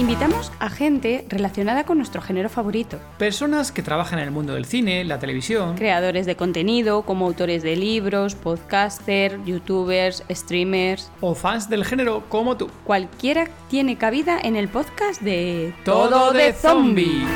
Invitamos a gente relacionada con nuestro género favorito. Personas que trabajan en el mundo del cine, la televisión. Creadores de contenido, como autores de libros, podcasters, youtubers, streamers. O fans del género como tú. Cualquiera tiene cabida en el podcast de Todo de Zombie.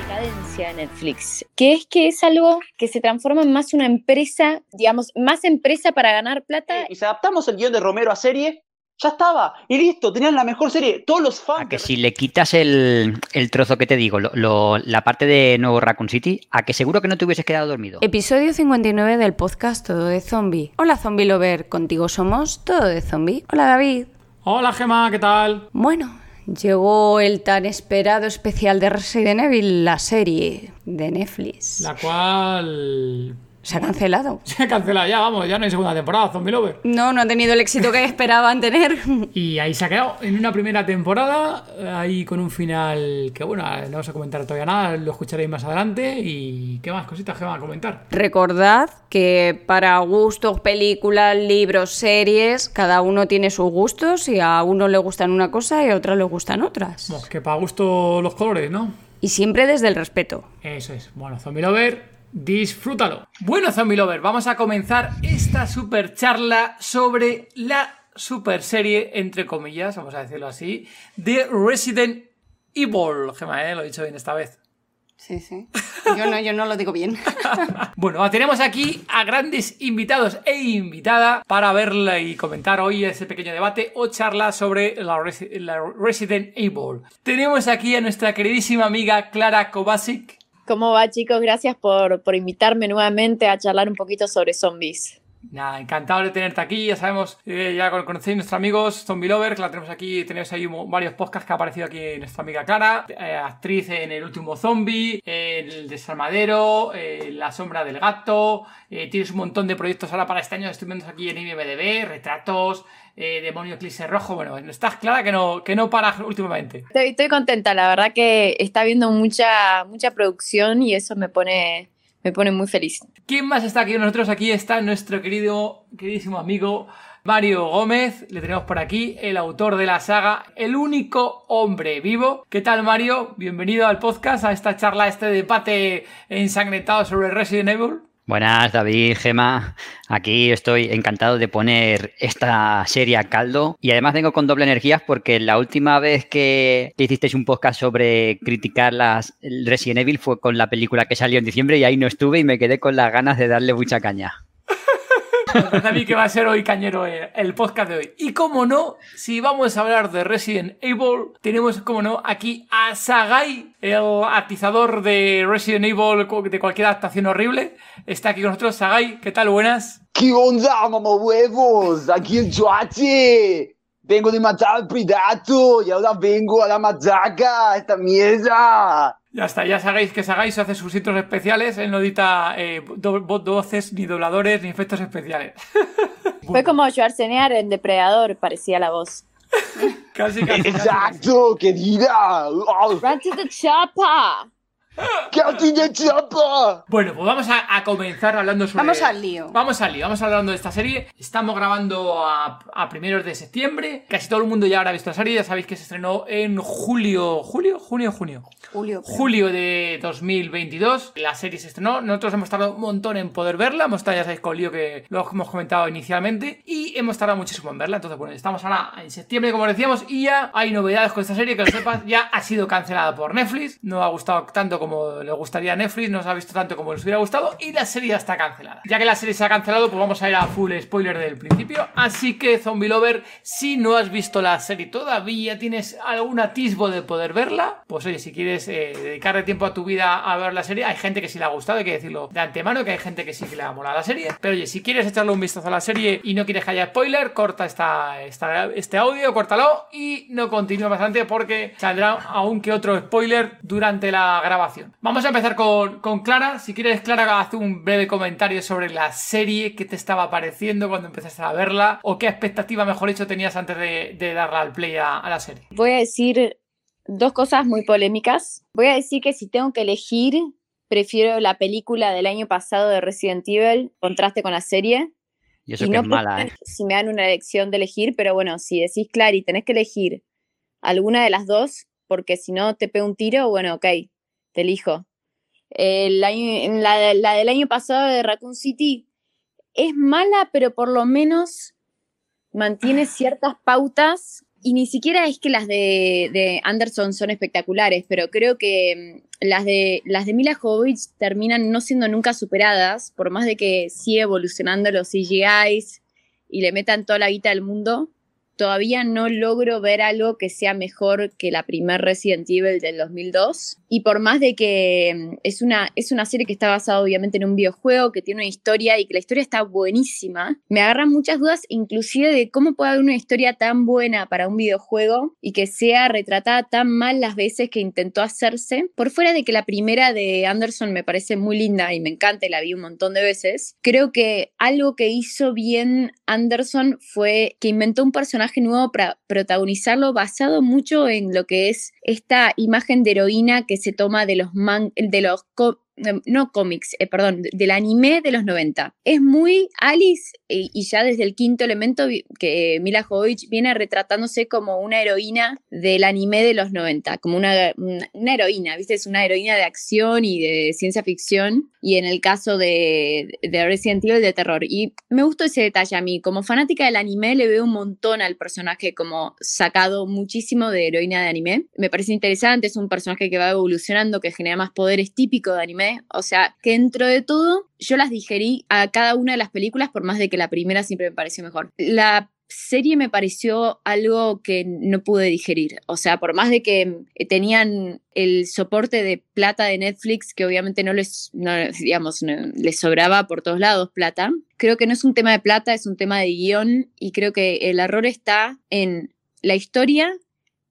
Decadencia de Netflix, que es que es algo que se transforma en más una empresa, digamos, más empresa para ganar plata. Y si adaptamos el guion de Romero a serie, ya estaba, y listo, tenían la mejor serie. Todos los fans. A que si le quitas el, el trozo que te digo, lo- lo- la parte de Nuevo Raccoon City, a que seguro que no te hubieses quedado dormido. Episodio 59 del podcast Todo de Zombie. Hola Zombie Lover, contigo somos Todo de Zombie. Hola David. Hola Gema, ¿qué tal? Bueno, llegó el tan esperado especial de Resident Evil, la serie de Netflix. La cual... Se ha cancelado. Se cancela ya, vamos, ya no hay segunda temporada, Zombie Lover. No, no ha tenido el éxito que esperaban tener. Y ahí se ha quedado en una primera temporada, ahí con un final que, bueno, no vamos a comentar todavía nada, lo escucharéis más adelante. ¿Y qué más cositas que van a comentar? Recordad que para gustos, películas, libros, series, cada uno tiene sus gustos y a uno le gustan una cosa y a otro le gustan otras. Vamos, que para gusto los colores, ¿no? Y siempre desde el respeto. Eso es. Bueno, Zombie Lover, disfrútalo. Bueno, Zombie Lover, vamos a comenzar esta super charla sobre la super serie, entre comillas, vamos a decirlo así, de Resident Evil. Gema, ¿eh? Lo he dicho bien esta vez. Sí, sí. Yo no, yo no lo digo bien. Bueno, tenemos aquí a grandes invitados e invitada para verla y comentar hoy ese pequeño debate o charla sobre la, Resi- la Resident Evil. Tenemos aquí a nuestra queridísima amiga Clara Kovacic. ¿Cómo va, chicos? Gracias por, por invitarme nuevamente a charlar un poquito sobre zombies. Nada, encantado de tenerte aquí. Ya sabemos, eh, ya conocéis nuestros amigos Zombie Lover, que la tenemos aquí. Tenemos ahí varios podcasts que ha aparecido aquí nuestra amiga Clara, eh, actriz en El último zombie, El desarmadero, eh, La sombra del gato. eh, tienes un montón de proyectos ahora para este año. Estoy viendo aquí en IMDb, retratos, eh, Demonio Eclipse Rojo. Bueno, estás clara que no, que no paras últimamente. Estoy, estoy contenta, la verdad que está habiendo mucha, mucha producción y eso me pone, me pone muy feliz. ¿Quién más está aquí con nosotros? Aquí está nuestro querido, queridísimo amigo Mario Gómez. Le tenemos por aquí, el autor de la saga, el único hombre vivo. ¿Qué tal, Mario? Bienvenido al podcast, a esta charla, a este debate ensangrentado sobre Resident Evil. Buenas, David, Gema. Aquí estoy encantado de poner esta serie a caldo. Y además vengo con doble energía porque la última vez que hicisteis un podcast sobre criticar las Resident Evil fue con la película que salió en diciembre y ahí no estuve y me quedé con las ganas de darle mucha caña. A mí que va a ser hoy cañero eh, el podcast de hoy. Y como no, si vamos a hablar de Resident Evil, tenemos como no aquí a Sagai, el atizador de Resident Evil de cualquier adaptación horrible. Está aquí con nosotros. Sagai, ¿qué tal? Buenas. ¿Qué onda, mamá huevos? Aquí el Chuache. Vengo de matar al Predato y ahora vengo a la matraca, esta mierda. Ya está, ya sabéis que Sagai hace sus intros especiales. Él no edita eh, do- voces, ni dobladores, ni efectos especiales. Fue como Schwarzenegger en Depredador, parecía la voz. Casi, casi. casi. Exacto, querida. Run to the chopper. ¡Casi de chapa! Bueno, pues vamos a, a comenzar hablando sobre. Vamos al lío. Vamos al lío, vamos hablando de esta serie. Estamos grabando a, a primeros de septiembre. Casi todo el mundo ya habrá visto la serie. Ya sabéis que se estrenó en julio. ¿Julio? ¿Junio? ¿Junio? Julio. Julio de 2022. La serie se estrenó. Nosotros hemos tardado un montón en poder verla. Hemos estado, ya sabéis, con el lío que lo hemos comentado inicialmente. Y hemos tardado muchísimo en verla. Entonces, bueno, estamos ahora en septiembre, como decíamos. Y ya hay novedades con esta serie. Que lo sepas, ya ha sido cancelada por Netflix. No ha gustado tanto como le gustaría a Netflix. No se ha visto tanto como les hubiera gustado. Y la serie está cancelada. Ya que la serie se ha cancelado, pues vamos a ir a full spoiler del principio. Así que, Zombie Lover, si no has visto la serie todavía, tienes algún atisbo de poder verla, pues oye, si quieres eh, dedicarle tiempo a tu vida a ver la serie, hay gente que sí le ha gustado, hay que decirlo de antemano, que hay gente que sí que le ha molado la serie. Pero oye, si quieres echarle un vistazo a la serie y no quieres que haya spoiler, corta este audio, córtalo y no continúa adelante porque saldrá aún que otro spoiler durante la grabación. Vamos Vamos a empezar con, con Clara. Si quieres, Clara, haz un breve comentario sobre la serie, qué te estaba pareciendo cuando empezaste a verla, o qué expectativa, mejor dicho, tenías antes de, de darle al play a, a la serie. Voy a decir dos cosas muy polémicas. Voy a decir que si tengo que elegir, prefiero la película del año pasado de Resident Evil, contraste con la serie. Y eso Y que no es mala, ¿eh? Si me dan una elección de elegir, pero bueno, si decís Clary, tenés que elegir alguna de las dos, porque si no te pego un tiro, bueno, ok, te elijo. El año- la, la del año pasado de Raccoon City es mala, pero por lo menos mantiene ciertas pautas. Y ni siquiera es que las de, de Anderson son espectaculares, pero creo que mm, las de, las de Mila Jovovich terminan no siendo nunca superadas, por más de que sigue evolucionando los CGIs y le metan toda la guita del mundo, todavía no logro ver algo que sea mejor que la primer Resident Evil del 2002. Y por más de que mm, es una, es una serie que está basada obviamente en un videojuego, que tiene una historia y que la historia está buenísima, me agarran muchas dudas inclusive de cómo puede haber una historia tan buena para un videojuego y que sea retratada tan mal las veces que intentó hacerse. Por fuera de que la primera de Anderson me parece muy linda y me encanta y la vi un montón de veces, creo que algo que hizo bien Anderson fue que inventó un personaje nuevo para protagonizarlo basado mucho en lo que es esta imagen de heroína que se toma de los man de los no cómics, eh, perdón, de- del anime de los 90. Es muy Alice eh, y ya desde el quinto elemento que Mila Jovovich viene retratándose como una heroína del anime de los 90, como una, una, heroína, ¿viste? Es una heroína de acción y de ciencia ficción y en el caso de, de Resident Evil de terror. Y me gustó ese detalle a mí. Como fanática del anime le veo un montón al personaje como sacado muchísimo de heroína de anime. Me parece interesante, es un personaje que va evolucionando, que genera más poderes típicos de anime. O sea, que dentro de todo yo las digerí a cada una de las películas por más de que la primera siempre me pareció mejor. La serie me pareció algo que no pude digerir. O sea, por más de que tenían el soporte de plata de Netflix, que obviamente no les, no, digamos, no- les sobraba por todos lados plata, creo que no es un tema de plata, es un tema de guion y creo que el error está en la historia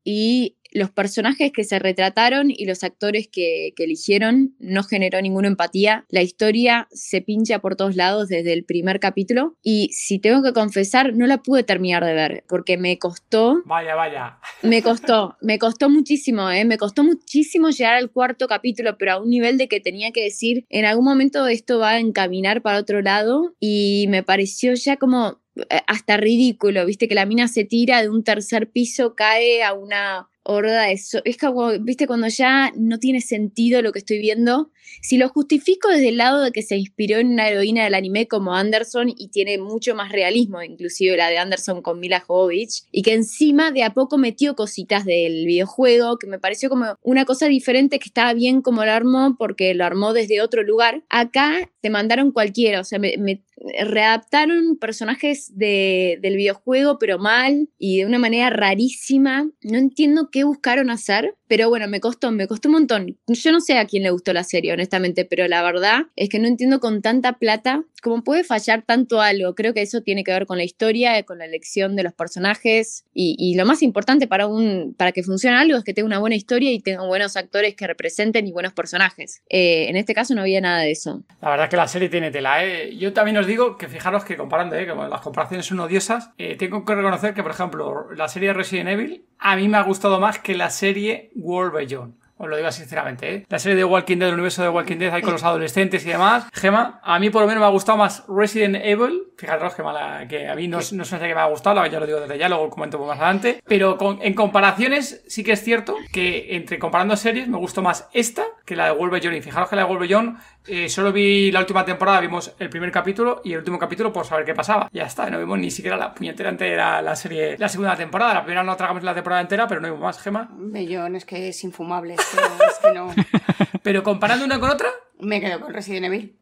y los personajes que se retrataron y los actores que, que eligieron no generó ninguna empatía. La historia se pincha por todos lados desde el primer capítulo y si tengo que confesar, no la pude terminar de ver porque me costó Vaya, vaya. me costó, me costó muchísimo, ¿eh? Me costó muchísimo llegar al cuarto capítulo, pero a un nivel de que tenía que decir, en algún momento esto va a encaminar para otro lado y me pareció ya como eh, hasta ridículo, viste que la mina se tira de un tercer piso, cae a una horda de... so- es como, viste, cuando ya no tiene sentido lo que estoy viendo. Si lo justifico desde el lado de que se inspiró en una heroína del anime como Anderson y tiene mucho más realismo, inclusive la de Anderson con Mila Jovovich, y que encima de a poco metió cositas del videojuego, que me pareció como una cosa diferente que estaba bien como lo armó porque lo armó desde otro lugar. Acá te mandaron cualquiera, o sea, me readaptaron personajes de- del videojuego, pero mal y de una manera rarísima. No entiendo qué buscaron hacer, pero bueno, me costó, me costó un montón. Yo no sé a quién le gustó la serie, honestamente, pero la verdad es que no entiendo con tanta plata cómo puede fallar tanto algo. Creo que eso tiene que ver con la historia, con la elección de los personajes y, y lo más importante para, un, para que funcione algo es que tenga una buena historia y tenga buenos actores que representen y buenos personajes. Eh, en este caso no había nada de eso. La verdad que la serie tiene tela, ¿eh? Yo también os digo que fijaros que comparando, ¿eh? Como las comparaciones son odiosas, eh, tengo que reconocer que, por ejemplo, la serie de Resident Evil a mí me ha gustado más que la serie World Beyond. Os lo digo sinceramente, ¿eh? La serie de Walking Dead, el universo de Walking Dead, ahí con los adolescentes y demás. Gema, a mí por lo menos me ha gustado más Resident Evil. Fijaros que mala, que a mí no, no serie que me ha gustado, ya lo digo desde ya, luego lo comento más adelante. Pero con- en comparaciones, sí que es cierto que entre comparando series, me gustó más esta que la de. Y fijaros que la de World Beyond eh, solo vi la última temporada, vimos el primer capítulo y el último capítulo por saber qué pasaba. Ya está, no vimos ni siquiera la puñetera entera la serie, la segunda temporada. La primera no tragamos la temporada entera, pero no vimos más, Gema. Bellón, es que es infumable. Es que no, es que no. Pero comparando una con otra, Me quedo con Resident Evil.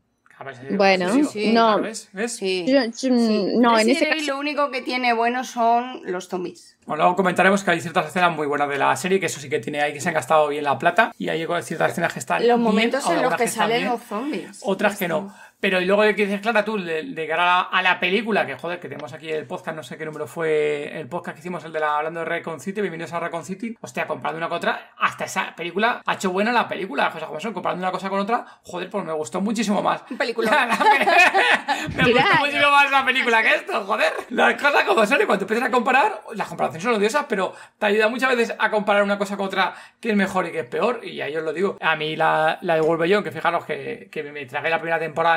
Bueno, sí, sí, no. claro, ¿ves? ¿ves? Sí. Yo- yo- Sí. no, en ese Evil caso. lo único que tiene bueno son los zombies. Bueno, luego comentaremos que hay ciertas escenas muy buenas de la serie, que eso sí que tiene ahí que se han gastado bien la plata. Y hay ciertas escenas que están. Los bien, momentos en los que salen bien, los zombies. Otras que no. Pero y luego que dices, Clara, tú, de, de cara a la, película, que joder, que tenemos aquí el podcast, no sé qué número fue el podcast que hicimos, el de la hablando de Recon City, bienvenidos a Recon City. Hostia, comparando una con otra, hasta esa película ha hecho buena la película, como son, comparando una cosa con otra, joder, pues me gustó muchísimo más. Película. La- la- me gustó muchísimo más la película que esto, joder. Las cosas como son, y cuando empiezas a comparar, las comparaciones son odiosas, pero te ayuda muchas veces a comparar una cosa con otra que es mejor y que es peor, y ahí os lo digo. A mí la, la de Wolverine, que fijaros que, que me tragué la primera temporada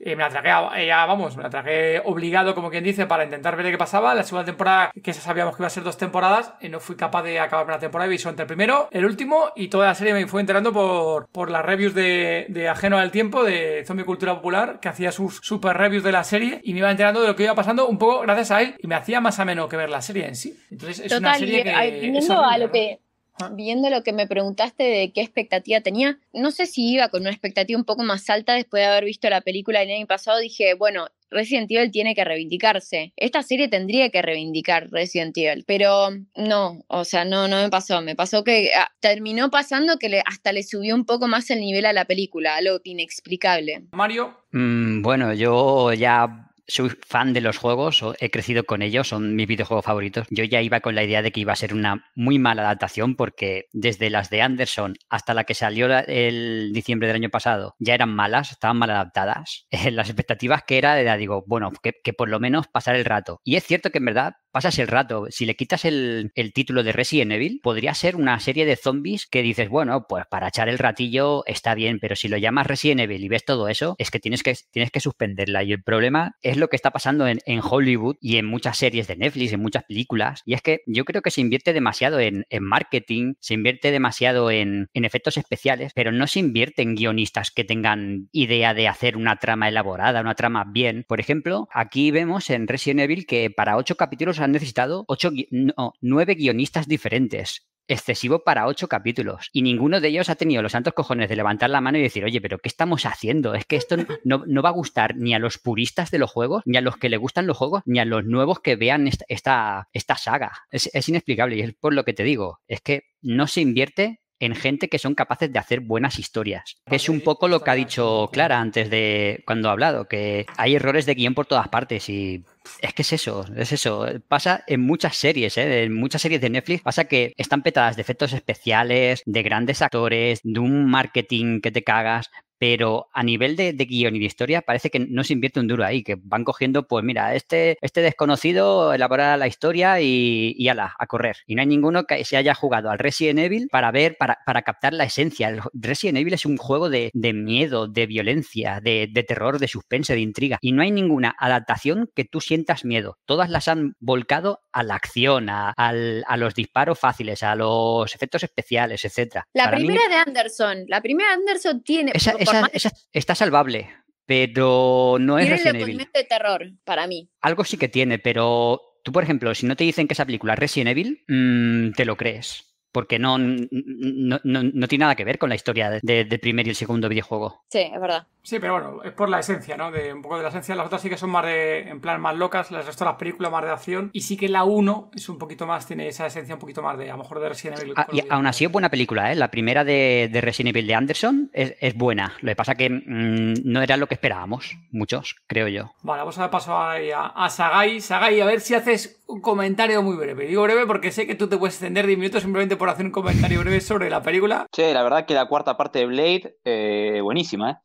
eh, me la tragué, ya vamos, me la tragué obligado, como quien dice, para intentar ver qué pasaba. La segunda temporada, que ya sabíamos que iba a ser dos temporadas, eh, no fui capaz de acabar una temporada y vi entre el primero, el último, y toda la serie me fue enterando por, por las reviews de, de Ajeno al Tiempo, de Zombie Cultura Popular, que hacía sus super reviews de la serie, y me iba enterando de lo que iba pasando un poco gracias a él, y me hacía más ameno que ver la serie en sí. Entonces es una Total, serie y que... ay, es viendo a horrible, lo que Ah. Viendo lo que me preguntaste de qué expectativa tenía, no sé si iba con una expectativa un poco más alta después de haber visto la película el año pasado, dije, bueno, Resident Evil tiene que reivindicarse. Esta serie tendría que reivindicar Resident Evil, pero no, o sea, no, no me pasó. Me pasó que ah, terminó pasando que le- hasta le subió un poco más el nivel a la película, algo inexplicable. Mario, Mm, bueno, yo ya soy fan de los juegos, he crecido con ellos, son mis videojuegos favoritos. Yo ya iba con la idea de que iba a ser una muy mala adaptación porque desde las de Anderson hasta la que salió el diciembre del año pasado ya eran malas, estaban mal adaptadas. las expectativas que era, era digo, bueno, que, que por lo menos pasar el rato. Y es cierto que en verdad pasas el rato. Si le quitas el, el título de Resident Evil, podría ser una serie de zombies que dices, bueno, pues para echar el ratillo está bien, pero si lo llamas Resident Evil y ves todo eso, es que tienes que, tienes que suspenderla. Y el problema es lo que está pasando en, en Hollywood y en muchas series de Netflix, en muchas películas. Y es que yo creo que se invierte demasiado en, en marketing, se invierte demasiado en, en efectos especiales, pero no se invierte en guionistas que tengan idea de hacer una trama elaborada, una trama bien. Por ejemplo, aquí vemos en Resident Evil que para ocho capítulos han necesitado ocho, no, nueve guionistas diferentes. Excesivo para ocho capítulos. Y ninguno de ellos ha tenido los santos cojones de levantar la mano y decir, oye, pero ¿qué estamos haciendo? Es que esto no, no- no va a gustar ni a los puristas de los juegos, ni a los que le gustan los juegos, ni a los nuevos que vean esta, esta, esta saga. Es, es inexplicable y es por lo que te digo. Es que no se invierte en gente que son capaces de hacer buenas historias. Es un poco lo que ha dicho Clara antes de cuando ha hablado, que hay errores de guion por todas partes y es que es eso, es eso. Pasa en muchas series, ¿eh? en muchas series de Netflix, pasa que están petadas de efectos especiales, de grandes actores, de un marketing que te cagas, pero a nivel de, de guion y de historia parece que no se invierte un duro ahí, que van cogiendo, pues mira, este, este desconocido elabora la historia y, y ala, a correr. Y no hay ninguno que se haya jugado al Resident Evil para ver, para, para captar la esencia. El Resident Evil es un juego de, de miedo, de violencia, de, de terror, de suspense, de intriga. Y no hay ninguna adaptación que tú sientas miedo. Todas las han volcado a la acción, a, al- a los disparos fáciles, a los efectos especiales, etcétera. La Para mí- primera de Anderson, la primera de Anderson tiene, esa, esa- más- esa está salvable, pero no es tiene Resident Evil. condimento de terror, para mí. Algo sí que tiene, pero tú, por ejemplo, si no te dicen que esa película es Resident Evil, mm, te lo crees. Porque no, no, no- no tiene nada que ver con la historia de- de- del primer y el segundo videojuego. Sí, es verdad. Sí, pero bueno, es por la esencia, ¿no? De un poco de la esencia. Las otras sí que son más de, en plan, más locas. Las resto de las películas más de acción. Y sí que la 1 es un poquito más, tiene esa esencia un poquito más de, a lo mejor, de Resident Evil. Ah, y aún así es buena película, ¿eh? La primera de, de Resident Evil de Anderson es, es buena. Lo que pasa que mm, no era lo que esperábamos, muchos, creo yo. Vale, vamos a dar paso ahí a, a Sagai. Sagai, a ver si haces un comentario muy breve. Digo breve porque sé que tú te puedes extender 10 minutos simplemente por hacer un comentario breve sobre la película. Che, la verdad que la cuarta parte de Blade, eh, buenísima, ¿eh?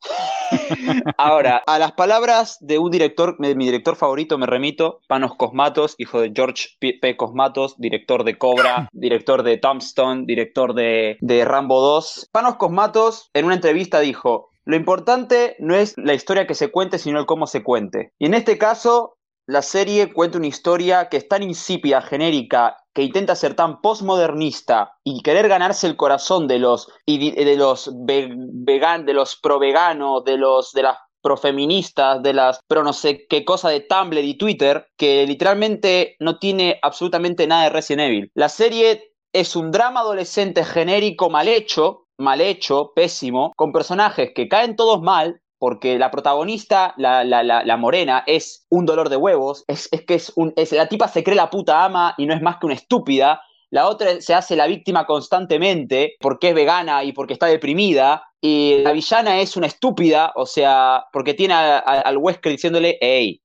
Ahora, a las palabras de un director, mi director favorito me remito, Panos Cosmatos, hijo de George P. P. Cosmatos, director de Cobra, director de Tombstone, director de, de Rambo 2. Panos Cosmatos en una entrevista dijo, lo importante no es la historia que se cuente, sino el cómo se cuente. Y en este caso, la serie cuenta una historia que es tan insípida, genérica, que intenta ser tan postmodernista y querer ganarse el corazón de los, de los ve- de los pro veganos, de los de las profeministas, de las pro no sé qué cosa de Tumblr y Twitter, que literalmente no tiene absolutamente nada de Resident Evil. La serie es un drama adolescente genérico mal hecho, mal hecho, pésimo, con personajes que caen todos mal, porque la protagonista, la, morena, es un dolor de huevos, es, que es un, es, la tipa se cree la puta ama y no es más que una estúpida, la otra se hace la víctima constantemente porque es vegana y porque está deprimida. Y la villana es una estúpida, o sea, porque tiene a- a- al Wesker diciéndole, hey,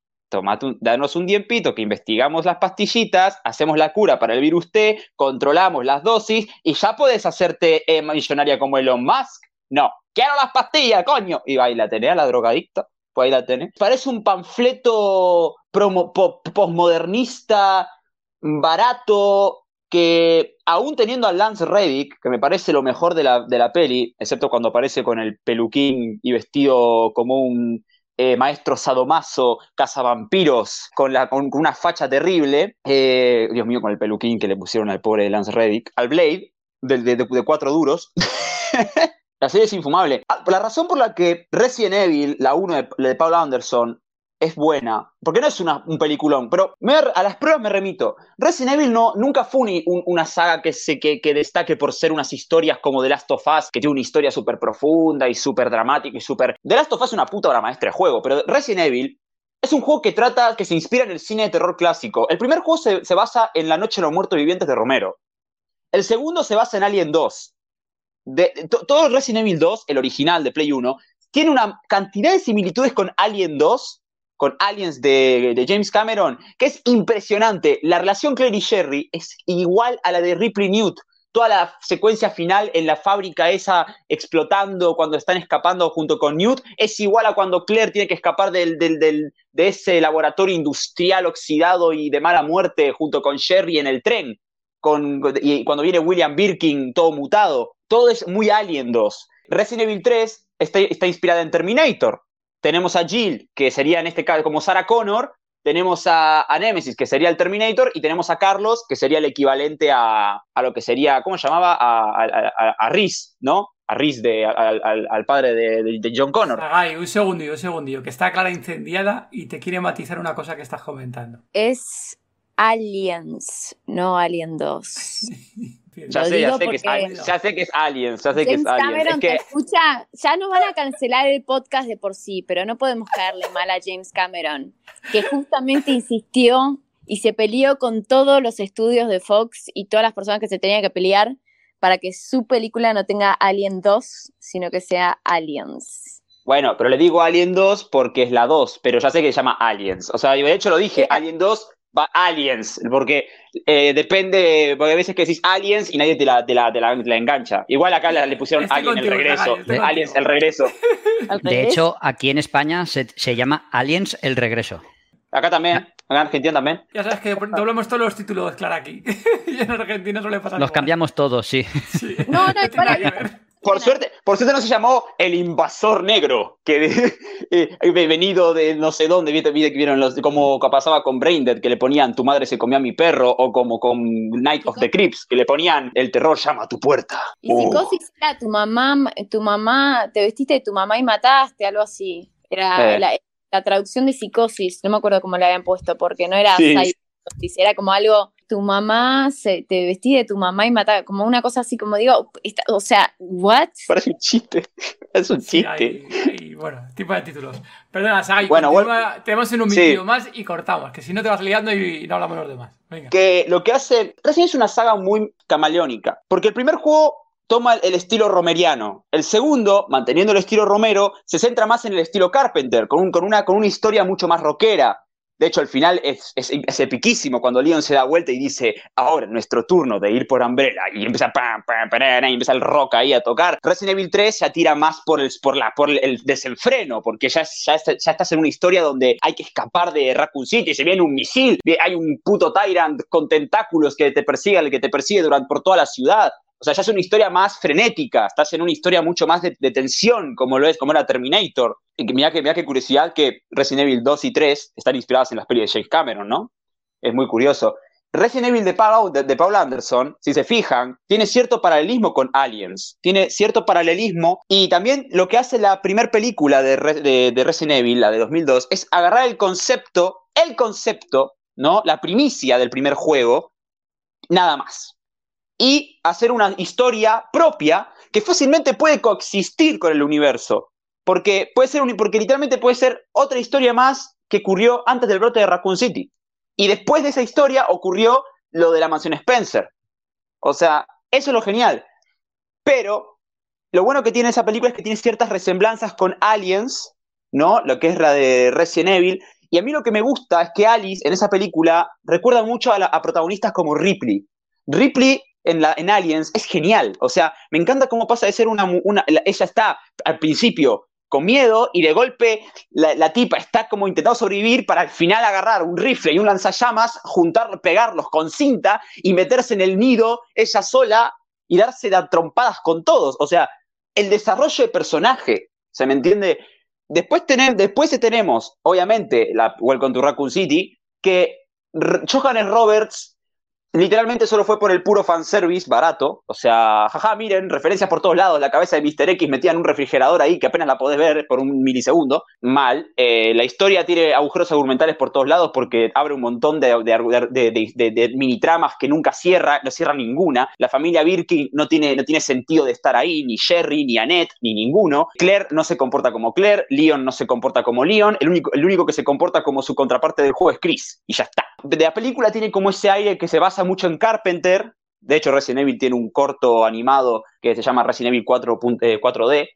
un- danos un tiempito que investigamos las pastillitas, hacemos la cura para el virus T, controlamos las dosis y ya puedes hacerte eh, millonaria como Elon Musk. No, quiero las pastillas, coño. Y ahí la tenés la drogadicta. Pues ahí la tenés. Parece un panfleto promo- po- posmodernista, barato, que aún teniendo a Lance Reddick, que me parece lo mejor de la, de la peli, excepto cuando aparece con el peluquín y vestido como un eh, maestro sadomaso, cazavampiros, con, la, con, una facha terrible, eh, Dios mío, con el peluquín que le pusieron al pobre Lance Reddick, al Blade, de, de- de- de cuatro duros. La serie es infumable. Ah, La razón por la que Resident Evil, la 1 de, de Paul Anderson, es buena, porque no es un peliculón, pero me- a las pruebas me remito. Resident Evil no, nunca fue un- un- una saga que, se, que destaque por ser unas historias como The Last of Us, que tiene una historia súper profunda y súper dramática y súper... The Last of Us es una puta obra maestra de juego, pero Resident Evil es un juego que trata, que se inspira en el cine de terror clásico. El primer juego se, se basa en La Noche de los Muertos Vivientes de Romero. El segundo se basa en Alien 2. De, de- to- todo Resident Evil 2, el original de Play 1, tiene una cantidad de similitudes con Alien 2, con Aliens de, de James Cameron, que es impresionante. La relación Claire y Sherry es igual a la de Ripley Newt. Toda la secuencia final en la fábrica esa explotando cuando están escapando junto con Newt es igual a cuando Claire tiene que escapar del, del- del- de ese laboratorio industrial oxidado y de mala muerte junto con Sherry en el tren. Con, y cuando viene William Birkin todo mutado. Todo es muy Alien 2. Resident Evil 3 está, está inspirada en Terminator. Tenemos a Jill, que sería en este caso como Sarah Connor. Tenemos a, a Nemesis, que sería el Terminator. Y tenemos a Carlos, que sería el equivalente a, a lo que sería, ¿cómo se llamaba? A, a, a, a Reese, ¿no? A Reese, de, al, al- al padre de, de- de John Connor. Sagai, un segundillo, un segundillo, que está Clara incendiada y te quiere matizar una cosa que estás comentando. Es Aliens, no Alien 2. Ya sé, ya digo sé, que es, ya sé que es Aliens, ya sé que James es Aliens. Cameron Es te que, escucha, ya nos van a cancelar el podcast de por sí, pero no podemos caerle mal a James Cameron, que justamente insistió y se peleó con todos los estudios de Fox y todas las personas que se tenían que pelear para que su película no tenga Alien 2, sino que sea Aliens. bueno, pero le digo Alien 2 porque es la 2, pero ya sé que se llama Aliens. O sea, de hecho lo dije, Alien 2 va Aliens, porque eh, depende, porque hay veces que decís Aliens y nadie te la, te la, te la, te la engancha. Igual acá le, pusieron Estoy Alien contigo, el regreso, Aliens el regreso. De hecho, aquí en España se, se llama Aliens el regreso. Acá también, acá en Argentina también. Ya sabes que doblamos todos los títulos, Clara, aquí. y en Argentina suele pasar Los igual. cambiamos todos, sí. Sí. No, no, tiene para- Por suerte, por suerte no se llamó el invasor negro, que eh, venido de no sé dónde, vieron los, como pasaba con Braindead, que le ponían tu madre se comió a mi perro, o como con Night of the Crips, que le ponían el terror llama a tu puerta. Y Uh. psicosis era tu mamá, tu mamá, te vestiste de tu mamá y mataste, algo así. Era Eh. la, la traducción de psicosis, no me acuerdo cómo le habían puesto, porque no era Sí. psicosis, era como algo, tu mamá, se, te vestí de tu mamá y mataste, como una cosa así, como digo, esta- o sea, ¿what? Parece un chiste, es un Sí, chiste. hay, hay, bueno, tipo de títulos. Perdona, Sagai, Bueno, continúa, tenemos en un sí. minuto más y cortamos, que si no te vas liando y, y no hablamos los demás. Venga. que lo que hace. Resident es una saga muy camaleónica. Porque el primer juego toma el estilo romeriano. El segundo, manteniendo el estilo romero, se centra más en el estilo Carpenter, con, un- con una, con una historia mucho más rockera. De hecho, al final es, es, es epiquísimo cuando Leon se da vuelta y dice, ahora es nuestro turno de ir por Umbrella. Y empieza, pam, pam, pam, y empieza el rock ahí a tocar. Resident Evil 3 ya tira más por el, por la, por el desenfreno, porque ya, ya, ya estás en una historia donde hay que escapar de Raccoon City, se viene un misil, hay un puto Tyrant con tentáculos que te persigue, que te persigue durante, por toda la ciudad. O sea, ya es una historia más frenética, estás en una historia mucho más de, de tensión, como lo es, como era Terminator. Y que que qué curiosidad que Resident Evil 2 y 3 están inspiradas en las pelis de James Cameron, ¿no? Es muy curioso. Resident Evil de Paul, de, de Paul Anderson, si se fijan, tiene cierto paralelismo con Aliens, tiene cierto paralelismo y también lo que hace la primera película de, de Resident Evil, la de 2002, es agarrar el concepto, el concepto, ¿no? La primicia del primer juego, nada más y hacer una historia propia que fácilmente puede coexistir con el universo. Porque puede ser porque literalmente puede ser otra historia más que ocurrió antes del brote de Raccoon City. Y después de esa historia ocurrió lo de la mansión Spencer. O sea, eso es lo genial. Pero lo bueno que tiene esa película es que tiene ciertas resemblanzas con Aliens, ¿no? Lo que es la de Resident Evil. Y a mí lo que me gusta es que Alice en esa película recuerda mucho a, a protagonistas como Ripley. Ripley en, la, en Aliens es genial. O sea, me encanta cómo pasa de ser una, una. la- Ella está al principio con miedo y de golpe la, la tipa está como intentando sobrevivir para al final agarrar un rifle y un lanzallamas, juntar, pegarlos con cinta y meterse en el nido ella sola y darse de trompadas con todos. O sea, el desarrollo de personaje, ¿se me entiende? Después, tener, después tenemos, obviamente, la Welcome to Raccoon City, que Johannes Roberts literalmente solo fue por el puro fanservice barato. O sea, jaja, miren, referencias por todos lados. La cabeza de Mr. X metida en un refrigerador ahí que apenas la podés ver por un milisegundo. Mal. Eh, la historia tiene agujeros argumentales por todos lados porque abre un montón de, mini tramas que nunca cierra, no cierra ninguna. La familia Birkin no tiene, no tiene sentido de estar ahí, ni Jerry, ni Annette, ni ninguno. Claire no se comporta como Claire, Leon no se comporta como Leon. El único, el único que se comporta como su contraparte del juego es Chris. Y ya está. De la película tiene como ese aire que se basa mucho en Carpenter. De hecho, Resident Evil tiene un corto animado que se llama Resident Evil 4, eh, 4D,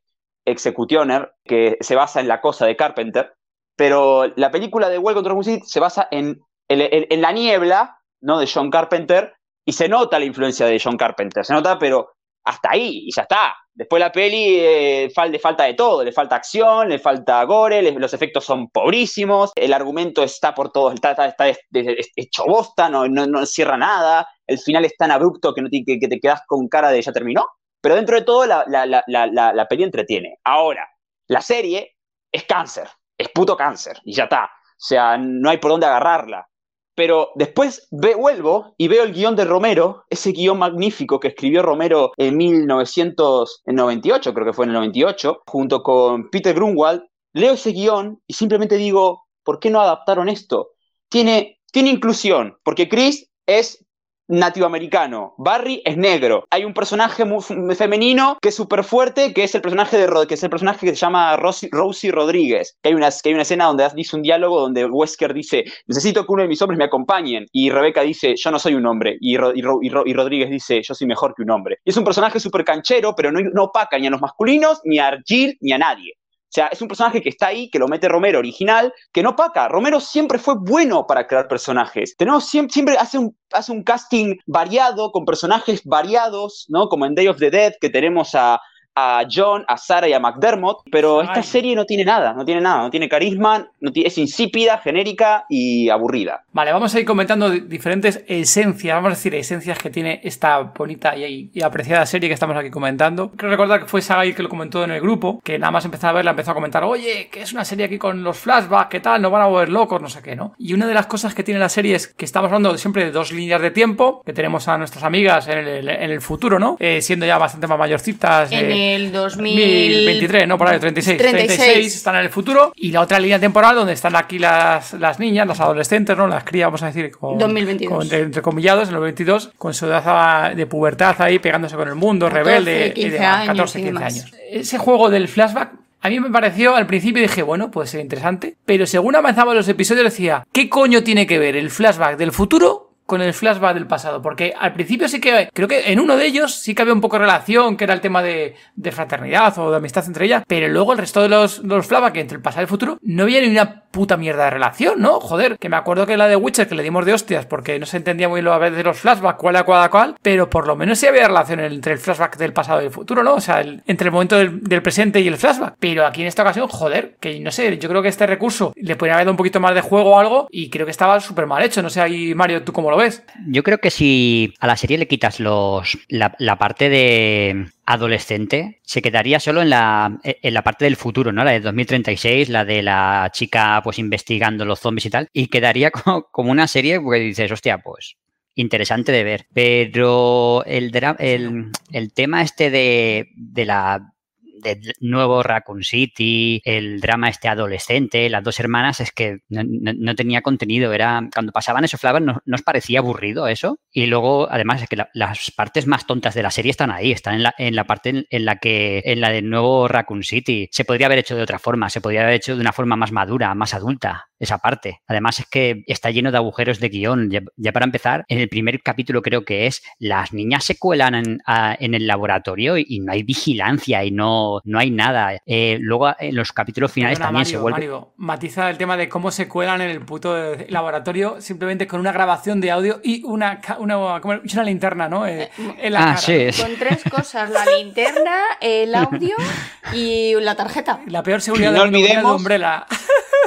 Executioner, que se basa en la cosa de Carpenter. Pero la película de Welcome to City se basa en- en la niebla ¿no? de John Carpenter y se nota la influencia de John Carpenter. Se nota, pero hasta ahí y ya está. Después la peli eh, le falta de todo, le falta acción, le falta gore, los efectos son pobrísimos, el argumento está por todos, está, está, está es- es- hecho bosta, no, no, cierra nada, el final es tan abrupto que, te, que, que te quedas con cara de ya terminó, pero dentro de todo la, la peli entretiene. Ahora, la serie es cáncer, es puto cáncer y ya está. O sea, no hay por dónde agarrarla. Pero después ve- vuelvo y veo el guion de Romero, ese guion magnífico que escribió Romero en 1998, creo que fue en el 98, junto con Peter Grunwald. Leo ese guion y simplemente digo, ¿por qué no adaptaron esto? Tiene, tiene inclusión, porque Chris es nativoamericano, Barry es negro. Hay un personaje muy femenino que es súper fuerte, que es el personaje de que es el personaje que se llama Rosie, Rodríguez. Que hay, una, que hay una escena donde dice un diálogo donde Wesker dice, necesito que uno de mis hombres me acompañen. Y Rebeca dice, yo no soy un hombre. Y, Ro- y, Ro- y Ro- y Rodríguez dice, yo soy mejor que un hombre. Y es un personaje súper canchero, pero no, no opaca ni a los masculinos, ni a Jill, ni a nadie. Sea, es un personaje que está ahí, que lo mete Romero original, que no paca. Romero siempre fue bueno para crear personajes. Tenemos siempre, siempre hace, un, hace un casting variado, con personajes variados, ¿no? Como en Day of the Dead, que tenemos a, a John, a Sarah y a McDermott. Pero esta Ay. serie no tiene nada, no tiene nada, no tiene carisma, no es insípida, genérica y aburrida. Vale, vamos a ir comentando di- diferentes esencias, vamos a decir esencias que tiene esta bonita y, y apreciada serie que estamos aquí comentando. Quiero recordar que fue Sagai que lo comentó en el grupo, que nada más empezar a verla empezó a comentar, oye, que es una serie aquí con los flashbacks, ¿qué tal? Nos van a volver locos, no sé qué, ¿no? Y una de las cosas que tiene la serie es que estamos hablando siempre de dos líneas de tiempo, que tenemos a nuestras amigas en el, en el futuro, ¿no? Eh, siendo ya bastante más mayorcitas. En eh, el 2000... 2023, no, por ahí, 36. 36. 36 están en el futuro. Y la otra línea temporal donde están aquí las, las niñas, las adolescentes, ¿no? Las crías, vamos a decir, con, 2022. con- entre, comillados, en el 22, con su edad de pubertad ahí, pegándose con el mundo, 14, rebelde. y 15 demás, años 14, y 15 demás. años. Ese juego del flashback. A mí me pareció al principio dije, bueno, puede ser interesante, pero según avanzaban los episodios decía, ¿qué coño tiene que ver el flashback del futuro con el flashback del pasado, porque al principio sí que, creo que en uno de ellos sí que había un poco de relación, que era el tema de, fraternidad o de amistad entre ellas, pero luego el resto de los, flashbacks entre el pasado y el futuro no había ni una puta mierda de relación, ¿no? Joder, que me acuerdo que la de Witcher que le dimos de hostias porque no se entendía muy bien a veces de los flashbacks, cuál era cuál, cuál, pero por lo menos sí había relación entre el flashback del pasado y el futuro, ¿no? O sea, entre el momento del, del presente y el flashback. Pero aquí en esta ocasión, joder, que no sé, yo creo que este recurso le podría haber dado un poquito más de juego o algo y creo que estaba súper mal hecho. No sé ahí, Mario, ¿tú cómo lo ves? Yo creo que si a la serie le quitas los la, parte de adolescente, se quedaría solo en la, en la parte del futuro, ¿no? La de 2036, la de la chica pues investigando los zombies y tal, y quedaría como, como una serie porque dices, hostia, pues interesante de ver. Pero el, el, el tema este de, de la del nuevo Raccoon City, el drama este adolescente, las dos hermanas, es que no, no- tenía contenido. Era cuando pasaban esos flavors, ¿no, no os parecía aburrido eso? Y luego, además, es que la- las partes más tontas de la serie están ahí, están en la, en la parte en, en la que, en la del nuevo Raccoon City. Se podría haber hecho de otra forma, se podría haber hecho de una forma más madura, más adulta, esa parte. Además, es que está lleno de agujeros de guion. Ya, ya para empezar, en el primer capítulo creo que es, las niñas se cuelan en, a- en el laboratorio y, y no hay vigilancia y no, no hay nada. Eh, luego, en los capítulos finales Perdona, también se Mario, vuelve... Mario, matiza el tema de cómo se cuelan en el puto eh, laboratorio simplemente con una grabación de audio y una, una, y una linterna, ¿no? Eh, en la Ah, cara. sí, es- Con tres cosas, la linterna, el audio y la tarjeta. La peor seguridad No del mundo viene de olvidemos- Umbrella.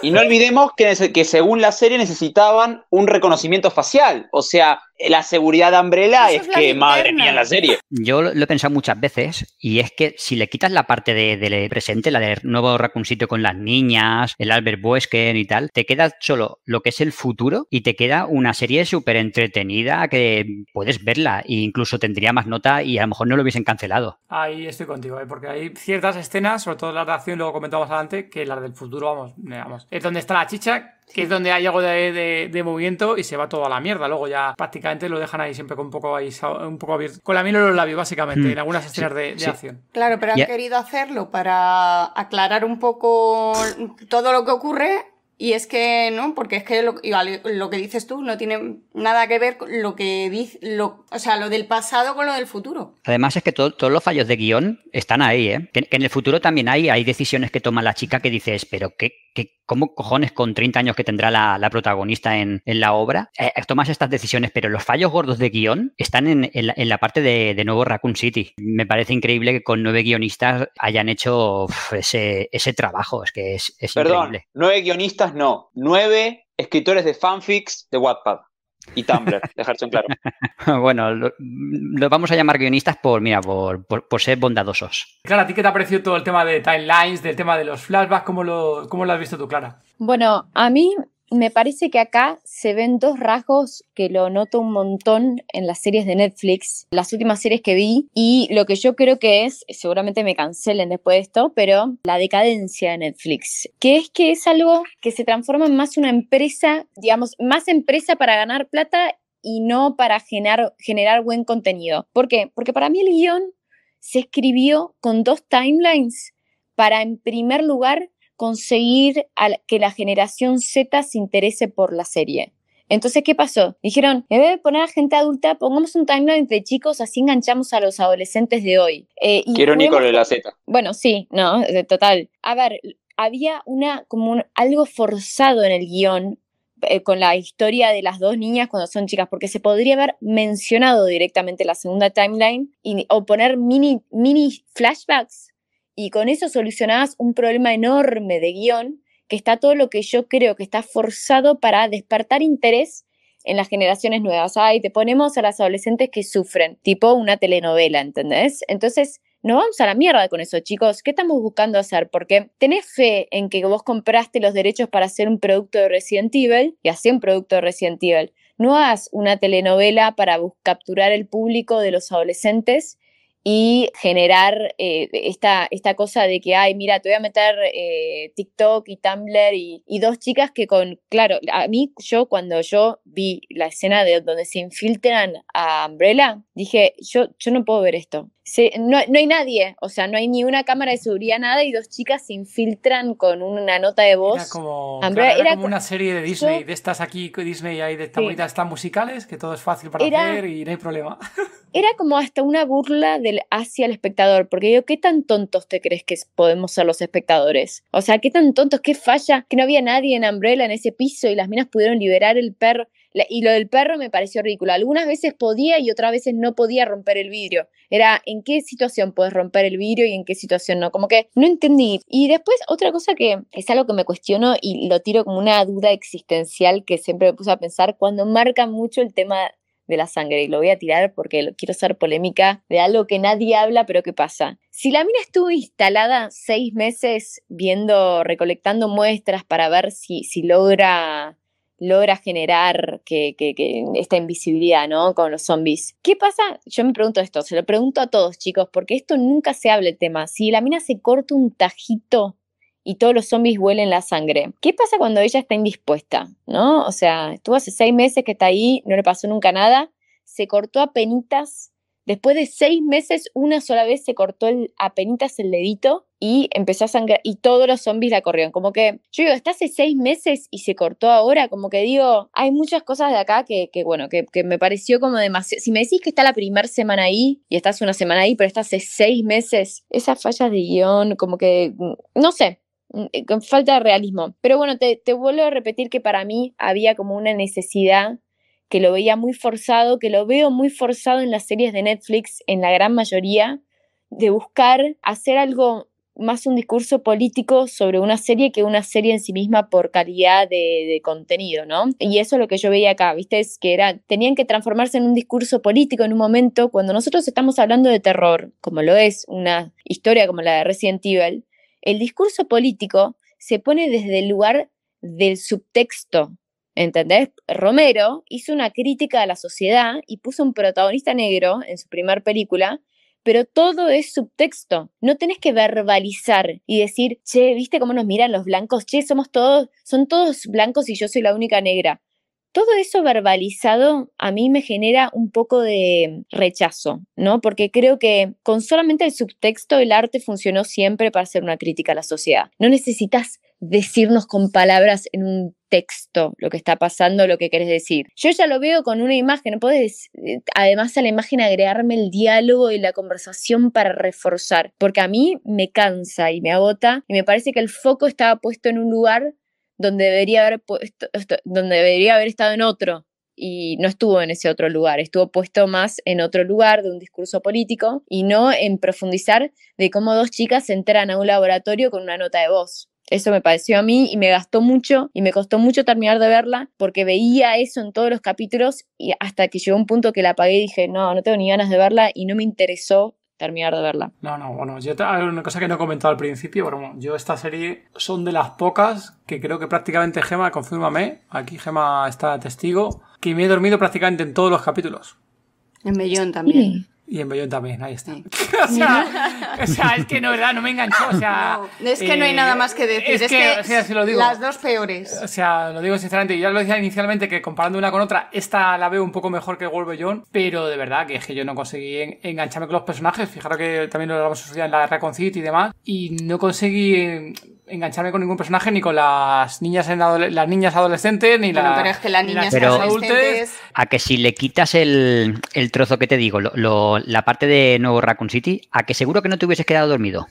Y no olvidemos que, según la serie necesitaban un reconocimiento facial. O sea, la seguridad de Umbrella Eso es es la que, madre mía, en la serie. Yo lo lo he pensado muchas veces y es que si le quitas la parte de, del presente, la del nuevo Raccoon City con las niñas, el Albert Wesker y tal, te queda solo lo que es el futuro y te queda una serie súper entretenida que puedes verla e incluso tendría más nota y a lo mejor no lo hubiesen cancelado. Ahí estoy contigo, ¿eh? porque hay ciertas escenas, sobre todo las de acción, luego comentamos adelante, que las del futuro, vamos, eh, vamos. Es donde está la chicha, que es donde hay algo de, de- de movimiento y se va todo a la mierda. Luego ya prácticamente lo dejan ahí siempre con un poco ahí, un poco abierto. Con la miel en los labios, básicamente, Mm. en algunas escenas de, de sí. acción. Claro, pero han querido hacerlo para aclarar un poco todo lo que ocurre. Y es que no, porque es que lo, igual, lo que dices tú no tiene nada que ver con lo que dice, lo, o sea, lo del pasado con lo del futuro. Además es que todo- todos los fallos de guion están ahí, ¿eh? Que, que en el futuro también hay, hay decisiones que toma la chica que dices, pero ¿qué, qué, ¿cómo cojones con 30 años que tendrá la, la protagonista en, en la obra? eh, tomas estas decisiones, pero los fallos gordos de guion están en, en la, en la parte de, de nuevo Raccoon City. Me parece increíble que con nueve guionistas hayan hecho uf, ese, ese trabajo, es que es, es Perdón, increíble. nueve guionistas no. Nueve escritores de fanfics de Wattpad y Tumblr, dejarse en claro. bueno, lo, lo vamos a llamar guionistas por, mira, por, por, por ser bondadosos. Clara, ¿a ti qué te ha parecido todo el tema de timelines, del tema de los flashbacks? ¿Cómo lo, cómo lo has visto tú, Clara? Bueno, a mí me parece que acá se ven dos rasgos que lo noto un montón en las series de Netflix, las últimas series que vi, y lo que yo creo que es, seguramente me cancelen después de esto, pero la decadencia de Netflix, que es que es algo que se transforma en más una empresa, digamos, más empresa para ganar plata y no para generar, generar buen contenido. ¿Por qué? Porque para mí el guion se escribió con dos timelines para, en primer lugar, conseguir a que la generación Z se interese por la serie. Entonces, ¿qué pasó? Dijeron, en vez de poner a gente adulta, pongamos un timeline de chicos, así enganchamos a los adolescentes de hoy. Eh, y juguemos lo de la Z. bueno, sí, no, eh, total. A ver, había una como un- algo forzado en el guion eh, con la historia de las dos niñas cuando son chicas, porque se podría haber mencionado directamente la segunda timeline y, o poner mini, mini flashbacks y con eso solucionabas un problema enorme de guion, que está todo lo que yo creo que está forzado para despertar interés en las generaciones nuevas. Ay, te ponemos a las adolescentes que sufren, tipo una telenovela, ¿entendés? Entonces, nos vamos a la mierda con eso, chicos. ¿Qué estamos buscando hacer? Porque tenés fe en que vos compraste los derechos para hacer un producto de Resident Evil y hacer un producto de Resident Evil. No hagas una telenovela para capturar el público de los adolescentes y generar eh, esta, esta cosa de que, ay, mira, te voy a meter eh, TikTok y Tumblr y, y dos chicas que con, claro, a mí yo cuando yo vi la escena de donde se infiltran a Umbrella, dije, yo, yo no puedo ver esto. Se- no, no hay nadie, o sea, no hay ni una cámara de seguridad, nada, y dos chicas se infiltran con una nota de voz. Era como, era era como co- una serie de Disney, yo- de estas aquí, Disney hay de estas Sí. bonitas, estas musicales, que todo es fácil para Era- hacer y no hay problema. era como hasta una burla del, hacia el espectador, porque yo, ¿qué tan tontos te crees que podemos ser los espectadores? O sea, ¿qué tan tontos, qué falla, que no había nadie en Umbrella en ese piso y las minas pudieron liberar el perro? Y lo del perro me pareció ridículo. Algunas veces podía y otras veces no podía romper el vidrio. Era en qué situación puedes romper el vidrio y en qué situación no. Como que no entendí. Y después otra cosa que es algo que me cuestiono y lo tiro como una duda existencial que siempre me puse a pensar cuando marca mucho el tema de la sangre y lo voy a tirar porque quiero hacer polémica de algo que nadie habla pero que pasa. Si la mina estuvo instalada seis meses viendo, recolectando muestras para ver si, si logra logra generar que, que, esta invisibilidad, ¿no? Con los zombies. ¿Qué pasa? Yo me pregunto esto, se lo pregunto a todos, chicos, porque esto nunca se habla el tema. Si la mina se corta un tajito y todos los zombies huelen la sangre. ¿Qué pasa cuando ella está indispuesta? ¿No? O sea, estuvo hace seis meses que está ahí, no le pasó nunca nada, se cortó a penitas. Después de seis meses, una sola vez se cortó el, a penitas el dedito y empezó a sangrar y todos los zombies la corrieron. Como que, yo digo, está hace seis meses y se cortó ahora, como que digo, hay muchas cosas de acá que, que bueno, que, me pareció como demasiado. Si me decís que está la primera semana ahí y estás una semana ahí, pero está hace seis meses, esas fallas de guion, como que, no sé, eh, con falta de realismo. Pero bueno, te, te, vuelvo a repetir que para mí había como una necesidad que lo veía muy forzado, que lo veo muy forzado en las series de Netflix, en la gran mayoría, de buscar hacer algo más un discurso político sobre una serie que una serie en sí misma por calidad de, contenido, ¿no? Y eso es lo que yo veía acá, ¿viste? Es que era, tenían que transformarse en un discurso político en un momento cuando nosotros estamos hablando de terror, como lo es una historia como la de Resident Evil, el discurso político se pone desde el lugar del subtexto. ¿Entendés? Romero hizo una crítica a la sociedad y puso un protagonista negro en su primer película, pero todo es subtexto. No tenés que verbalizar y decir, che, ¿viste cómo nos miran los blancos? Che, somos todos, son todos blancos y yo soy la única negra todo eso verbalizado a mí me genera un poco de rechazo, ¿no? Porque creo que con solamente el subtexto el arte funcionó siempre para hacer una crítica a la sociedad. No necesitas decirnos con palabras en un texto lo que está pasando, lo que querés decir. Yo ya lo veo con una imagen, podés eh, además a la imagen agregarme el diálogo y la conversación para reforzar, porque a mí me cansa y me agota y me parece que el foco estaba puesto en un lugar donde debería haber puesto, donde debería haber estado en otro y no estuvo en ese otro lugar, estuvo puesto más en otro lugar de un discurso político y no en profundizar de cómo dos chicas entran a un laboratorio con una nota de voz. Eso me pareció a mí y me gastó mucho y me costó mucho terminar de verla porque veía eso en todos los capítulos y hasta que llegó un punto que la apagué y dije, no, no tengo ni ganas de verla y no me interesó terminar de verla. No, no, bueno, yo hay una cosa que no he comentado al principio, pero bueno, yo esta serie son de las pocas que creo que prácticamente Gema, confírmame, aquí Gema está testigo, que me he dormido prácticamente en todos los capítulos. En Mellón también. Sí. Y en Bellón también, ahí está. Sí. o, sea, o, sea, es que no, ¿verdad? No me enganchó. O sea, no, es que eh, no hay nada más que decir. Es, es que, que o sea, lo digo, las dos peores. O sea, lo digo sinceramente. Ya lo decía inicialmente que comparando una con otra, esta la veo un poco mejor que World Beyond. Pero de verdad que es que yo no conseguí en, engancharme con los personajes. Fijaros que también lo hablamos en la Recon City y demás. Y no conseguí engancharme con ningún personaje ni con las niñas en adole las niñas adolescentes ni bueno, la, pero es que las niñas pero adolescentes. a que si le quitas el, el trozo que te digo lo, lo, la parte de Nuevo Raccoon City a que seguro que no te hubieses quedado dormido.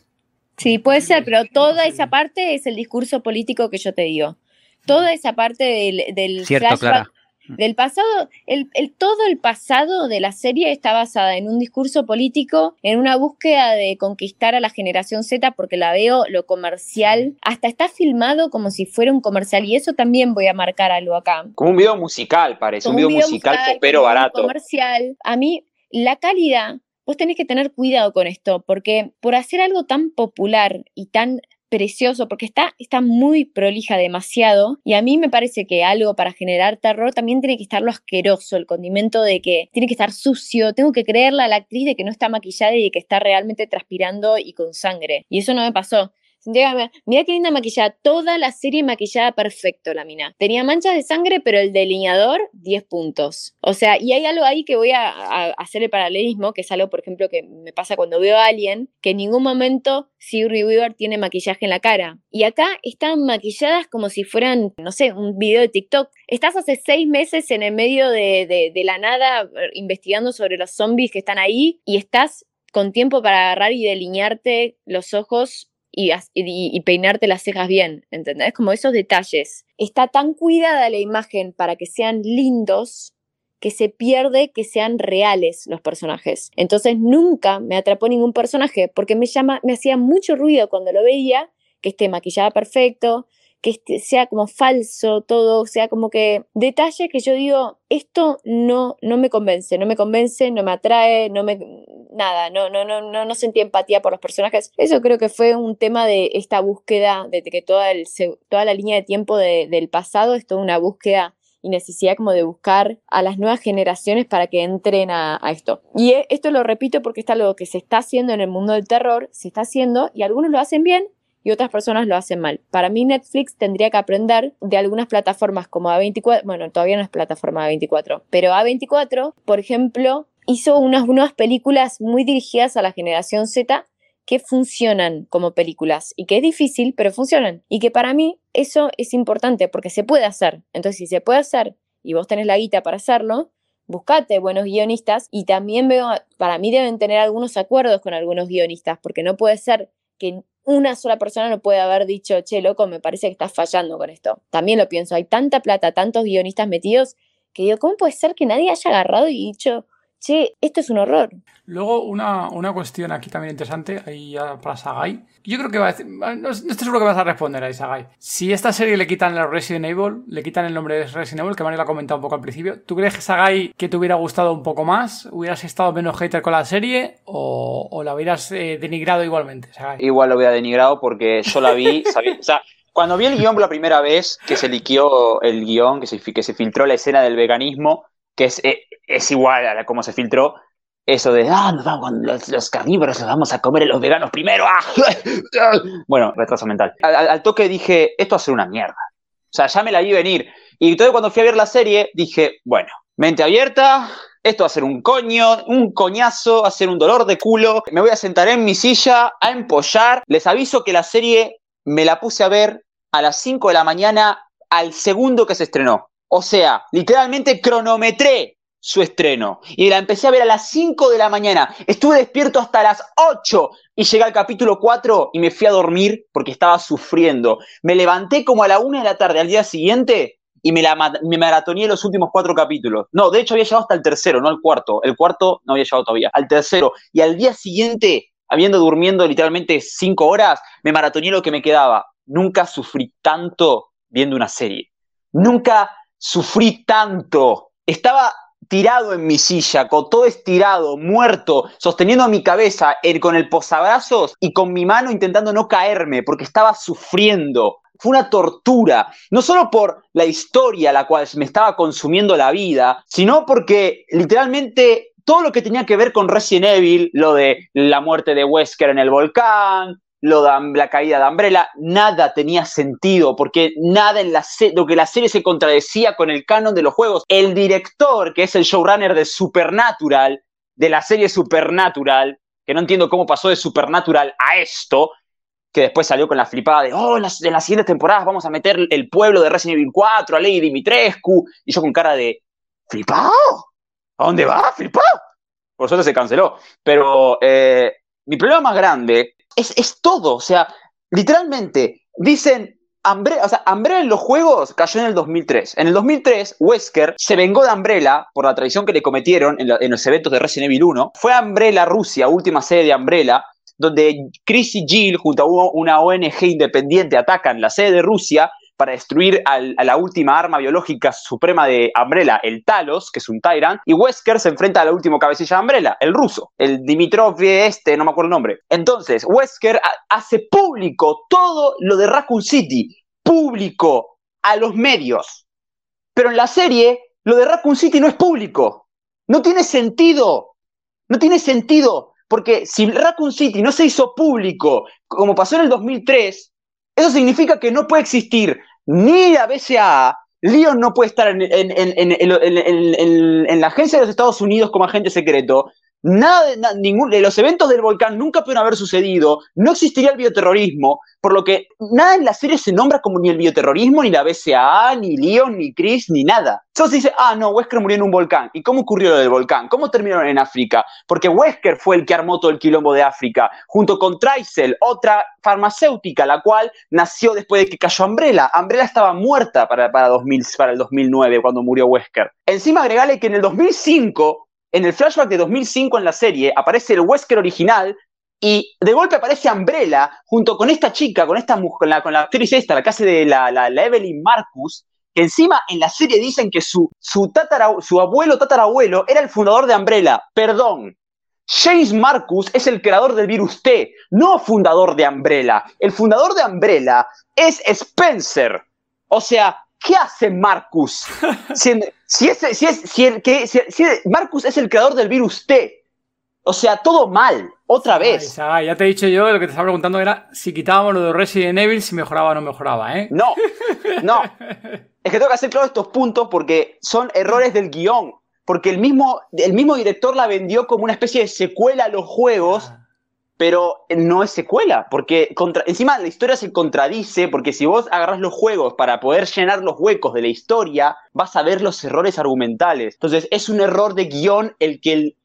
Sí puede ser pero toda esa parte es el discurso político que yo te digo. Toda esa parte del, del Cierto, flashback Clara. Del pasado, el, el, todo el pasado de la serie está basada en un discurso político, en una búsqueda de conquistar a la generación Z, porque la veo lo comercial, hasta está filmado como si fuera un comercial, y eso también voy a marcar algo acá. Como un video musical, parece, Como un video, musical, pero barato. Comercial. A mí, la calidad, vos tenés que tener cuidado con esto, porque por hacer algo tan popular y tan precioso porque está, está muy prolija demasiado y a mí me parece que algo para generar terror también tiene que estar lo asqueroso, el condimento de que tiene que estar sucio, tengo que creerle a la actriz de que no está maquillada y de que está realmente transpirando y con sangre y eso no me pasó. Mira qué linda maquillada. Toda la serie maquillada perfecto, la mina. Tenía manchas de sangre, pero el delineador, 10 puntos. O sea, y hay algo ahí que voy a, hacer el paralelismo, que es algo, por ejemplo, que me pasa cuando veo a alguien, que en ningún momento Sigourney Weaver tiene maquillaje en la cara. Y acá están maquilladas como si fueran, no sé, un video de TikTok. Estás hace seis meses en el medio de, de, de la nada investigando sobre los zombies que están ahí y estás con tiempo para agarrar y delinearte los ojos y, peinarte las cejas bien, ¿entendés? Como esos detalles. Está tan cuidada la imagen para que sean lindos que se pierde que sean reales los personajes. Entonces nunca me atrapó ningún personaje porque me llama, me hacía mucho ruido cuando lo veía, que esté maquillada perfecto, que este, sea como falso todo, sea como que detalles que yo digo, esto no, no me convence, no me convence, no me atrae, no me nada, no, no, no, no, no sentí empatía por los personajes. Eso creo que fue un tema de esta búsqueda, de que toda, el, toda la línea de tiempo de, del pasado es toda una búsqueda y necesidad como de buscar a las nuevas generaciones para que entren a, a esto. Y e- esto lo repito porque está lo que se está haciendo en el mundo del terror, se está haciendo y algunos lo hacen bien y otras personas lo hacen mal. Para mí Netflix tendría que aprender de algunas plataformas como A24, bueno, todavía no es plataforma A24, pero A24, por ejemplo, hizo unas nuevas películas muy dirigidas a la generación Z que funcionan como películas y que es difícil, pero funcionan. Y que para mí eso es importante porque se puede hacer. Entonces, si se puede hacer y vos tenés la guita para hacerlo, buscate buenos guionistas y también veo, para mí deben tener algunos acuerdos con algunos guionistas, porque no puede ser que una sola persona no puede haber dicho, che, loco, me parece que estás fallando con esto. También lo pienso, hay tanta plata, tantos guionistas metidos, que digo, ¿cómo puede ser que nadie haya agarrado y dicho, che, esto es un horror? Luego, una, una cuestión aquí también interesante, ahí ya para Sagai. Yo creo que va a decir, no, no estoy seguro que vas a responder ahí, Sagai. Si esta serie le quitan el Resident Evil, le quitan el nombre de Resident Evil, que Mario lo ha comentado un poco al principio, ¿tú crees que Sagai que te hubiera gustado un poco más? ¿Hubieras estado menos hater con la serie o, o la hubieras eh, denigrado igualmente, Sagai? Igual lo hubiera denigrado porque yo la vi, sabía- o sea, cuando vi el guion por la primera vez, que se liquió el guion, que se, que se filtró la escena del veganismo, que es, eh, es igual a cómo se filtró, eso de, ah, nos vamos, los, los carnívoros los vamos a comer los veganos primero. ah". Bueno, retraso mental. Al, al- al toque dije, esto va a ser una mierda. O sea, ya me la vi venir. Y entonces cuando fui a ver la serie, dije, bueno, mente abierta, esto va a ser un coño, un coñazo, va a ser un dolor de culo. Me voy a sentar en mi silla a empollar. Les aviso que la serie me la puse a ver a las 5 de la mañana al segundo que se estrenó. O sea, literalmente cronometré su estreno. Y la empecé a ver a las 5 de la mañana. Estuve despierto hasta las 8 y llegué al capítulo 4 y me fui a dormir porque estaba sufriendo. Me levanté como a la 1 de la tarde al día siguiente y me, la, me maratoneé los últimos cuatro capítulos. No, de hecho había llegado hasta el tercero, no al cuarto. El cuarto no había llegado todavía. Al tercero. Y al día siguiente, habiendo durmiendo literalmente 5 horas, me maratoneé lo que me quedaba. Nunca sufrí tanto viendo una serie. Nunca sufrí tanto. Estaba tirado en mi silla, con todo estirado, muerto, sosteniendo mi cabeza eh, con el posabrazos y con mi mano intentando no caerme porque estaba sufriendo. Fue una tortura, no solo por la historia la cual me estaba consumiendo la vida, sino porque literalmente todo lo que tenía que ver con Resident Evil, lo de la muerte de Wesker en el volcán, lo la caída de Umbrella, nada tenía sentido, porque nada en la lo que la serie se contradecía con el canon de los juegos. El director, que es el showrunner de Supernatural, de la serie Supernatural, que no entiendo cómo pasó de Supernatural a esto, que después salió con la flipada de, oh, en las, las siguientes temporadas vamos a meter el pueblo de Resident Evil 4, a Lady Dimitrescu, y yo con cara de, ¿flipado? ¿A dónde va? ¿Flipado? Por suerte se canceló. Pero eh, mi problema más grande es, es todo. O sea, literalmente dicen. Umbre- o sea, Umbrella en los juegos cayó en el 2003. En el 2003, Wesker se vengó de Umbrella por la traición que le cometieron en, los eventos de Resident Evil 1. Fue a Umbrella Rusia, última sede de Umbrella, donde Chris y Jill, junto a una ONG independiente, atacan la sede de Rusia para destruir al- a la última arma biológica suprema de Umbrella, el Talos, que es un Tyrant, y Wesker se enfrenta a la última cabecilla de Umbrella, el ruso, el Dimitrov este, no me acuerdo el nombre. Entonces, Wesker ha- hace público todo lo de Raccoon City, público a los medios. Pero en la serie, lo de Raccoon City no es público. No tiene sentido. No tiene sentido. Porque si Raccoon City no se hizo público, como pasó en el 2003, eso significa que no puede existir ni la BCAA, Leon no puede estar en- en- en- en la agencia de los Estados Unidos como agente secreto, nada na- ningún, de los eventos del volcán nunca pueden haber sucedido, no existiría el bioterrorismo, por lo que nada en la serie se nombra como ni el bioterrorismo, ni la BCAA, ni Leon, ni Chris, ni nada. Solo se dice, ah, no, Wesker murió en un volcán. ¿Y cómo ocurrió lo del volcán? ¿Cómo terminaron en África? Porque Wesker fue el que armó todo el quilombo de África, junto con Tricel, otra farmacéutica, la cual nació después de que cayó Umbrella. Umbrella estaba muerta para, para, 2000, para el 2009, cuando murió Wesker. Encima agregale que en el 2005, en el flashback de 2005 en la serie, aparece el Wesker original y de golpe aparece Umbrella junto con esta chica, con esta mujer, con la, con la actriz esta, la que hace de la, la, la Evelyn Marcus, que encima en la serie dicen que su, su, tatara, su abuelo tatarabuelo era el fundador de Umbrella. Perdón. James Marcus es el creador del virus T, no fundador de Umbrella. El fundador de Umbrella es Spencer. O sea, ¿qué hace Marcus? Si, si, es, si, es, si, el, que, si, si Marcus es el creador del virus T. O sea, todo mal, otra vez. ya te he dicho yo, lo que te estaba preguntando era si quitábamos lo de Resident Evil, si mejoraba o no mejoraba, ¿eh? No, no. Es que tengo que hacer claro estos puntos porque son errores del guion. Porque el mismo, el mismo director la vendió como una especie de secuela a los juegos. Ah pero no es secuela, porque encima la historia se contradice, porque si vos agarras los juegos para poder llenar los huecos de la historia, vas a ver los errores argumentales. Entonces es un error de guion el que el,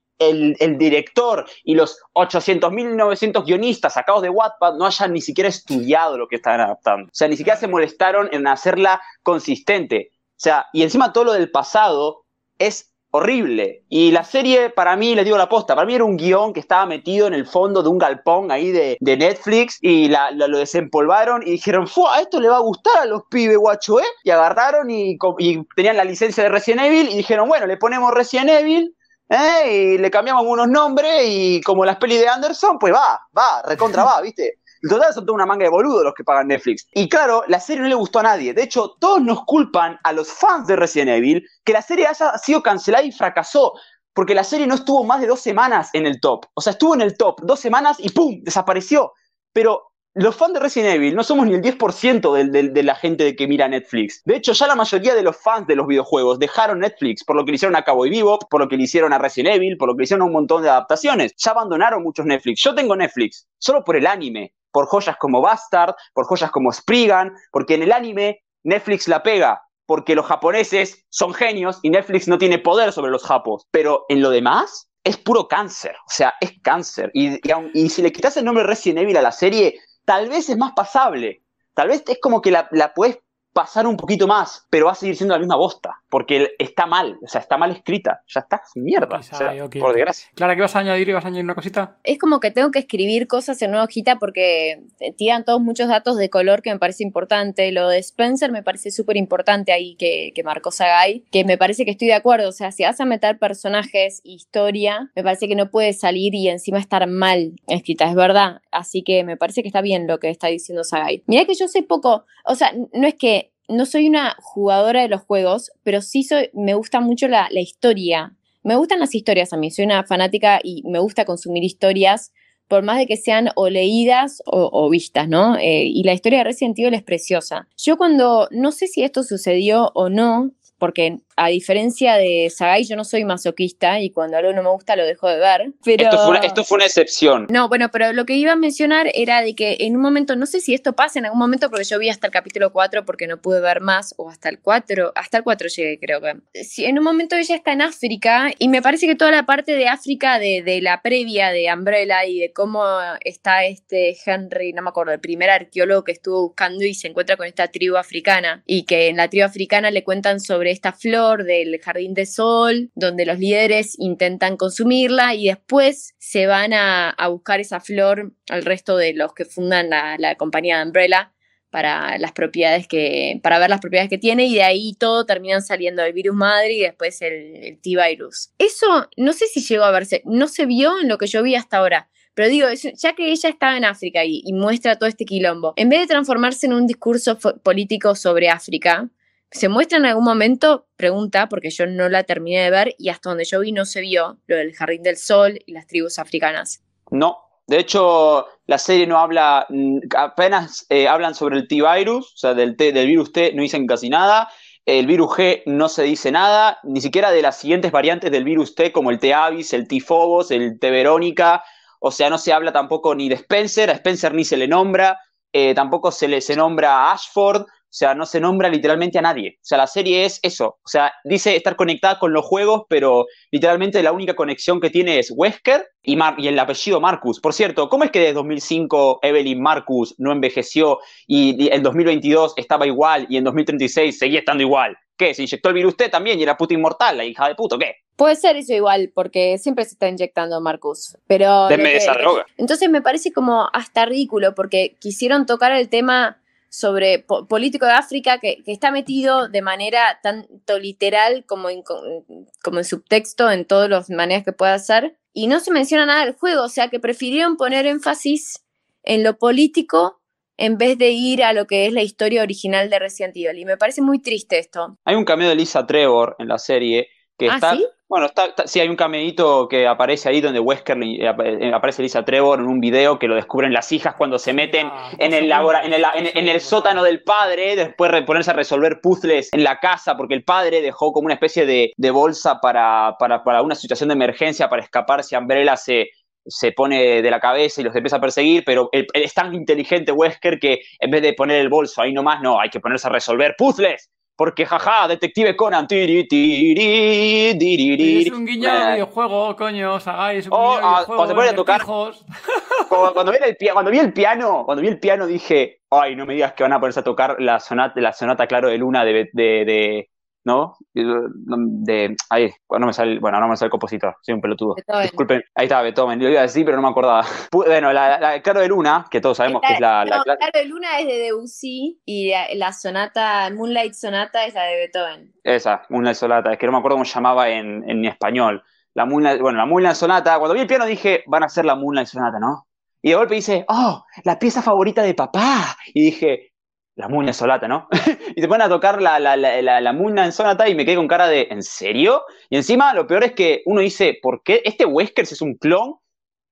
el, director y los 800.900 guionistas sacados de Wattpad no hayan ni siquiera estudiado lo que estaban adaptando. O sea, ni siquiera se molestaron en hacerla consistente. O sea, y encima todo lo del pasado es horrible. Y la serie, para mí, les digo la posta, para mí era un guion que estaba metido en el fondo de un galpón ahí de, de Netflix y la, lo desempolvaron y dijeron, ¡Fua! Esto le va a gustar a los pibes, guacho, ¿eh? Y agarraron y, y tenían la licencia de Resident Evil y dijeron, bueno, le ponemos Resident Evil. ¿eh? Y le cambiamos unos nombres y como las pelis de Anderson, pues va, va, recontra va, ¿viste? En total son toda una manga de boludos los que pagan Netflix. Y claro, la serie no le gustó a nadie. De hecho, todos nos culpan a los fans de Resident Evil que la serie haya sido cancelada y fracasó. Porque la serie no estuvo más de dos semanas en el top. O sea, estuvo en el top dos semanas y ¡pum! desapareció. Pero los fans de Resident Evil no somos ni el 10% del- del- de la gente que mira Netflix. De hecho, ya la mayoría de los fans de los videojuegos dejaron Netflix por lo que le hicieron a Cowboy Bebop, por lo que le hicieron a Resident Evil, por lo que le hicieron a un montón de adaptaciones. Ya abandonaron muchos Netflix. Yo tengo Netflix solo por el anime, por joyas como Bastard, por joyas como Spriggan, porque en el anime Netflix la pega. Porque los japoneses son genios y Netflix no tiene poder sobre los japos. Pero en lo demás, es puro cáncer. O sea, es cáncer. Y, aun- y si le quitas el nombre Resident Evil a la serie, tal vez es más pasable. Tal vez es como que la, la puedes pasar un poquito más, pero va a seguir siendo la misma bosta. Porque está mal. O sea, está mal escrita. Ya está. Mierda. O sea, por desgracia. Clara, ¿qué vas a añadir? ¿Ibas a añadir una cosita? Es como que tengo que escribir cosas en una hojita porque tiran todos muchos datos de color que me parece importante. Lo de Spencer me parece súper importante ahí que, que marcó Sagai, que me parece que estoy de acuerdo. O sea, si vas a meter personajes, historia, me parece que no puede salir y encima estar mal escrita, es verdad. Así que me parece que está bien lo que está diciendo Sagai. Mira que yo sé poco, o sea, no es que no soy una jugadora de los juegos, pero sí soy, me gusta mucho la, la historia. Me gustan las historias a mí, soy una fanática y me gusta consumir historias, por más de que sean o leídas o, vistas, ¿no? Eh, y la historia de Resident Evil es preciosa. Yo cuando, no sé si esto sucedió o no, porque a diferencia de Sagai yo no soy masoquista y cuando algo no me gusta lo dejo de ver, pero... Esto, fue una, esto fue una excepción. No, bueno, pero lo que iba a mencionar era de que en un momento, no sé si esto pasa en algún momento, porque yo vi hasta el capítulo 4 porque no pude ver más, o hasta el 4, hasta el 4 llegué creo que. Si en un momento ella está en África y me parece que toda la parte de África, de, de la previa de Umbrella y de cómo está este Henry, no me acuerdo, el primer arqueólogo que estuvo buscando y se encuentra con esta tribu africana y que en la tribu africana le cuentan sobre esta flor del jardín de sol, donde los líderes intentan consumirla y después se van a, buscar esa flor al resto de los que fundan la, compañía de Umbrella para las propiedades que, para ver las propiedades que tiene y de ahí todo terminan saliendo el virus madre y después el, el T-Virus. Eso no sé si llegó a verse, no se vio en lo que yo vi hasta ahora. Pero digo, ya que ella estaba en África y, muestra todo este quilombo, en vez de transformarse en un discurso político sobre África, ¿se muestra en algún momento? Pregunta, porque yo no la terminé de ver y hasta donde yo vi no se vio lo del Jardín del Sol y las tribus africanas. No. De hecho, la serie no habla, mm, apenas eh, hablan sobre el T-Virus, o sea, del, T, del virus T no dicen casi nada. El virus G no se dice nada, ni siquiera de las siguientes variantes del virus T, como el T-Avis, el T-Phobos, el T-Verónica. O sea, no se habla tampoco ni de Spencer, a Spencer ni se le nombra, eh, tampoco se le se nombra a Ashford, o sea, no se nombra literalmente a nadie. O sea, la serie es eso. O sea, dice estar conectada con los juegos, pero literalmente la única conexión que tiene es Wesker y, Mar- y el apellido Marcus. Por cierto, ¿cómo es que desde 2005 Evelyn Marcus no envejeció y, en 2022 estaba igual y en 2036 seguía estando igual? ¿Qué? ¿Se inyectó el virus T también y era puta inmortal, la hija de puto? ¿Qué? Puede ser eso igual, porque siempre se está inyectando Marcus. Pero. Denme esa droga. Entonces me parece como hasta ridículo, porque quisieron tocar el tema sobre po- político de África que, que está metido de manera tanto literal como en, como en subtexto en todas las maneras que pueda hacer. Y no se menciona nada del juego, o sea que prefirieron poner énfasis en lo político en vez de ir a lo que es la historia original de Resident Evil. Y me parece muy triste esto. Hay un cameo de Lisa Trevor en la serie que Ah, está. ¿sí? Bueno, está, está- sí, hay un cameíto que aparece ahí donde Wesker le- eh, aparece Lisa Trevor en un video que lo descubren las hijas cuando se meten Ah, en el, labora- en el, en- en sótano del padre, después ponerse a resolver puzzles en la casa, porque el padre dejó como una especie de, de bolsa para, para, para una situación de emergencia, para escapar si Umbrella se, se pone de la cabeza y los empieza a perseguir, pero es tan inteligente Wesker que en vez de poner el bolso ahí nomás, no, hay que ponerse a resolver puzzles. Porque jaja, detective Conan. tiri, tiri, diriri. Es un guiño al videojuego, coño, os hagáis un Oh, guiño ah, videojuego. cuando se a tocar. acertijos. Cuando, cuando vi el, pia- cuando vi el piano, cuando vi el piano dije, ay, no me digas que van a ponerse a tocar la sonata, la sonata claro de Luna de, de, de- ¿no? De, ay, no me sale, bueno, no me sale el compositor, soy un pelotudo. Beethoven. Disculpen, ahí estaba Beethoven, lo iba a decir, pero no me acordaba. Bueno, la, la- claro de Luna, que todos sabemos que es la, no, Claro de Luna es de Debussy y la, la sonata, Moonlight Sonata es la de Beethoven. Esa, Moonlight Sonata, es que no me acuerdo cómo se llamaba en, en español. La Moonlight, bueno, la Moonlight Sonata, cuando vi el piano dije, van a hacer la Moonlight Sonata, ¿no? Y de golpe dice, oh, la pieza favorita de papá. Y dije, la Moonlight Sonata, ¿no? y te ponen a tocar la, la, la, la, la Moonlight Sonata y me quedé con cara de, ¿en serio? Y encima lo peor es que uno dice, ¿por qué este Weskers es un clon?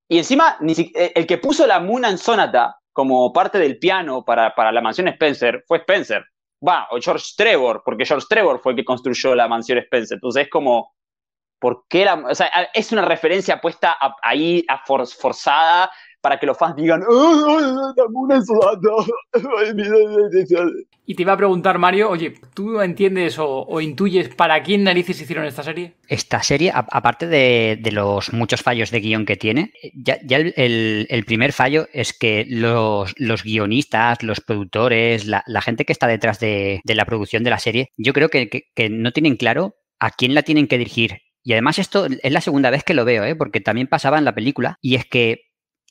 Y encima, ni si- eh, el que puso la Moonlight Sonata como parte del piano para, para la mansión Spencer fue Spencer. Va, o George Trevor, porque George Trevor fue el que construyó la mansión Spencer. Entonces es como, ¿por qué la.? O sea, es una referencia puesta ahí, a for- forzada, para que los fans digan, Y te iba a preguntar, Mario, oye, ¿tú entiendes o, o intuyes para quién narices hicieron esta serie? Esta serie, a- aparte de, de los muchos fallos de guion que tiene, ya, ya el, el- el primer fallo es que los, los guionistas, los productores, la, la gente que está detrás de, de la producción de la serie, yo creo que, que- que no tienen claro a quién la tienen que dirigir. Y además esto es la segunda vez que lo veo, ¿eh? porque también pasaba en la película, y es que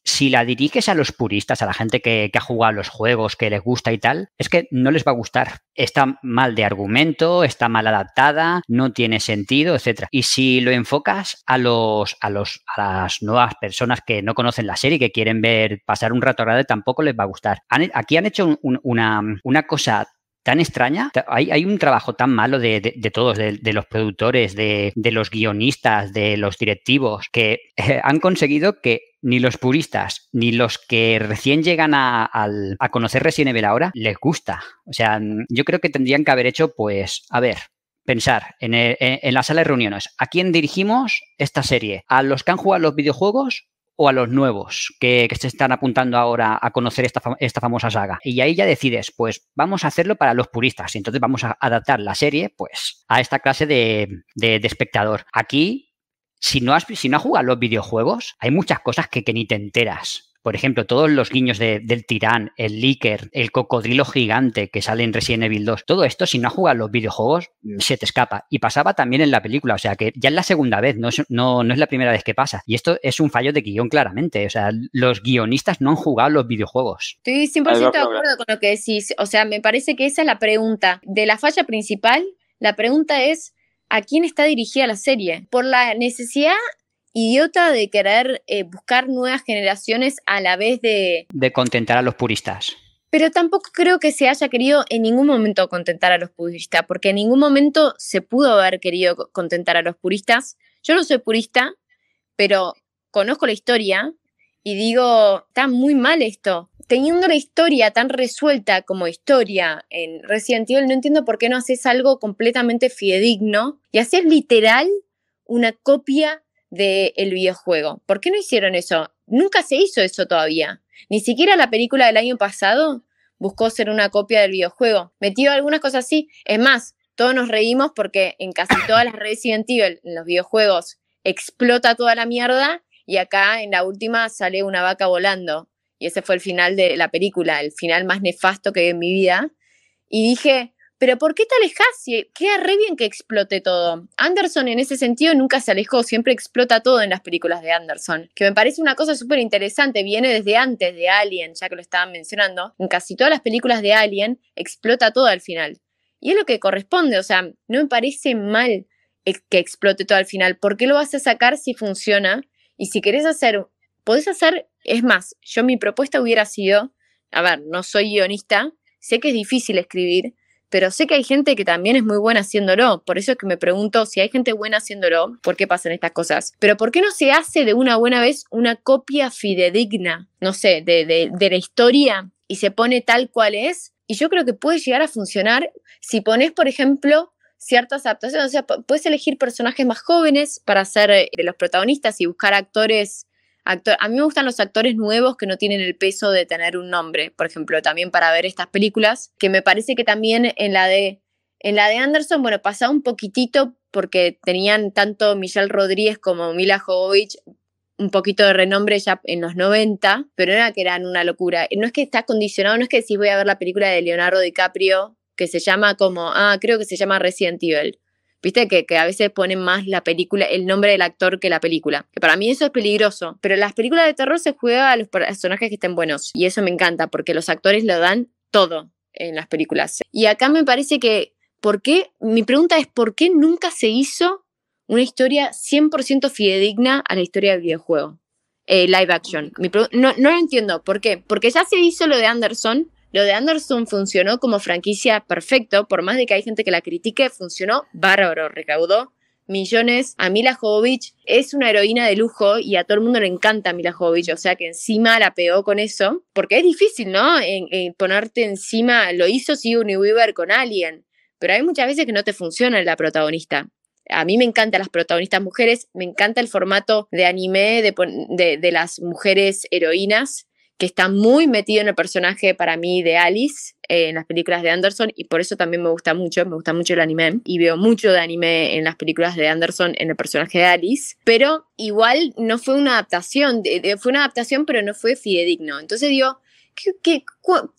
si la diriges a los puristas, a la gente que, ha jugado los juegos, que les gusta y tal, es que no les va a gustar. Está mal de argumento, está mal adaptada, no tiene sentido, etcétera. Y si lo enfocas a los, a los, a las nuevas personas que no conocen la serie, que quieren ver pasar un rato agradable, tampoco les va a gustar. Aquí han hecho un- un- una, una cosa tan extraña, hay, un trabajo tan malo de, todos, de, los productores, de, los guionistas, de los directivos, que eh, han conseguido que ni los puristas, ni los que recién llegan a, conocer Resident Evil ahora, les gusta. O sea, yo creo que tendrían que haber hecho, pues, a ver, pensar en- en la sala de reuniones, ¿a quién dirigimos esta serie? ¿A los que han jugado los videojuegos o a los nuevos que, se están apuntando ahora a conocer esta, esta famosa saga. Y ahí ya decides, pues vamos a hacerlo para los puristas. Y entonces vamos a adaptar la serie, pues, a esta clase de, de- de espectador. Aquí, si no has, si no has jugado los videojuegos, hay muchas cosas que, que ni te enteras. Por ejemplo, todos los guiños de- del tirán, el líker, el cocodrilo gigante que sale en Resident Evil 2, todo esto, si no has jugado los videojuegos, se te escapa. Y pasaba también en la película, o sea que ya es la segunda vez, no es, no, no es la primera vez que pasa. Y esto es un fallo de guion claramente, o sea, los guionistas no han jugado los videojuegos. Estoy 100% de acuerdo con lo que decís. O sea, me parece que esa es la pregunta. De la falla principal, la pregunta es ¿a quién está dirigida la serie? Por la necesidad idiota de querer eh, buscar nuevas generaciones a la vez de... De contentar a los puristas. Pero tampoco creo que se haya querido en ningún momento contentar a los puristas, porque en ningún momento se pudo haber querido co- contentar a los puristas. Yo no soy purista, pero conozco la historia y digo, está muy mal esto. Teniendo la historia tan resuelta como historia en Resident Evil, no entiendo por qué no haces algo completamente fidedigno y haces literal una copia del videojuego. ¿Por qué no hicieron eso? Nunca se hizo eso todavía. Ni siquiera la película del año pasado buscó ser una copia del videojuego. Metió algunas cosas así. Es más, todos nos reímos porque en casi todas las Resident Evil, en los videojuegos, explota toda la mierda y acá en la última sale una vaca volando. Y ese fue el final de la película, el final más nefasto que vi en mi vida. Y dije, pero ¿por qué te alejas? Si queda re bien que explote todo. Anderson en ese sentido nunca se alejó, siempre explota todo en las películas de Anderson, que me parece una cosa súper interesante, viene desde antes de Alien, ya que lo estaban mencionando. En casi todas las películas de Alien explota todo al final. Y es lo que corresponde, o sea, no me parece mal ex- que explote todo al final. ¿Por qué lo vas a sacar si funciona? Y si querés hacer, podés hacer, es más, yo mi propuesta hubiera sido a ver, no soy guionista, sé que es difícil escribir, pero sé que hay gente que también es muy buena haciéndolo. Por eso es que me pregunto si hay gente buena haciéndolo, ¿por qué pasan estas cosas? Pero ¿por qué no se hace de una buena vez una copia fidedigna, no sé, de, de, de la historia y se pone tal cual es? Y yo creo que puede llegar a funcionar si pones, por ejemplo, ciertas adaptaciones. O sea, puedes elegir personajes más jóvenes para ser eh, los protagonistas y buscar actores a mí me gustan los actores nuevos que no tienen el peso de tener un nombre, por ejemplo, también para ver estas películas, que me parece que también en la de, en la de Anderson, bueno, pasaba un poquitito porque tenían tanto Michelle Rodríguez como Mila Jovovich un poquito de renombre ya en los 90, pero no era que eran una locura. No es que estás condicionado, no es que decís voy a ver la película de Leonardo DiCaprio, que se llama como, ah, creo que se llama Resident Evil. Viste que, que, a veces ponen más la película, el nombre del actor que la película. Que para mí eso es peligroso. Pero las películas de terror se juega a los personajes que estén buenos. Y eso me encanta, porque los actores lo dan todo en las películas. Y acá me parece que, ¿por qué? Mi pregunta es, ¿por qué nunca se hizo una historia 100% fidedigna a la historia del videojuego? Eh, live action. no, no lo entiendo. ¿Por qué? Porque ya se hizo lo de Anderson, lo de Anderson funcionó como franquicia perfecto, por más de que hay gente que la critique, funcionó bárbaro, recaudó millones. A Mila Jovovich es una heroína de lujo y a todo el mundo le encanta Mila Jovovich, o sea que encima la pegó con eso, porque es difícil, ¿no? En, ponerte encima, lo hizo Sigourney Weaver con Alien, pero hay muchas veces que no te funciona la protagonista. A mí me encantan las protagonistas mujeres, me encanta el formato de anime de, de las mujeres heroínas que está muy metido en el personaje para mí de Alice eh, en las películas de Anderson y por eso también me gusta mucho, me gusta mucho el anime y veo mucho de anime en las películas de Anderson en el personaje de Alice, pero igual no fue una adaptación, fue una adaptación pero no fue fidedigno. Entonces digo, ¿Qué,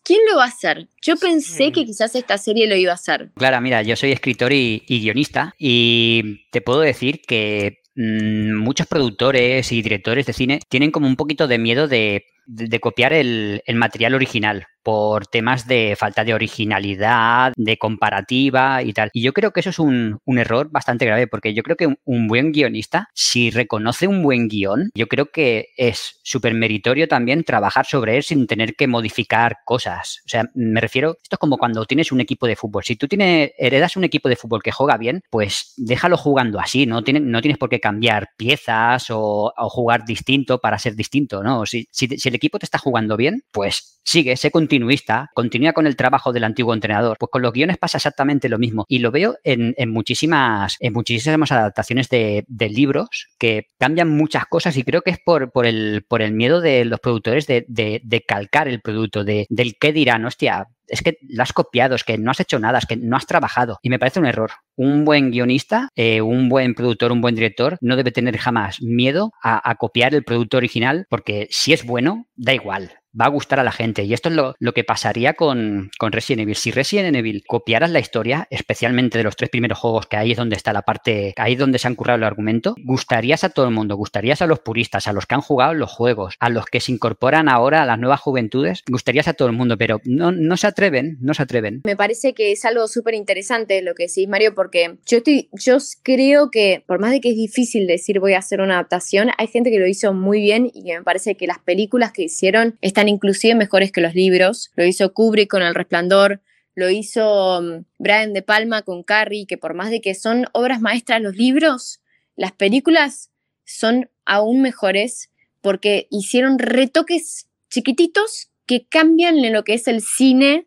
quién lo va a hacer? Yo pensé que quizás esta serie lo iba a hacer. Claro, mira, yo soy escritor y guionista y te puedo decir que mm, muchos productores y directores de cine tienen como un poquito de miedo de de, copiar el, material original por temas de falta de originalidad, de comparativa y tal. Y yo creo que eso es un, error bastante grave, porque yo creo que un, buen guionista, si reconoce un buen guion, yo creo que es súper meritorio también trabajar sobre él sin tener que modificar cosas. O sea, me refiero, esto es como cuando tienes un equipo de fútbol. Si tú tienes, heredas un equipo de fútbol que juega bien, pues déjalo jugando así, no, Tiene, no tienes por qué cambiar piezas o, jugar distinto para ser distinto, ¿no? Si, si, el equipo te está jugando bien, pues sigue, sé continuista, continúa con el trabajo del antiguo entrenador. Pues con los guiones pasa exactamente lo mismo. Y lo veo en, muchísimas, en muchísimas adaptaciones de, libros que cambian muchas cosas y creo que es por, por, el, por el miedo de los productores de, de calcar el producto, de, del qué dirán, hostia, es que lo has copiado, es que no has hecho nada, es que no has trabajado. Y me parece un error. Un buen guionista, eh, un buen productor, un buen director, no debe tener jamás miedo a, a copiar el producto original, porque si es bueno, da igual va a gustar a la gente. Y esto es lo, que pasaría con, con, Resident Evil. Si Resident Evil copiaras la historia, especialmente de los tres primeros juegos, que ahí es donde está la parte, ahí es donde se han currado el argumento, gustarías a todo el mundo, gustarías a los puristas, a los que han jugado los juegos, a los que se incorporan ahora a las nuevas juventudes, gustarías a todo el mundo, pero no, no se atreven, no se atreven. Me parece que es algo súper interesante lo que decís, Mario, porque yo estoy, yo creo que por más de que es difícil decir voy a hacer una adaptación, hay gente que lo hizo muy bien y que me parece que las películas que hicieron están inclusive mejores que los libros. Lo hizo Kubrick con El Resplandor, lo hizo mm, Brian De Palma con Carrie, que por más de que son obras maestras los libros, las películas son aún mejores porque hicieron retoques chiquititos que cambian lo que es el cine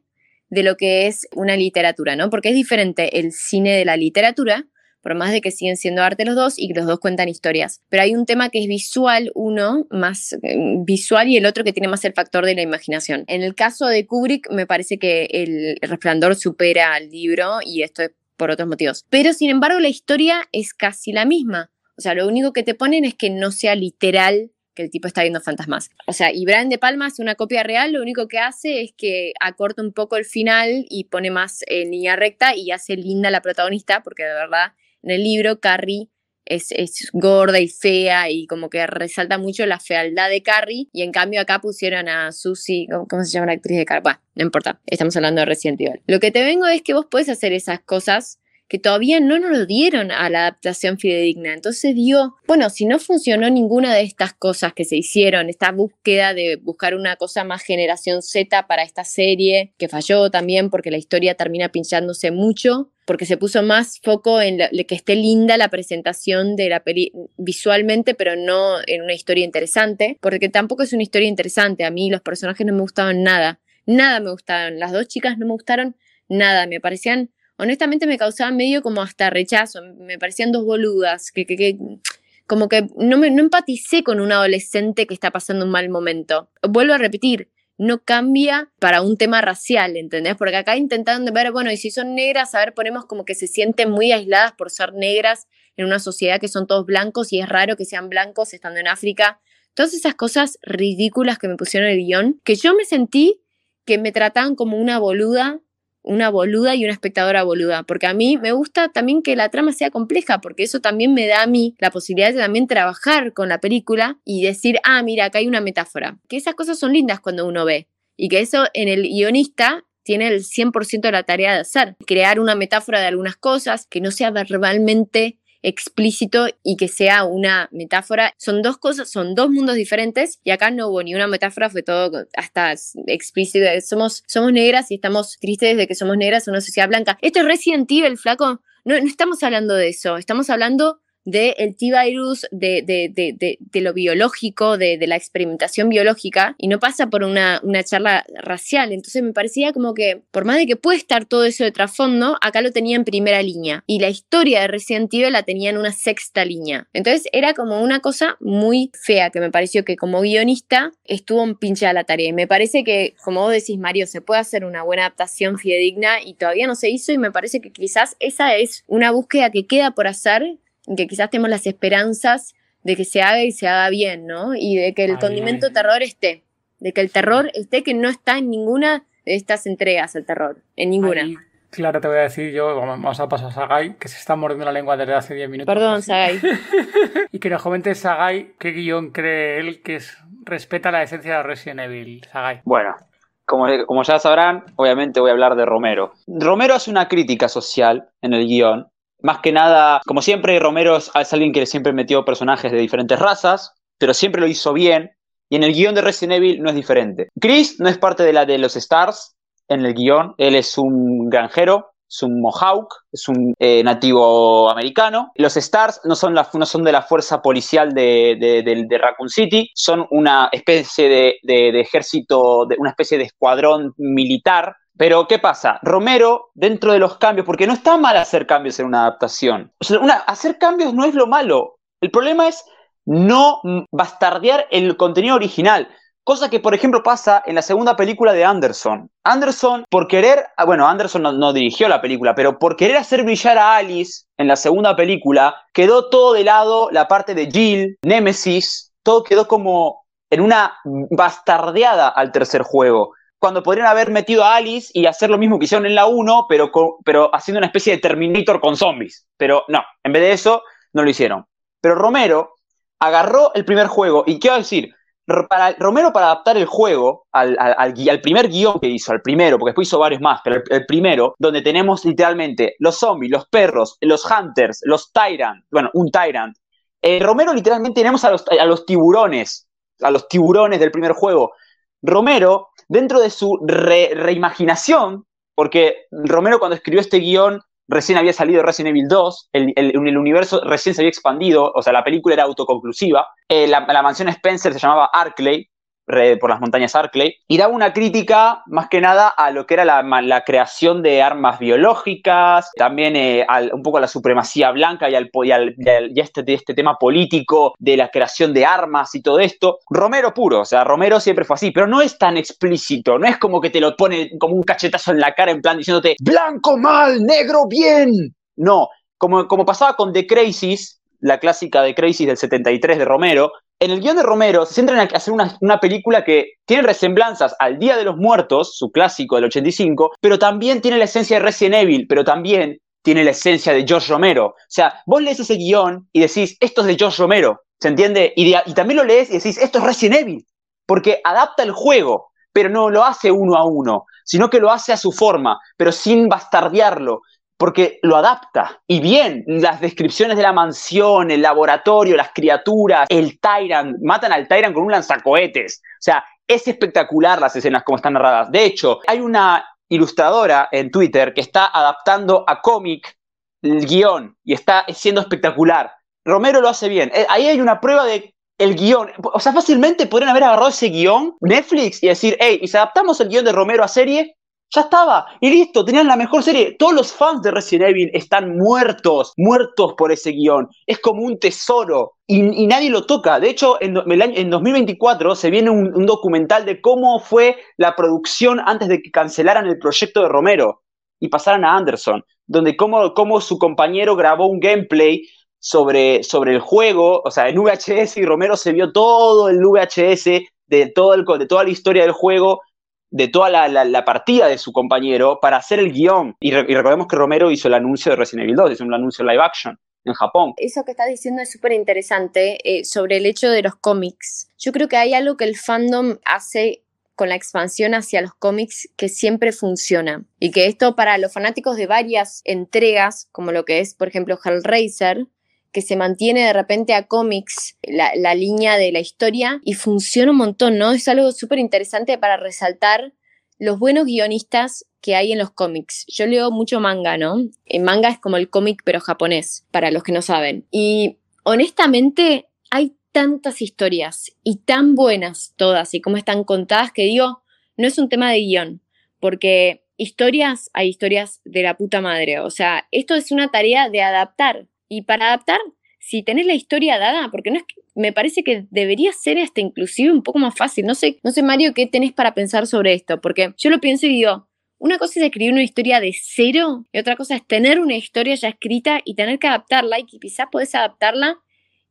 de lo que es una literatura, ¿no? Porque es diferente el cine de la literatura por más de que siguen siendo arte los dos y que los dos cuentan historias. Pero hay un tema que es visual, uno más eh, visual y el otro que tiene más el factor de la imaginación. En el caso de Kubrick, me parece que el resplandor supera al libro y esto es por otros motivos. Pero sin embargo, la historia es casi la misma. O sea, lo único que te ponen es que no sea literal que el tipo está viendo fantasmas. O sea, y Brian De Palma hace una copia real, lo único que hace es que acorta un poco el final y pone más en línea recta y hace linda la protagonista, porque de verdad en el libro Carrie es, gorda y fea y como que resalta mucho la fealdad de Carrie y en cambio acá pusieron a Susie, ¿cómo, se llama la actriz de Carrie? Bueno, no importa, estamos hablando de Resident Evil. Lo que te vengo es que vos puedes hacer esas cosas que todavía no nos lo dieron a la adaptación fidedigna. Entonces dio, bueno, si no funcionó ninguna de estas cosas que se hicieron, esta búsqueda de buscar una cosa más generación Z para esta serie, que falló también porque la historia termina pinchándose mucho, porque se puso más foco en que esté linda la presentación de la peli visualmente, pero no en una historia interesante, porque tampoco es una historia interesante. A mí los personajes no me gustaban nada, nada me gustaban. Las dos chicas no me gustaron nada, me parecían, honestamente me causaban medio como hasta rechazo, me parecían dos boludas, que, que, como que no, me, no empaticé con un adolescente que está pasando un mal momento. Vuelvo a repetir, no cambia para un tema racial, ¿entendés? Porque acá intentando ver, bueno, y si son negras, a ver, ponemos como que se sienten muy aisladas por ser negras en una sociedad que son todos blancos y es raro que sean blancos estando en África. Todas esas cosas ridículas que me pusieron el guion, que yo me sentí que me trataban como una boluda una boluda y una espectadora boluda, porque a mí me gusta también que la trama sea compleja, porque eso también me da a mí la posibilidad de también trabajar con la película y decir, ah, mira, acá hay una metáfora, que esas cosas son lindas cuando uno ve y que eso en el guionista tiene el 100% de la tarea de hacer, crear una metáfora de algunas cosas que no sea verbalmente explícito y que sea una metáfora. Son dos cosas, son dos mundos diferentes y acá no hubo ni una metáfora, fue todo hasta explícito. Somos, somos negras y estamos tristes de que somos negras en una sociedad blanca. Esto es Resident Evil, flaco. No, no estamos hablando de eso, estamos hablando del T-Virus, de, de, de, lo biológico, de, la experimentación biológica, y no pasa por una, charla racial. Entonces me parecía como que, por más de que puede estar todo eso de trasfondo, acá lo tenía en primera línea. Y la historia de Resident Evil la tenía en una sexta línea. Entonces era como una cosa muy fea que me pareció que como guionista estuvo en pinche la tarea. Y me parece que, como vos decís, Mario, se puede hacer una buena adaptación fidedigna y todavía no se hizo y me parece que quizás esa es una búsqueda que queda por hacer que quizás tenemos las esperanzas de que se haga y se haga bien, ¿no? Y de que el condimento terror esté, de que el terror esté, que no está en ninguna de estas entregas el terror, en ninguna. claro, te voy a decir yo, vamos a pasar a Sagai, que se está mordiendo la lengua desde hace 10 minutos. Perdón, Sagai. y que nos comente Sagai qué guion cree él que respeta la esencia de Resident Evil, Sagai. Bueno, como, como, ya sabrán, obviamente voy a hablar de Romero. Romero hace una crítica social en el guion, más que nada, como siempre, Romero es, alguien que siempre metió personajes de diferentes razas, pero siempre lo hizo bien. Y en el guion de Resident Evil no es diferente. Chris no es parte de la de los Stars en el guion. Él es un granjero, es un Mohawk, es un eh, nativo americano. Los Stars no son, la, no son de la fuerza policial de, de, Raccoon City, son una especie de, de ejército, de, una especie de escuadrón militar pero, ¿qué pasa? Romero, dentro de los cambios, porque no está mal hacer cambios en una adaptación. hacer cambios no es lo malo. El problema es no bastardear el contenido original. Cosa que, por ejemplo, pasa en la segunda película de Anderson. Anderson, por querer, ah, bueno, Anderson no, no, dirigió la película, pero por querer hacer brillar a Alice en la segunda película, quedó todo de lado la parte de Jill, Nemesis, todo quedó como en una bastardeada al tercer juego cuando podrían haber metido a Alice y hacer lo mismo que hicieron en la 1, pero, pero haciendo una especie de Terminator con zombies. Pero no, en vez de eso, no lo hicieron. Pero Romero agarró el primer juego, y quiero decir, Romero para adaptar el juego al, al, primer guion que hizo, al primero, porque después hizo varios más, pero el, primero, donde tenemos literalmente los zombies, los perros, los hunters, los tyrant, bueno, un tyrant. Eh, Romero literalmente tenemos a los, a los tiburones, a los tiburones del primer juego. Romero dentro de su reimaginación, porque Romero cuando escribió este guion recién había salido Resident Evil 2, el, el, universo recién se había expandido, o sea, la película era autoconclusiva, eh, la, la, mansión Spencer se llamaba Arkley, por las montañas Arkley, y daba una crítica más que nada a lo que era la, creación de armas biológicas, también eh, un poco a la supremacía blanca y, al, y, este, este tema político de la creación de armas y todo esto. Romero puro, o sea, Romero siempre fue así, pero no es tan explícito, no es como que te lo pone como un cachetazo en la cara en plan diciéndote blanco mal, negro bien. No, como, como pasaba con The Crisis, la clásica de Crisis del 73 de Romero, en el guion de Romero se centra en hacer una, película que tiene resemblanzas al Día de los Muertos, su clásico del 85, pero también tiene la esencia de Resident Evil, pero también tiene la esencia de George Romero. O sea, vos lees ese guion y decís, esto es de George Romero, ¿se entiende? Y, y también lo lees y decís, esto es Resident Evil, porque adapta el juego, pero no lo hace uno a uno, sino que lo hace a su forma, pero sin bastardearlo, porque lo adapta. Y bien, las descripciones de la mansión, el laboratorio, las criaturas, el Tyrant, matan al Tyrant con un lanzacohetes. O sea, es espectacular las escenas como están narradas. De hecho, hay una ilustradora en Twitter que está adaptando a cómic el guion y está siendo espectacular. Romero lo hace bien. Eh, ahí hay una prueba de el guion. O sea, fácilmente podrían haber agarrado ese guion, Netflix, y decir, hey, y si adaptamos el guion de Romero a serie, ya estaba, y listo, tenían la mejor serie. Todos los fans de Resident Evil están muertos, muertos por ese guion. Es como un tesoro y, nadie lo toca. De hecho, en, en 2024 se viene un, documental de cómo fue la producción antes de que cancelaran el proyecto de Romero y pasaran a Anderson, donde cómo su compañero grabó un gameplay sobre, sobre el juego, o sea, en VHS y Romero se vio todo el VHS de, todo el, de toda la historia del juego de toda la, partida de su compañero para hacer el guion. Y, recordemos que Romero hizo el anuncio de Resident Evil 2, hizo un anuncio live action en Japón. Eso que estás diciendo es súper interesante eh, sobre el hecho de los cómics. Yo creo que hay algo que el fandom hace con la expansión hacia los cómics que siempre funciona y que esto para los fanáticos de varias entregas, como lo que es por ejemplo Hellraiser, que se mantiene de repente a cómics la, línea de la historia y funciona un montón, ¿no? Es algo súper interesante para resaltar los buenos guionistas que hay en los cómics. Yo leo mucho manga, ¿no? El manga es como el cómic pero japonés, para los que no saben. Y honestamente hay tantas historias y tan buenas todas y cómo están contadas que digo, no es un tema de guion, porque historias hay historias de la puta madre. O sea, esto es una tarea de adaptar y para adaptar, si tenés la historia dada, porque no es me parece que debería ser hasta inclusive un poco más fácil. No sé, no sé, Mario, qué tenés para pensar sobre esto, porque yo lo pienso y digo, una cosa es escribir una historia de cero y otra cosa es tener una historia ya escrita y tener que adaptarla y que quizás podés adaptarla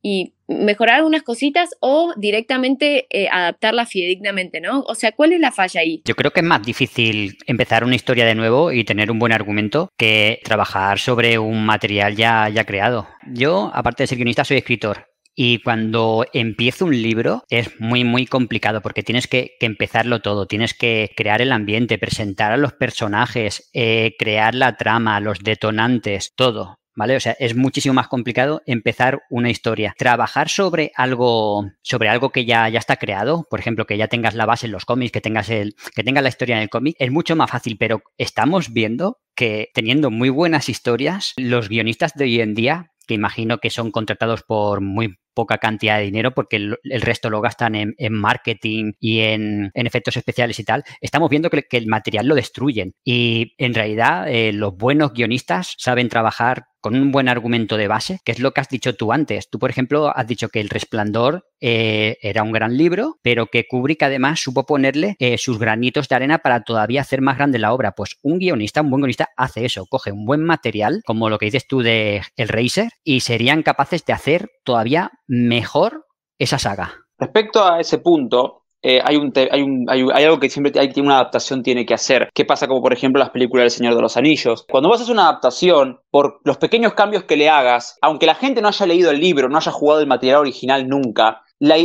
y mejorar algunas cositas o directamente eh, adaptarla fidedignamente, ¿no? O sea, ¿cuál es la falla ahí? Yo creo que es más difícil empezar una historia de nuevo y tener un buen argumento que trabajar sobre un material ya, ya creado. Yo, aparte de ser guionista, soy escritor. Y cuando empiezo un libro es muy, muy complicado porque tienes que, empezarlo todo, tienes que crear el ambiente, presentar a los personajes, eh, crear la trama, los detonantes, todo. ¿Vale? O sea, es muchísimo más complicado empezar una historia. Trabajar sobre algo, sobre algo que ya, ya está creado, por ejemplo, que ya tengas la base en los cómics, que tengas, el, que tengas la historia en el cómic, es mucho más fácil, pero estamos viendo que teniendo muy buenas historias, los guionistas de hoy en día que imagino que son contratados por muy poca cantidad de dinero porque el, resto lo gastan en, marketing y en, efectos especiales y tal, estamos viendo que, el material lo destruyen. Y en realidad eh, los buenos guionistas saben trabajar con un buen argumento de base, que es lo que has dicho tú antes. Tú, por ejemplo, has dicho que El Resplandor eh, era un gran libro, pero que Kubrick además supo ponerle eh, sus granitos de arena para todavía hacer más grande la obra. Pues un guionista, un buen guionista, hace eso, coge un buen material, como lo que dices tú de El Racer, y serían capaces de hacer todavía mejor esa saga. Respecto a ese punto, eh, hay, un hay, un, hay, algo que siempre hay, una adaptación tiene que hacer. ¿Qué pasa como por ejemplo las películas del Señor de los Anillos? Cuando vos haces una adaptación, por los pequeños cambios que le hagas, aunque la gente no haya leído el libro, no haya jugado el material original nunca, la,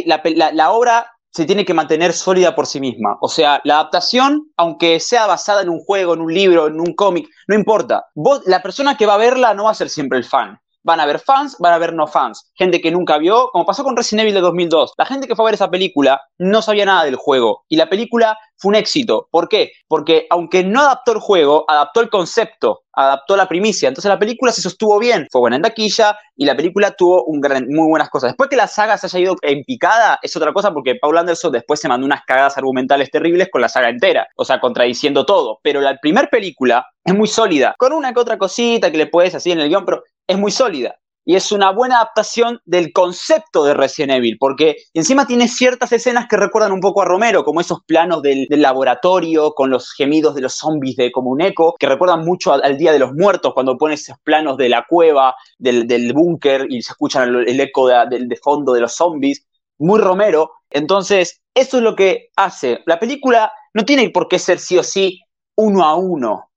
la obra se tiene que mantener sólida por sí misma. O sea, la adaptación, aunque sea basada en un juego, en un libro, en un cómic, no importa. Vos, la persona que va a verla no va a ser siempre el fan. Van a haber fans, van a haber no fans. Gente que nunca vio, como pasó con Resident Evil de 2002. La gente que fue a ver esa película no sabía nada del juego. Y la película fue un éxito. ¿Por qué? Porque aunque no adaptó el juego, adaptó el concepto, adaptó la primicia. Entonces la película se sostuvo bien, fue buena en taquilla y la película tuvo un gran, muy buenas cosas. Después que la saga se haya ido en picada, es otra cosa porque Paul Anderson después se mandó unas cagadas argumentales terribles con la saga entera, o sea, contradiciendo todo. Pero la primera película es muy sólida, con una que otra cosita que le puedes así en el guion, pero es muy sólida y es una buena adaptación del concepto de Resident Evil, porque encima tiene ciertas escenas que recuerdan un poco a Romero, como esos planos del, laboratorio con los gemidos de los zombies de como un eco, que recuerdan mucho al, Día de los Muertos, cuando pone esos planos de la cueva, del, búnker y se escuchan el, eco de, de fondo de los zombies. Muy Romero. Entonces, eso es lo que hace. La película no tiene por qué ser sí o sí uno a uno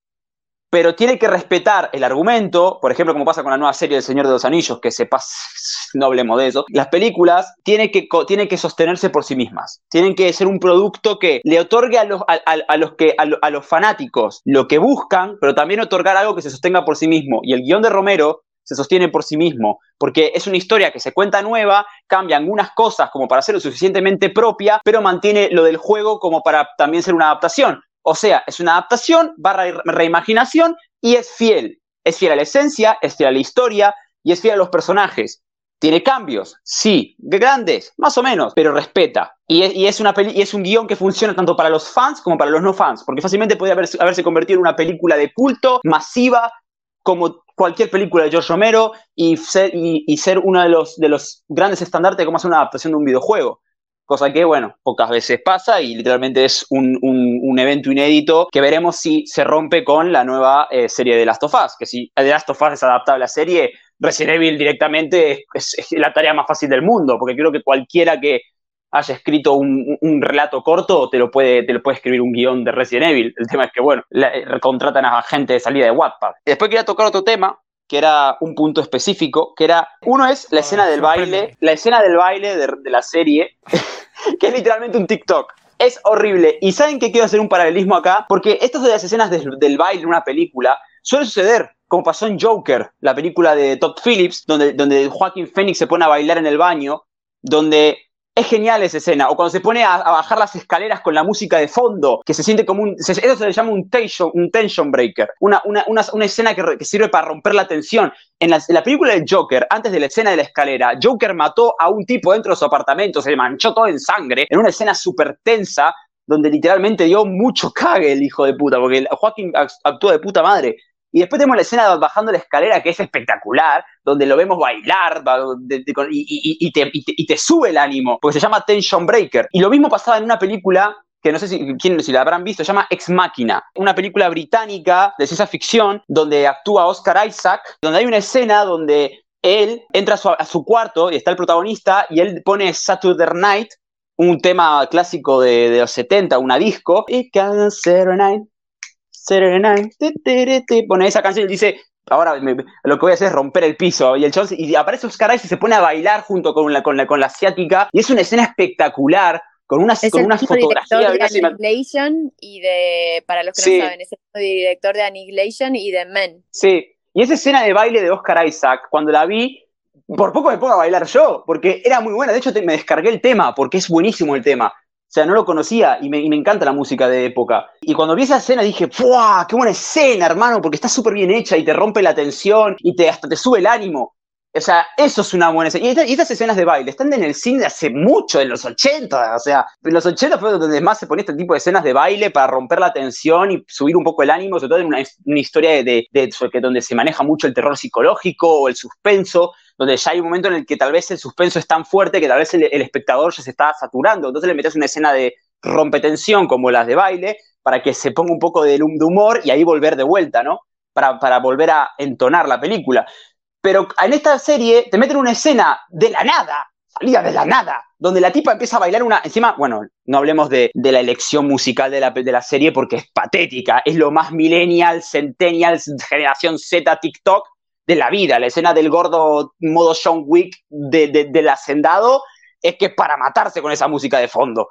pero tiene que respetar el argumento, por ejemplo, como pasa con la nueva serie del Señor de los Anillos, que se pasa, no hablemos de eso, las películas tienen que, tienen que sostenerse por sí mismas, tienen que ser un producto que le otorgue a los, a, los, que, a, los fanáticos lo que buscan, pero también otorgar algo que se sostenga por sí mismo. Y el guion de Romero se sostiene por sí mismo, porque es una historia que se cuenta nueva, cambia algunas cosas como para ser lo suficientemente propia, pero mantiene lo del juego como para también ser una adaptación. O sea, es una adaptación barra reimaginación y es fiel. Es fiel a la esencia, es fiel a la historia y es fiel a los personajes. ¿Tiene cambios? Sí. ¿Grandes? Más o menos, pero respeta. Y es, una y es un guion que funciona tanto para los fans como para los no fans, porque fácilmente podría haberse, convertido en una película de culto, masiva, como cualquier película de George Romero, y ser, y, uno de los, de los grandes estandartes de cómo hacer una adaptación de un videojuego cosa que, bueno, pocas veces pasa y literalmente es un, evento inédito que veremos si se rompe con la nueva eh, serie de Last of Us, que si The Last of Us es adaptable a la serie, Resident Evil directamente es, la tarea más fácil del mundo, porque creo que cualquiera que haya escrito un, relato corto te lo, puede, te lo puede escribir un guion de Resident Evil. El tema es que, bueno, eh, contratan a gente de salida de Wattpad. Después quería tocar otro tema, que era un punto específico, que era, uno es la escena del baile, la escena del baile de, la serie, que es literalmente un TikTok. Es horrible. Y saben que quiero hacer un paralelismo acá, porque estas de las escenas del baile en una película suele suceder, como pasó en Joker, la película de Todd Phillips, donde, donde Joaquín Phoenix se pone a bailar en el baño, donde es genial esa escena. O cuando se pone a, bajar las escaleras con la música de fondo, que se siente como un. eso se le llama un tension, un tension breaker. Una, una, una, escena que, sirve para romper la tensión. En la, película del Joker, antes de la escena de la escalera, Joker mató a un tipo dentro de su apartamento, se le manchó todo en sangre, en una escena súper tensa, donde literalmente dio mucho cague el hijo de puta, porque Joaquín actuó de puta madre. Y después tenemos la escena bajando la escalera que es espectacular, donde lo vemos bailar y, te, sube el ánimo, porque se llama Tension Breaker. Y lo mismo pasaba en una película que no sé si, si la habrán visto, se llama Ex Máquina, una película británica de ciencia ficción donde actúa Oscar Isaac, donde hay una escena donde él entra a su, cuarto y está el protagonista y él pone Saturday Night, un tema clásico de, los 70, una disco, y Saturday Night, pone esa canción y dice, ahora lo que voy a hacer es romper el piso. Y el y aparece Oscar Isaac y se pone a bailar junto con la, con la, con la asiática. Y es una escena espectacular, con una, con una fotografía. de Annihilation y de, para los que no saben, es el director de Annihilation y de Men. Sí, y esa escena de baile de Oscar Isaac, cuando la vi, por poco me pongo a bailar yo, porque era muy buena. De hecho, me descargué el tema, porque es buenísimo el tema. O sea, no lo conocía y me, encanta la música de época. Y cuando vi esa escena dije, ¡fuah! ¡Qué buena escena, hermano! Porque está súper bien hecha y te rompe la tensión y te, hasta te sube el ánimo. O sea, eso es una buena escena. Y, estas escenas de baile están en el cine hace mucho, en los 80. O sea, en los 80 fue donde más se ponía este tipo de escenas de baile para romper la tensión y subir un poco el ánimo, sobre todo en una, historia de, de, donde se maneja mucho el terror psicológico o el suspenso donde ya hay un momento en el que tal vez el suspenso es tan fuerte que tal vez el, espectador ya se está saturando. Entonces le metes una escena de rompetensión como las de baile para que se ponga un poco de, humor y ahí volver de vuelta, ¿no? Para, para volver a entonar la película. Pero en esta serie te meten una escena de la nada, salida de la nada, donde la tipa empieza a bailar una. Encima, bueno, no hablemos de, la elección musical de la, de la, serie porque es patética. Es lo más millennial, centennial, generación Z, TikTok de la vida. La escena del gordo modo John Wick de, del hacendado es que es para matarse con esa música de fondo.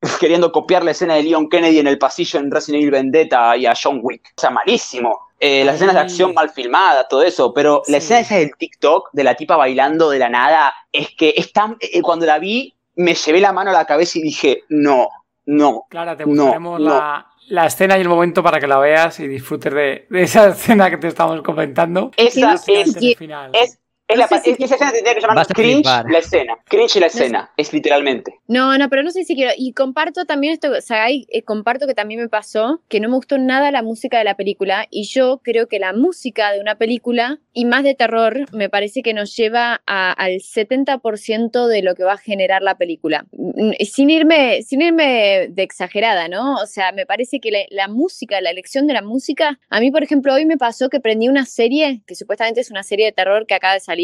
Queriendo copiar la escena de Leon Kennedy en el pasillo en Resident Evil Vendetta y a John Wick. O sea, malísimo. Eh, las escenas de acción mal filmadas, todo eso, pero la escena esa del TikTok de la tipa bailando de la nada, es que es tan, eh, cuando la vi, me llevé la mano a la cabeza y dije, no, no. Claro, te buscaremos la, la escena y el momento para que la veas y disfrutes de, esa escena que te estamos comentando. Esa es, es, final. es es la, esa escena tendría que llamar cringe la escena. Cringe la escena, es literalmente. No, no, pero no sé si quiero. Y comparto también esto, o sea, eh, comparto que también me pasó que no me gustó nada la música de la película. Y yo creo que la música de una película, y más de terror, me parece que nos lleva al 70% de lo que va a generar la película. Mm, sin irme, sin irme de exagerada, ¿no? O sea, me parece que la, la música, la elección de la música, a mí, por ejemplo, hoy me pasó que prendí una serie, que supuestamente es una serie de terror que acaba de salir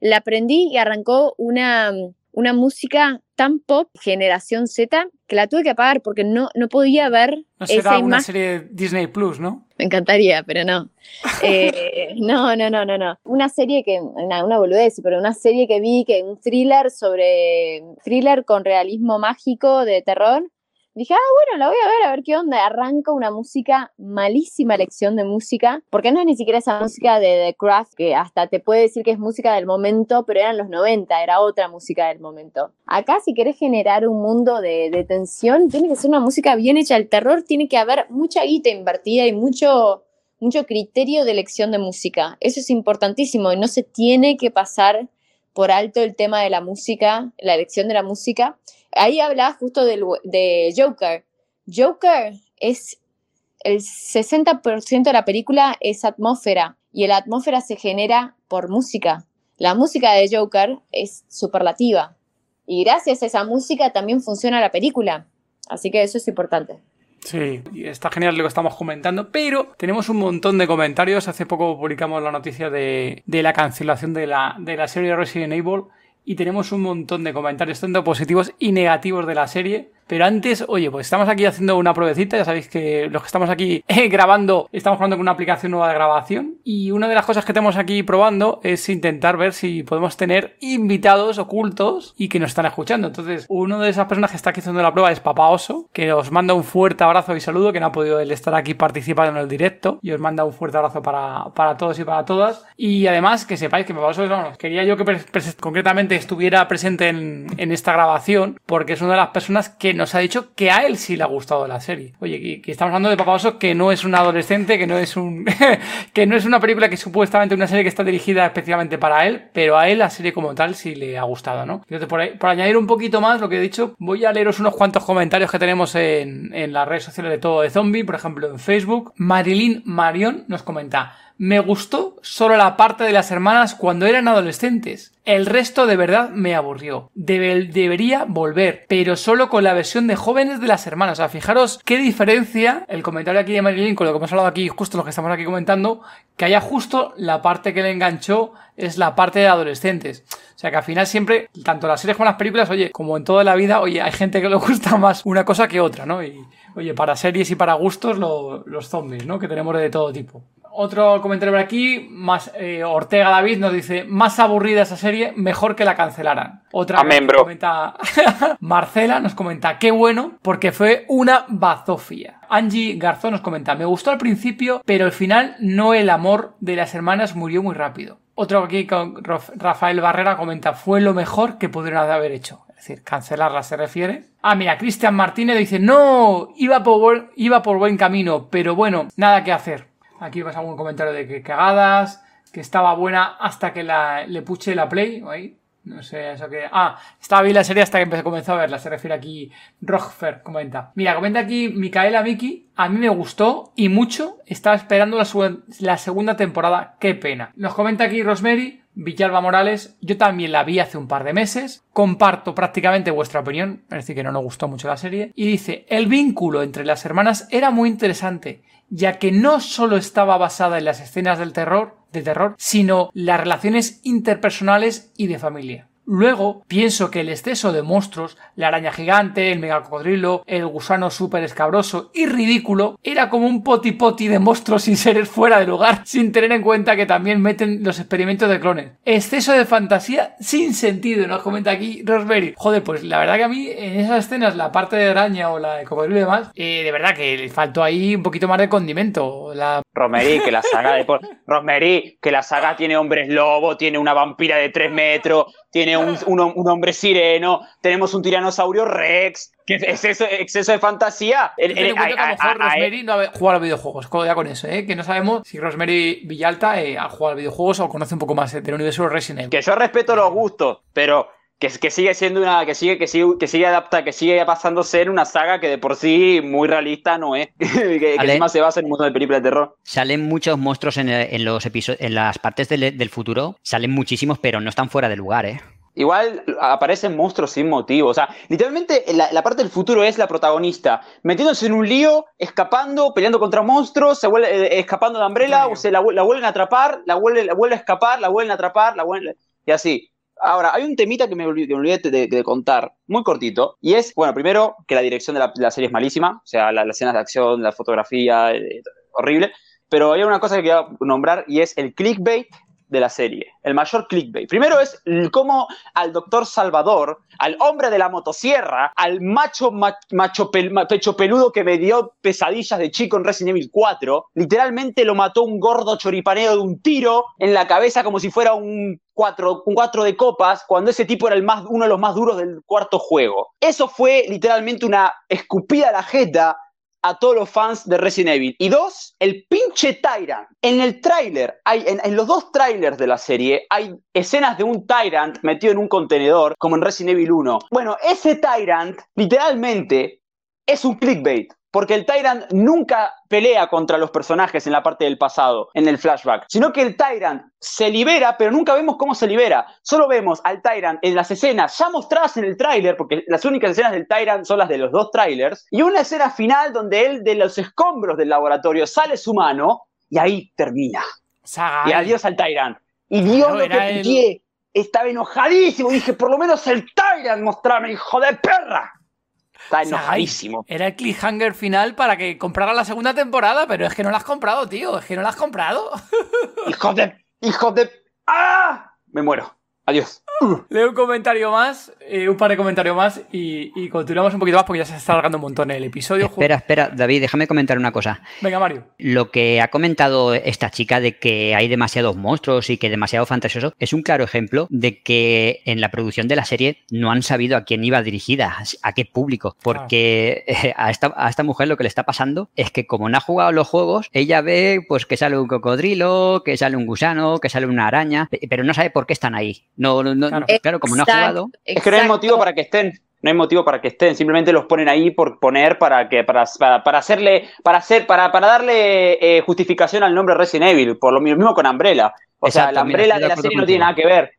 la aprendí y arrancó una, una música tan pop, generación Z, que la tuve que apagar porque no, no podía ver No esa será una imagen. serie Disney Plus, ¿no? Me encantaría, pero no. Eh, no, no, no, no, no. Una serie que, una, una boludez, pero una serie que vi, que un thriller sobre, thriller con realismo mágico de terror. Dije, ah, bueno, la voy a ver, a ver qué onda. Arranca una música, malísima elección de música, porque no es ni siquiera esa música de The Craft, que hasta te puede decir que es música del momento, pero eran los 90, era otra música del momento. Acá, si querés generar un mundo de, de tensión, tiene que ser una música bien hecha. El terror tiene que haber mucha guita invertida y mucho, mucho criterio de elección de música. Eso es importantísimo y no se tiene que pasar por alto el tema de la música, la elección de la música. Ahí hablaba justo del, de Joker. Joker es el 60% de la película es atmósfera y la atmósfera se genera por música. La música de Joker es superlativa y gracias a esa música también funciona la película. Así que eso es importante. Sí, está genial lo que estamos comentando, pero tenemos un montón de comentarios. Hace poco publicamos la noticia de, de la cancelación de la, de la serie Resident Evil y tenemos un montón de comentarios, tanto positivos y negativos de la serie. Pero antes, oye, pues estamos aquí haciendo una pruebecita. Ya sabéis que los que estamos aquí eh, grabando, estamos probando con una aplicación nueva de grabación. Y una de las cosas que tenemos aquí probando es intentar ver si podemos tener invitados ocultos y que nos están escuchando. Entonces, uno de esas personas que está aquí haciendo la prueba es Papá Oso, que os manda un fuerte abrazo y saludo, que no ha podido él estar aquí participando en el directo. Y os manda un fuerte abrazo para, para todos y para todas. Y además, que sepáis que Papá Oso, bueno, quería yo que concretamente estuviera presente en, en esta grabación, porque es una de las personas que nos ha dicho que a él sí le ha gustado la serie. Oye, que, estamos hablando de Papá que no es un adolescente, que no es un que no es una película que supuestamente una serie que está dirigida especialmente para él, pero a él la serie como tal sí le ha gustado, ¿no? Entonces, por, por añadir un poquito más lo que he dicho, voy a leeros unos cuantos comentarios que tenemos en, en las redes sociales de Todo de Zombie, por ejemplo en Facebook. Marilyn Marion nos comenta. Me gustó solo la parte de las hermanas cuando eran adolescentes. El resto de verdad me aburrió. Debe- debería volver, pero solo con la versión de jóvenes de las hermanas. O sea, fijaros qué diferencia el comentario aquí de Marilyn con lo que hemos hablado aquí, justo lo que estamos aquí comentando, que haya justo la parte que le enganchó es la parte de adolescentes. O sea que al final siempre, tanto las series como las películas, oye, como en toda la vida, oye, hay gente que le gusta más una cosa que otra, ¿no? Y, oye, para series y para gustos, lo- los zombies, ¿no? Que tenemos de todo tipo. Otro comentario por aquí, más eh, Ortega David nos dice, más aburrida esa serie, mejor que la cancelaran. Otra Amén, bro. comenta Marcela nos comenta, qué bueno, porque fue una bazofia. Angie Garzón nos comenta, me gustó al principio, pero al final no el amor de las hermanas murió muy rápido. Otro aquí con Rafael Barrera comenta, fue lo mejor que pudieron haber hecho. Es decir, cancelarla se refiere. Ah, mira, Cristian Martínez dice, no, iba por, buen, iba por buen camino, pero bueno, nada que hacer. Aquí vas algún comentario de que cagadas, que estaba buena hasta que la, le puche la play. No sé, eso que. Ah, estaba bien la serie hasta que empecé, comenzó a verla. Se refiere aquí. Rogfer comenta. Mira, comenta aquí Micaela Miki. A mí me gustó y mucho. Estaba esperando la segunda temporada. Qué pena. Nos comenta aquí Rosemary. Villalba Morales, yo también la vi hace un par de meses, comparto prácticamente vuestra opinión, es decir, que no nos gustó mucho la serie, y dice, el vínculo entre las hermanas era muy interesante, ya que no solo estaba basada en las escenas del terror, de terror, sino las relaciones interpersonales y de familia. Luego, pienso que el exceso de monstruos, la araña gigante, el megacocodrilo, el gusano súper escabroso y ridículo, era como un poti poti de monstruos y seres fuera de lugar, sin tener en cuenta que también meten los experimentos de clones. Exceso de fantasía sin sentido, nos comenta aquí Rosemary. Joder, pues la verdad que a mí en esas escenas, la parte de araña o la de cocodrilo y demás, eh, de verdad que le faltó ahí un poquito más de condimento. La Rosemary, que la saga de Rosemary, que la saga tiene hombres lobo, tiene una vampira de 3 metros, tiene un, un hom- un hombre sireno, tenemos un tiranosaurio Rex, que es eso, exceso de fantasía. El- que a lo mejor Rosemary no ha jugado a los videojuegos, ya con eso, ¿eh? Que no sabemos si Rosemary Villalta eh, ha jugado a los videojuegos o conoce un poco más eh, del universo de Resident Evil. que yo respeto los gustos, pero que, que sigue siendo una, que sigue, que sigue, que sigue adapta, que sigue pasando a ser una saga que de por sí muy realista no es, que, encima se basa en un mundo de películas de terror. Salen muchos monstruos en, en los episodios, en las partes del, del futuro, salen muchísimos, pero no están fuera de lugar, ¿eh? Igual aparecen monstruos sin motivo. O sea, literalmente la, la parte del futuro es la protagonista, metiéndose en un lío, escapando, peleando contra monstruos, se vuelve, eh, escapando de Umbrella, o se la, la vuelven a atrapar, la vuelven, la vuelve a escapar, la vuelven a atrapar, la vuelven. Y así. Ahora, hay un temita que me olvidé, que me de, contar, muy cortito, y es, bueno, primero, que la dirección de la, serie es malísima, o sea, la- las escenas de acción, la fotografía, eh, horrible, pero hay una cosa que quería nombrar y es el clickbait de la serie, el mayor clickbait. Primero es cómo al doctor Salvador, al hombre de la motosierra, al macho, ma- macho pecho peludo que me dio pesadillas de chico en Resident Evil 4, literalmente lo mató un gordo choripaneo de un tiro en la cabeza como si fuera un 4, un cuatro de copas, cuando ese tipo era el más, uno de los más duros del cuarto juego. Eso fue literalmente una escupida a la jeta a todos los fans de Resident Evil. Y dos, el pinche Tyrant. En el tráiler, en, en los dos trailers de la serie, hay escenas de un Tyrant metido en un contenedor, como en Resident Evil 1. Bueno, ese Tyrant, literalmente, es un clickbait. Porque el Tyrant nunca pelea contra los personajes en la parte del pasado, en el flashback, sino que el Tyrant se libera, pero nunca vemos cómo se libera. Solo vemos al Tyrant en las escenas ya mostradas en el tráiler, porque las únicas escenas del Tyrant son las de los dos trailers, y una escena final donde él de los escombros del laboratorio sale su mano y ahí termina. Y adiós al Tyrant. Y Dios Claro, lo que el-. Estaba enojadísimo. Dije, por lo menos el Tyrant mostrame, hijo de perra. Está enojadísimo. Era el cliffhanger final para que comprara la segunda temporada, pero es que no la has comprado, tío. Es que no la has comprado. Hijo de. Hijo de. ¡Ah! Me muero. Adiós. Leo un comentario más, eh, un par de comentarios más y, y continuamos un poquito más porque ya se está alargando un montón el episodio. Espera, espera, David, déjame comentar una cosa. Venga, Mario. Lo que ha comentado esta chica de que hay demasiados monstruos y que demasiado fantasioso es un claro ejemplo de que en la producción de la serie no han sabido a quién iba dirigida, a qué público, porque eh, a, esta, a esta mujer lo que le está pasando es que como no ha jugado los juegos, ella ve pues que sale un cocodrilo, que sale un gusano, que sale una araña, pe- pero no sabe por qué están ahí. No, no, no- Claro. claro, como no ha Exacto, jugado, Es que no hay motivo para que estén. No hay motivo para que estén. Simplemente los ponen ahí por poner para que para, para, para hacerle para hacer para, para darle eh, justificación al nombre Resident Evil. Por lo mismo con Umbrella. O sea, la Umbrella de la serie no tiene nada que ver.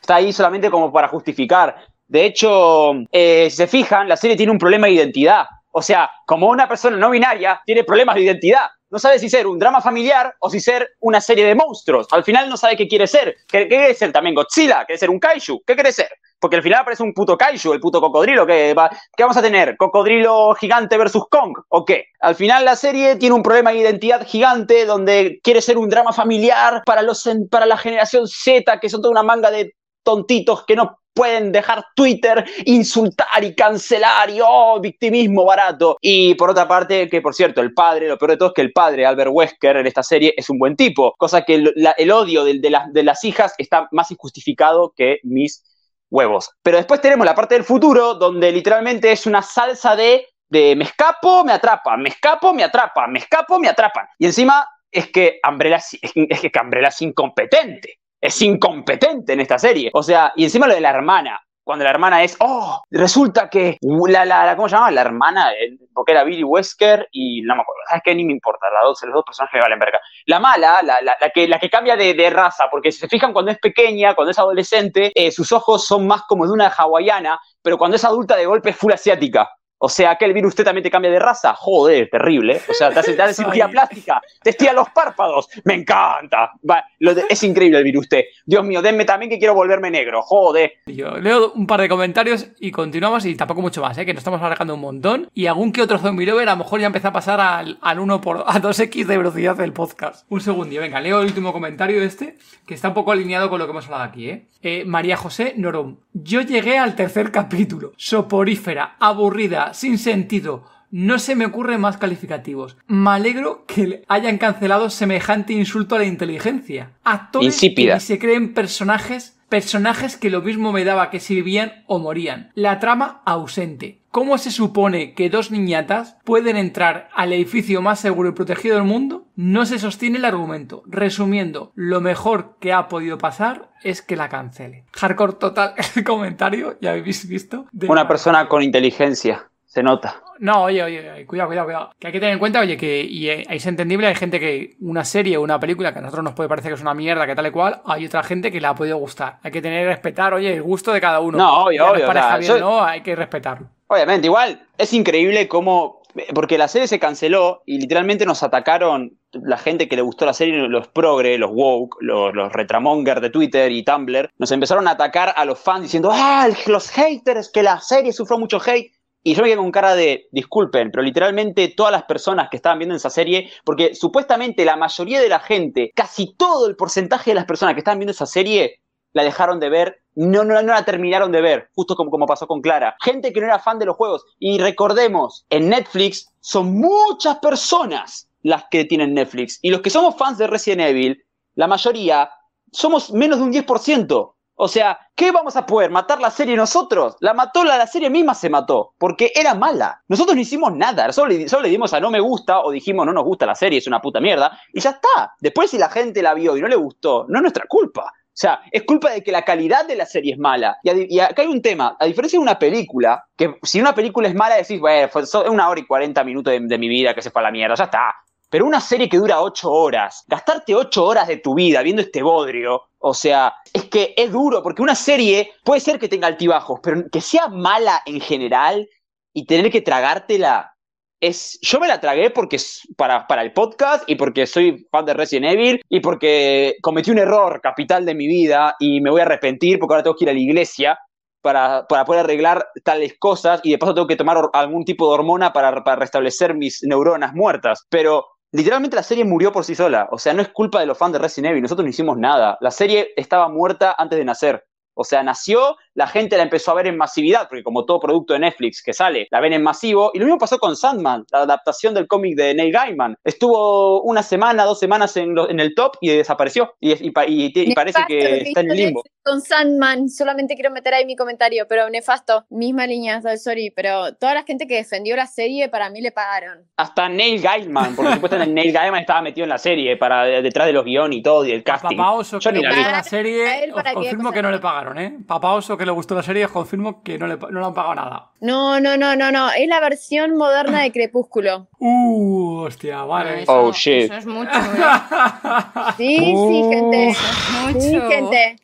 Está ahí solamente como para justificar. De hecho, eh, si se fijan, la serie tiene un problema de identidad. O sea, como una persona no binaria tiene problemas de identidad. No sabe si ser un drama familiar o si ser una serie de monstruos. Al final no sabe qué quiere ser. ¿Qué, quiere ser también Godzilla? ¿Quiere ser un kaiju? ¿Qué quiere ser? Porque al final aparece un puto kaiju, el puto cocodrilo. ¿Qué, va- ¿Qué vamos a tener? ¿Cocodrilo gigante versus Kong? ¿O qué? Al final la serie tiene un problema de identidad gigante donde quiere ser un drama familiar para, los, para la generación Z, que son toda una manga de tontitos que no pueden dejar Twitter, insultar y cancelar y oh, victimismo barato. Y por otra parte, que por cierto, el padre, lo peor de todo es que el padre, Albert Wesker, en esta serie es un buen tipo, cosa que el, odio de, las- hijas está más injustificado que mis huevos. Pero después tenemos la parte del futuro, donde literalmente es una salsa de, de me escapo, me atrapan, me escapo, me atrapan, me escapo, me atrapan. Y encima es que Umbrella es, es que Umbrella es incompetente. Es incompetente en esta serie. O sea, y encima lo de la hermana. Cuando la hermana es, oh, resulta que la, la, ¿cómo se llama? La hermana, porque era Billy Wesker y no me acuerdo, ¿sabes qué? Ni me importa, las dos, los dos personajes valen verga. La mala, la, la, la que, la que cambia de, de raza, porque si se fijan cuando es pequeña, cuando es adolescente, eh, sus ojos son más como de una hawaiana, pero cuando es adulta de golpe es full asiática. O sea, que el virus usted también te cambia de raza. Joder, terrible. O sea, te hace, te hace cirugía plástica, te estira los párpados. Me encanta. Va, lo de- es increíble el virus usted. Dios mío, denme también que quiero volverme negro. Joder. Yo leo un par de comentarios y continuamos y tampoco mucho más, ¿eh? que nos estamos alargando un montón. Y algún que otro zombie lover a lo mejor ya empieza a pasar al, al 1 por a 2x de velocidad del podcast. Un segundillo, venga, leo el último comentario este, que está un poco alineado con lo que hemos hablado aquí. ¿eh? Eh, María José Norom. Yo llegué al tercer capítulo. Soporífera, aburrida, sin sentido. No se me ocurren más calificativos. Me alegro que hayan cancelado semejante insulto a la inteligencia. Actores Insípida. que se creen personajes, personajes que lo mismo me daba que si vivían o morían. La trama ausente. ¿Cómo se supone que dos niñatas pueden entrar al edificio más seguro y protegido del mundo? No se sostiene el argumento. Resumiendo, lo mejor que ha podido pasar es que la cancele. Hardcore total el comentario, ya habéis visto. de- Una persona con inteligencia. Se nota. no, oye, oye, oye, cuidado, cuidado, cuidado. Que hay que tener en cuenta, oye, que y eh, es entendible, hay gente que una serie o una película que a nosotros nos puede parecer que es una mierda, que tal y cual, hay otra gente que le ha podido gustar. Hay que tener, respetar, oye, el gusto de cada uno. No, obvio, obvio, parezca o sea, bien, ¿no? Hay que respetarlo. Obviamente, igual es increíble cómo. Porque la serie se canceló y literalmente nos atacaron la gente que le gustó la serie, los progre, los woke, los, los retramonger de Twitter y Tumblr, nos empezaron a atacar a los fans diciendo, ah, los haters, que la serie sufrió mucho hate. Y yo me quedé con cara de, disculpen, pero literalmente todas las personas que estaban viendo esa serie, porque supuestamente la mayoría de la gente, casi todo el porcentaje de las personas que estaban viendo esa serie, la dejaron de ver, no, no, no la terminaron de ver, justo como, como pasó con Clara. Gente que no era fan de los juegos. Y recordemos, en Netflix son muchas personas las que tienen Netflix. Y los que somos fans de Resident Evil, la mayoría, somos menos de un 10%. O sea, ¿qué vamos a poder? ¿Matar la serie nosotros? La mató, la, la serie misma se mató, porque era mala. Nosotros no hicimos nada, solo le, solo le dimos a no me gusta o dijimos no nos gusta la serie, es una puta mierda, y ya está. Después si la gente la vio y no le gustó, no es nuestra culpa. O sea, es culpa de que la calidad de la serie es mala. Y, acá hay un tema, a diferencia de una película, que si una película es mala decís, bueno, fue una hora y 40 minutos de, de mi vida que se fue a la mierda, ya está. Pero una serie que dura 8 horas, gastarte 8 horas de tu vida viendo este bodrio, o sea, es que es duro, porque una serie puede ser que tenga altibajos, pero que sea mala en general y tener que tragártela, es, yo me la tragué porque para, para el podcast y porque soy fan de Resident Evil y porque cometí un error capital de mi vida y me voy a arrepentir porque ahora tengo que ir a la iglesia para, para poder arreglar tales cosas y de paso tengo que tomar algún tipo de hormona para, para restablecer mis neuronas muertas. Pero literalmente la serie murió por sí sola. O sea, no es culpa de los fans de Resident Evil. Nosotros no hicimos nada. La serie estaba muerta antes de nacer. O sea, nació, la gente la empezó a ver en masividad, porque como todo producto de Netflix que sale, la ven en masivo. Y lo mismo pasó con Sandman, la adaptación del cómic de Neil Gaiman. Estuvo una semana, dos semanas en, lo- en el top y desapareció. Y, y y y parece que está en el limbo. Con Sandman, solamente quiero meter ahí mi comentario, pero nefasto. Misma línea, sorry, pero toda la gente que defendió la serie para mí le pagaron. Hasta Neil Gaiman, porque supuestamente Neil Gaiman estaba metido en la serie, para detrás de los guiones y todo, y el casting. Papá Oso Yo que ni le la la serie, os confirmo que no le pagaron, ¿eh? Papá Oso que le gustó la serie, os confirmo que no le, no le han pagado nada. No, no, no, no, no. Es la versión moderna de Crepúsculo. Uh, hostia, vale. Eso, Oh, shit. Eso es mucho, ¿eh? Sí, sí, gente. Eso es mucho. Sí, gente.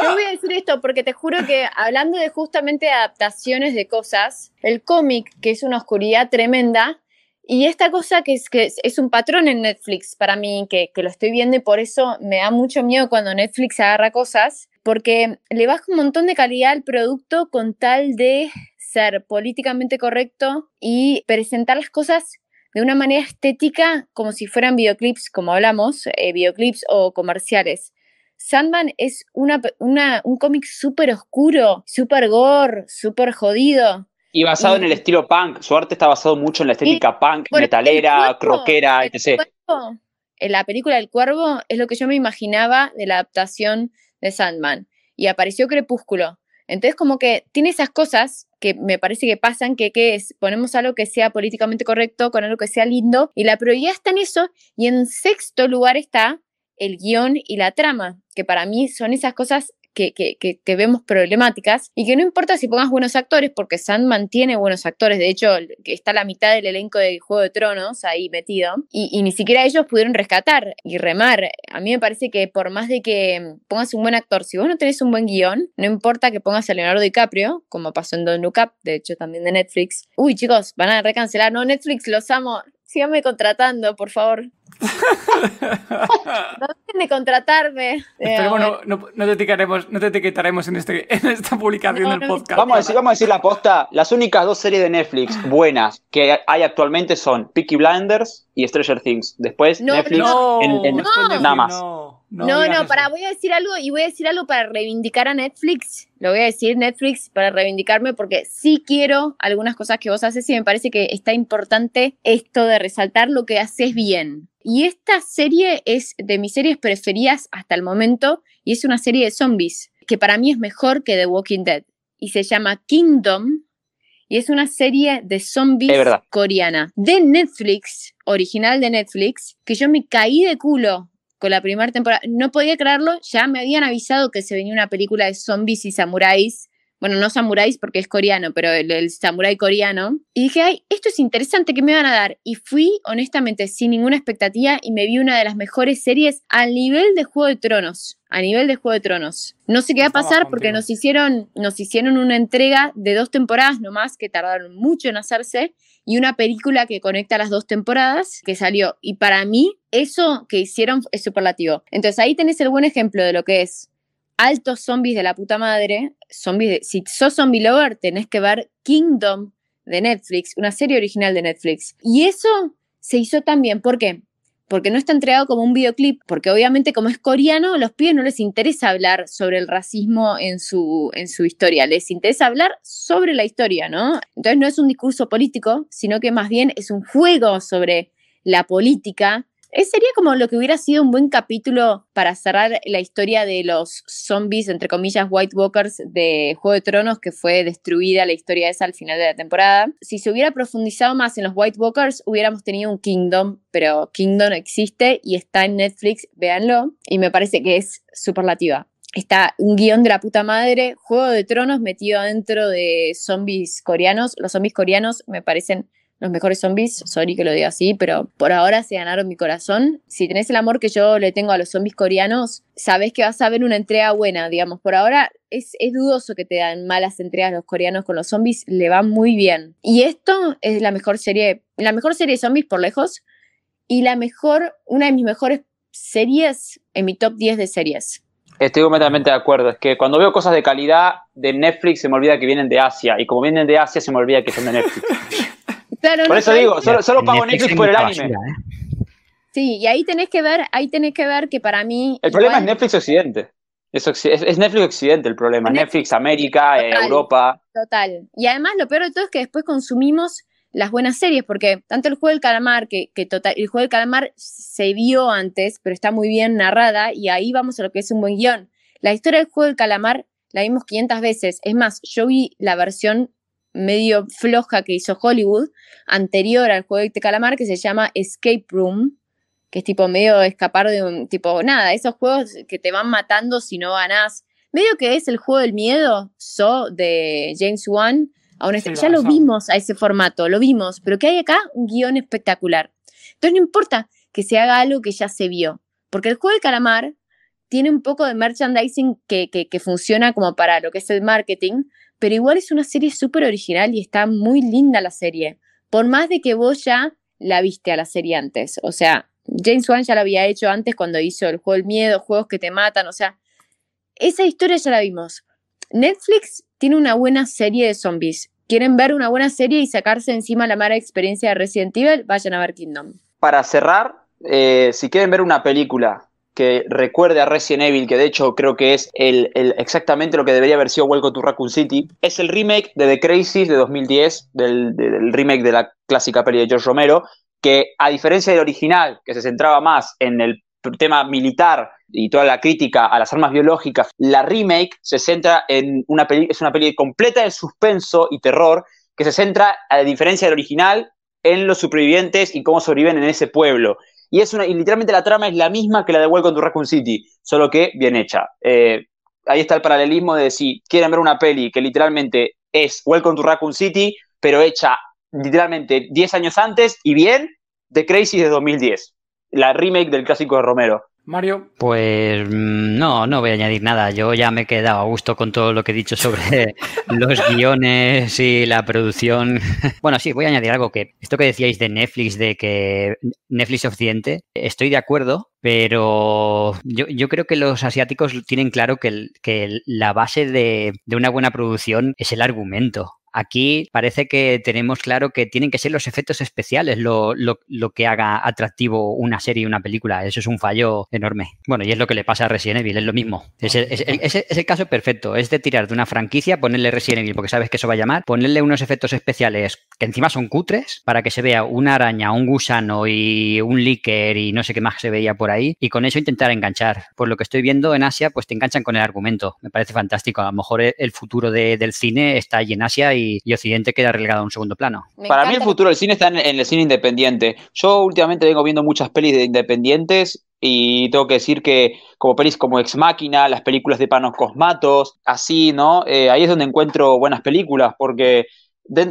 Yo voy a decir esto porque te juro que hablando de justamente adaptaciones de cosas, el cómic, que es una oscuridad tremenda, y esta cosa que es, que es un patrón en Netflix para mí, que, que lo estoy viendo y por eso me da mucho miedo cuando Netflix agarra cosas, porque le baja un montón de calidad al producto con tal de ser políticamente correcto y presentar las cosas de una manera estética como si fueran videoclips, como hablamos, eh, videoclips o comerciales. Sandman es una, una- un cómic súper oscuro, súper gore, súper jodido. Y basado Y- en el estilo punk. Su arte está basado mucho en la estética punk, Bueno, el metalera, cuerpo- croquera, etc. cuervo, en la película El Cuervo es lo que yo me imaginaba de la adaptación de Sandman. Y apareció Crepúsculo. Entonces como que tiene esas cosas que me parece que pasan, que, que es, ponemos algo que sea políticamente correcto con algo que sea lindo, y la prioridad está en eso, y en sexto lugar está el guion y la trama, que para mí son esas cosas que, vemos problemáticas y que no importa si pongas buenos actores, porque Sandman tiene buenos actores, de hecho está la mitad del elenco de Juego de Tronos ahí metido, y, y ni siquiera ellos pudieron rescatar y remar. A mí me parece que por más de que pongas un buen actor, si vos no tenés un buen guion, no importa que pongas a Leonardo DiCaprio, como pasó en Don't Look Up, de hecho también de Netflix. Uy chicos, van a recancelar, no Netflix, los amo. Síganme contratando, por favor. No dejen de contratarme. Eh, Esperemos no, no, no te etiquetaremos, no te etiquetaremos en, este, en esta publicación No, del no, podcast. Vamos a, decir, vamos a decir la posta. Las únicas dos series de Netflix buenas que hay actualmente son Peaky Blinders y Stranger Things. Después No, Netflix No, en- en- nada más. No, No, no, para, voy a decir algo y voy a decir algo para reivindicar a Netflix. Lo voy a decir Netflix para reivindicarme porque sí quiero algunas cosas que vos haces y me parece que está importante esto de resaltar lo que haces bien. Y esta serie es de mis series preferidas hasta el momento y es una serie de zombies que para mí es mejor que The Walking Dead y se llama Kingdom y es una serie de zombies coreana de Netflix, original de Netflix, que yo me caí de culo con la primera temporada. No podía creerlo, ya me habían avisado que se venía una película de zombies y samuráis. Bueno, no samuráis porque es coreano, pero el, el samurái coreano. Y dije, ay, esto es interesante, ¿qué me van a dar? Y fui, honestamente, sin ninguna expectativa y me vi una de las mejores series al nivel de Juego de Tronos. A nivel de Juego de Tronos. No sé qué va a pasar porque nos hicieron, nos hicieron una entrega de dos temporadas nomás que tardaron mucho en hacerse y una película que conecta las dos temporadas que salió. Y para mí, eso que hicieron es superlativo. Entonces ahí tenés el buen ejemplo de lo que es altos zombies de la puta madre. Zombies de, si sos zombie lover, tenés que ver Kingdom de Netflix, una serie original de Netflix. Y eso se hizo también, ¿por qué? Porque no está entregado como un videoclip, porque obviamente como es coreano, a los pibes no les interesa hablar sobre el racismo en su, en su historia, les interesa hablar sobre la historia, ¿no? Entonces no es un discurso político, sino que más bien es un juego sobre la política sería como lo que hubiera sido un buen capítulo para cerrar la historia de los zombies, entre comillas, White Walkers de Juego de Tronos, que fue destruida la historia esa al final de la temporada. Si se hubiera profundizado más en los White Walkers, hubiéramos tenido un Kingdom, pero Kingdom existe y está en Netflix, véanlo, y me parece que es superlativa. Está un guion de la puta madre, Juego de Tronos metido dentro de zombies coreanos. Los zombies coreanos me parecen los mejores zombies, sorry que lo diga así, pero por ahora se ganaron mi corazón. Si tenés el amor que yo le tengo a los zombies coreanos, sabes que vas a ver una entrega buena, digamos. Por ahora es, es dudoso que te dan malas entregas los coreanos con los zombies, le va muy bien. Y esto es la mejor serie, la mejor serie de zombies por lejos y la mejor, una de mis mejores series en mi top 10 de series. Estoy completamente de acuerdo. Es que cuando veo cosas de calidad de Netflix se me olvida que vienen de Asia. Y como vienen de Asia se me olvida que son de Netflix. por eso digo, solo, pago Netflix, por el anime. ¿eh? Sí, y ahí tenés que ver, ahí tenés que ver que para mí. El problema es Netflix Occidente. Es, es, Netflix Occidente el problema. Netflix, América, eh, Europa. Total. Y además lo peor de todo es que después consumimos las buenas series, porque tanto el juego del calamar, que, que total, el juego del calamar se vio antes, pero está muy bien narrada, y ahí vamos a lo que es un buen guion. La historia del juego del calamar la vimos 500 veces. Es más, yo vi la versión medio floja que hizo Hollywood, anterior al juego de calamar, que se llama Escape Room, que es tipo medio escapar de un tipo, nada, esos juegos que te van matando si no ganás. Medio que es el juego del miedo, So, de James Wan. Aún ya lo vimos a ese formato, lo vimos, pero que hay acá un guion espectacular. Entonces no importa que se haga algo que ya se vio, porque el juego del calamar tiene un poco de merchandising que, que, que funciona como para lo que es el marketing, pero igual es una serie súper original y está muy linda la serie. Por más de que vos ya la viste a la serie antes. O sea, James Wan ya la había hecho antes cuando hizo el juego del miedo, juegos que te matan. O sea, esa historia ya la vimos. Netflix tiene una buena serie de zombies. ¿Quieren ver una buena serie y sacarse encima la mala experiencia de Resident Evil? Vayan a ver Kingdom. Para cerrar, eh, si quieren ver una película que recuerde a Resident Evil, que de hecho creo que es el, exactamente lo que debería haber sido Welcome to Raccoon City, es el remake de The Crazies de 2010, del, remake de la clásica peli de George Romero, que a diferencia del original, que se centraba más en el tema militar y toda la crítica a las armas biológicas, la remake se centra en una peli, es una peli completa de suspenso y terror que se centra, a diferencia del original, en los supervivientes y cómo sobreviven en ese pueblo. Y es una, y literalmente la trama es la misma que la de Welcome to Raccoon City, solo que bien hecha. Eh, ahí está el paralelismo de si quieren ver una peli que literalmente es Welcome to Raccoon City, pero hecha literalmente 10 años antes y bien, The Crazy de 2010, la remake del clásico de Romero. Mario. Pues mm, no, no voy a añadir nada. Yo ya me he quedado a gusto con todo lo que he dicho sobre los guiones y la producción. Bueno, sí, voy a añadir algo que esto que decíais de Netflix, de que Netflix Occidente, estoy de acuerdo, pero yo, creo que los asiáticos tienen claro que, que la base de, de una buena producción es el argumento. Aquí parece que tenemos claro que tienen que ser los efectos especiales lo, que haga atractivo una serie y una película. Eso es un fallo enorme. Bueno, y es lo que le pasa a Resident Evil, es lo mismo. Es el, caso perfecto. Es de tirar de una franquicia, ponerle Resident Evil, porque sabes que eso va a llamar, ponerle unos efectos especiales que encima son cutres, para que se vea una araña, un gusano y un líquer y no sé qué más se veía por ahí, y con eso intentar enganchar. Por lo que estoy viendo en Asia, pues te enganchan con el argumento. Me parece fantástico. A lo mejor el futuro del cine está ahí en Asia y, Occidente queda relegado a un segundo plano. Para mí el futuro del cine está en, el cine independiente. Yo últimamente vengo viendo muchas pelis de independientes y tengo que decir que como pelis como Ex Máquina, las películas de Panos Cosmatos, así, ¿no? Eh, ahí es donde encuentro buenas películas porque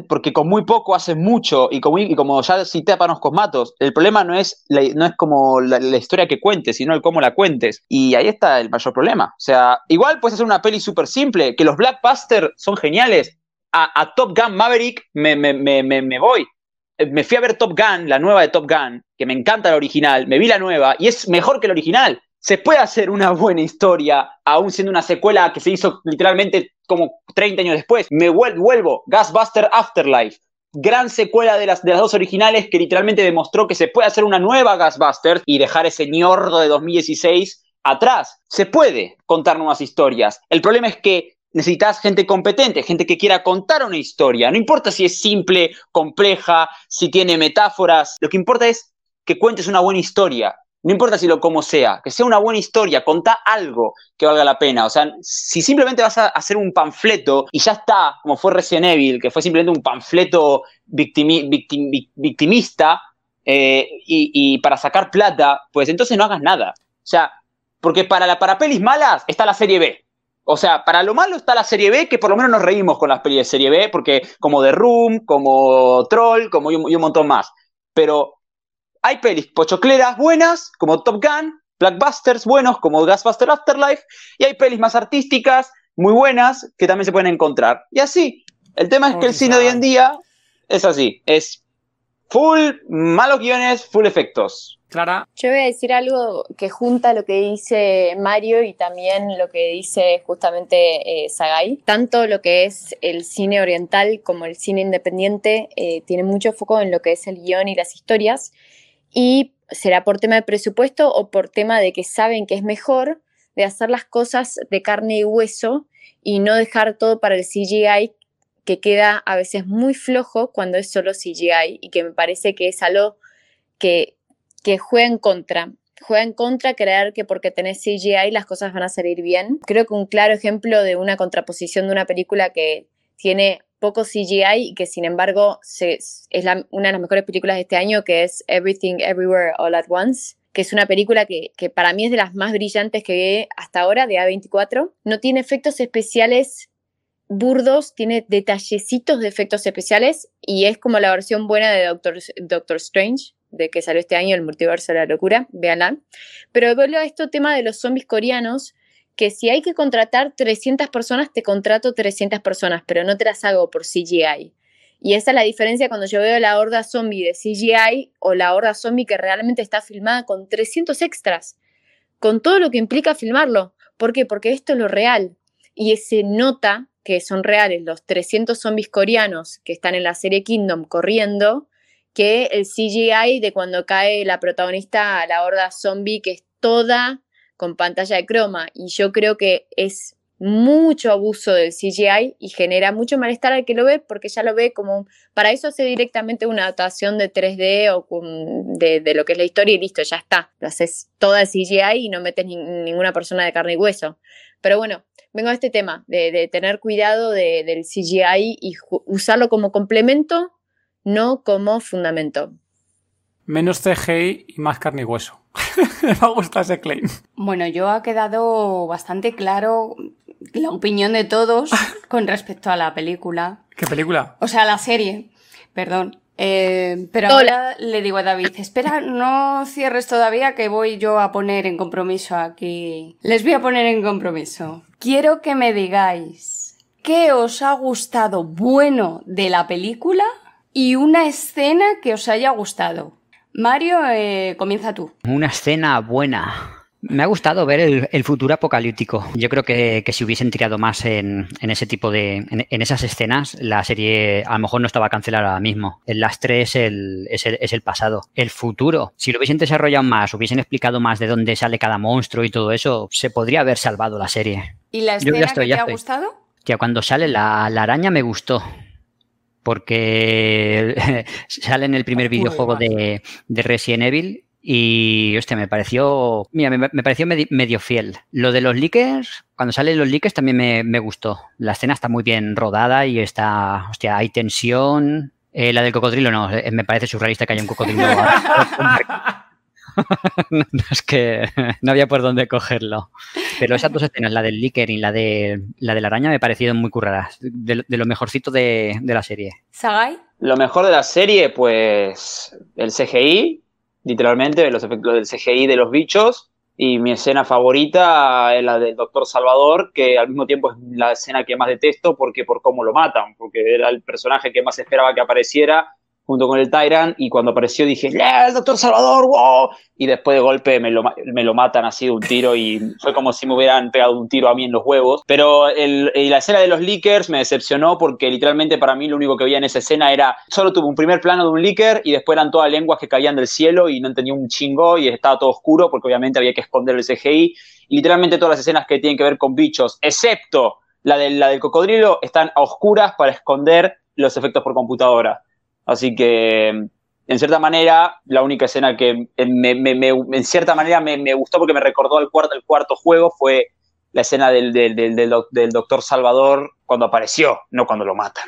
porque con muy poco hacen mucho y como, y como ya cité a Panos Cosmatos, el problema no es, no es como la, historia que cuentes, sino el cómo la cuentes. Y ahí está el mayor problema. O sea, igual puedes hacer una peli súper simple, que los Blackbuster son geniales, a, Top Gun Maverick me, me, me, me, voy. me fui a ver Top Gun, la nueva de Top Gun, que me encanta la original, me vi la nueva y es mejor que la original. Se puede hacer una buena historia, aún siendo una secuela que se hizo literalmente como 30 años después. Me vuelvo, Gasbuster Afterlife. Gran secuela de las, de las dos originales que literalmente demostró que se puede hacer una nueva Gasbuster y dejar ese ñordo de 2016 atrás. Se puede contar nuevas historias. El problema es que necesitas gente competente, gente que quiera contar una historia. No importa si es simple, compleja, si tiene metáforas. Lo que importa es que cuentes una buena historia. No importa si lo como sea, que sea una buena historia, contá algo que valga la pena. O sea, si simplemente vas a hacer un panfleto y ya está, como fue Resident Evil, que fue simplemente un panfleto victimista eh, y, para sacar plata, pues entonces no hagas nada. O sea, porque para, la, para pelis malas está la serie B. O sea, para lo malo está la serie B, que por lo menos nos reímos con las pelis de serie B, porque como The Room, como Troll, como y un, montón más. Pero hay pelis pochocleras buenas, como Top Gun, blackbusters buenos, como Gasbuster Afterlife, y hay pelis más artísticas, muy buenas, que también se pueden encontrar. Y así, el tema es que el cine hoy en día es así, es full malos guiones, full efectos. Clara. Yo voy a decir algo que junta lo que dice Mario y también lo que dice justamente eh, Sagai. Tanto lo que es el cine oriental como el cine independiente eh, tiene mucho foco en lo que es el guion y las historias. Y será por tema de presupuesto o por tema de que saben que es mejor de hacer las cosas de carne y hueso y no dejar todo para el CGI que queda a veces muy flojo cuando es solo CGI y que me parece que es algo que que juega en contra. Juega en contra creer que porque tenés CGI las cosas van a salir bien. Creo que un claro ejemplo de una contraposición de una película que tiene poco CGI y que sin embargo es una de las mejores películas de este año, que es Everything Everywhere All at Once, que es una película que, que para mí es de las más brillantes que vi hasta ahora, de A24. No tiene efectos especiales burdos, tiene detallecitos de efectos especiales y es como la versión buena de Doctor, Doctor Strange de que salió este año, El Multiverso de la Locura, véanla. Pero vuelvo a este tema de los zombies coreanos, que si hay que contratar 300 personas, te contrato 300 personas, pero no te las hago por CGI. Y esa es la diferencia cuando yo veo la horda zombie de CGI o la horda zombie que realmente está filmada con 300 extras, con todo lo que implica filmarlo. ¿Por qué? Porque esto es lo real. Y se nota que son reales los 300 zombies coreanos que están en la serie Kingdom corriendo, que el CGI de cuando cae la protagonista a la horda zombie, que es toda con pantalla de croma. Y yo creo que es mucho abuso del CGI y genera mucho malestar al que lo ve porque ya lo ve como, para eso hace directamente una adaptación de 3D o de, lo que es la historia y listo, ya está. Lo haces toda CGI y no metes ninguna persona de carne y hueso. Pero bueno, vengo a este tema de, tener cuidado del CGI y usarlo como complemento no como fundamento. Menos CGI y más carne y hueso. Me gusta ese claim. Bueno, yo ha quedado bastante claro la opinión de todos con respecto a la película. ¿Qué película? O sea, la serie, perdón. Eh, pero ahora le digo a David, espera, no cierres todavía que voy yo a poner en compromiso aquí. Les voy a poner en compromiso. Quiero que me digáis qué os ha gustado bueno de la película y una escena que os haya gustado. Mario, eh, comienza tú. Una escena buena. Me ha gustado ver el, futuro apocalíptico. Yo creo que, si hubiesen tirado más en, ese tipo de. En, esas escenas, la serie a lo mejor no estaba cancelada ahora mismo. El lastre es el, es el, pasado. El futuro, si lo hubiesen desarrollado más, hubiesen explicado más de dónde sale cada monstruo y todo eso, se podría haber salvado la serie. ¿Y la escena que te ha gustado? Que cuando sale la, la araña me gustó porque sale en el primer videojuego de, Resident Evil y, hostia, me pareció, mira, me, pareció medio, fiel. Lo de los leakers, cuando salen los leakers también me, gustó. La escena está muy bien rodada y está, hostia, hay tensión. Eh, la del cocodrilo no, eh, me parece surrealista que haya un cocodrilo. no, es que no había por dónde cogerlo. Pero esas dos escenas, la del Licker y la de la, de la araña, me parecieron muy curradas. De, lo mejorcito de, la serie. ¿Sagai? Lo mejor de la serie, pues el CGI, literalmente, los efectos del CGI de los bichos. Y mi escena favorita es la del Doctor Salvador, que al mismo tiempo es la escena que más detesto porque por cómo lo matan, porque era el personaje que más esperaba que apareciera junto con el Tyrant, y cuando apareció dije, ¡Yeah, el Doctor Salvador! ¡Wow! Y después de golpe me lo, me lo matan así de un tiro y fue como si me hubieran pegado un tiro a mí en los huevos. Pero el, la escena de los leakers me decepcionó porque literalmente para mí lo único que veía en esa escena era, solo tuve un primer plano de un leaker y después eran todas lenguas que caían del cielo y no entendía un chingo y estaba todo oscuro porque obviamente había que esconder el CGI. Y literalmente todas las escenas que tienen que ver con bichos, excepto la, de, la del cocodrilo, están a oscuras para esconder los efectos por computadora. Así que, en cierta manera, la única escena que en cierta manera me, gustó porque me recordó el cuarto, el cuarto juego fue la escena del, del, doctor Salvador cuando apareció, no cuando lo matan.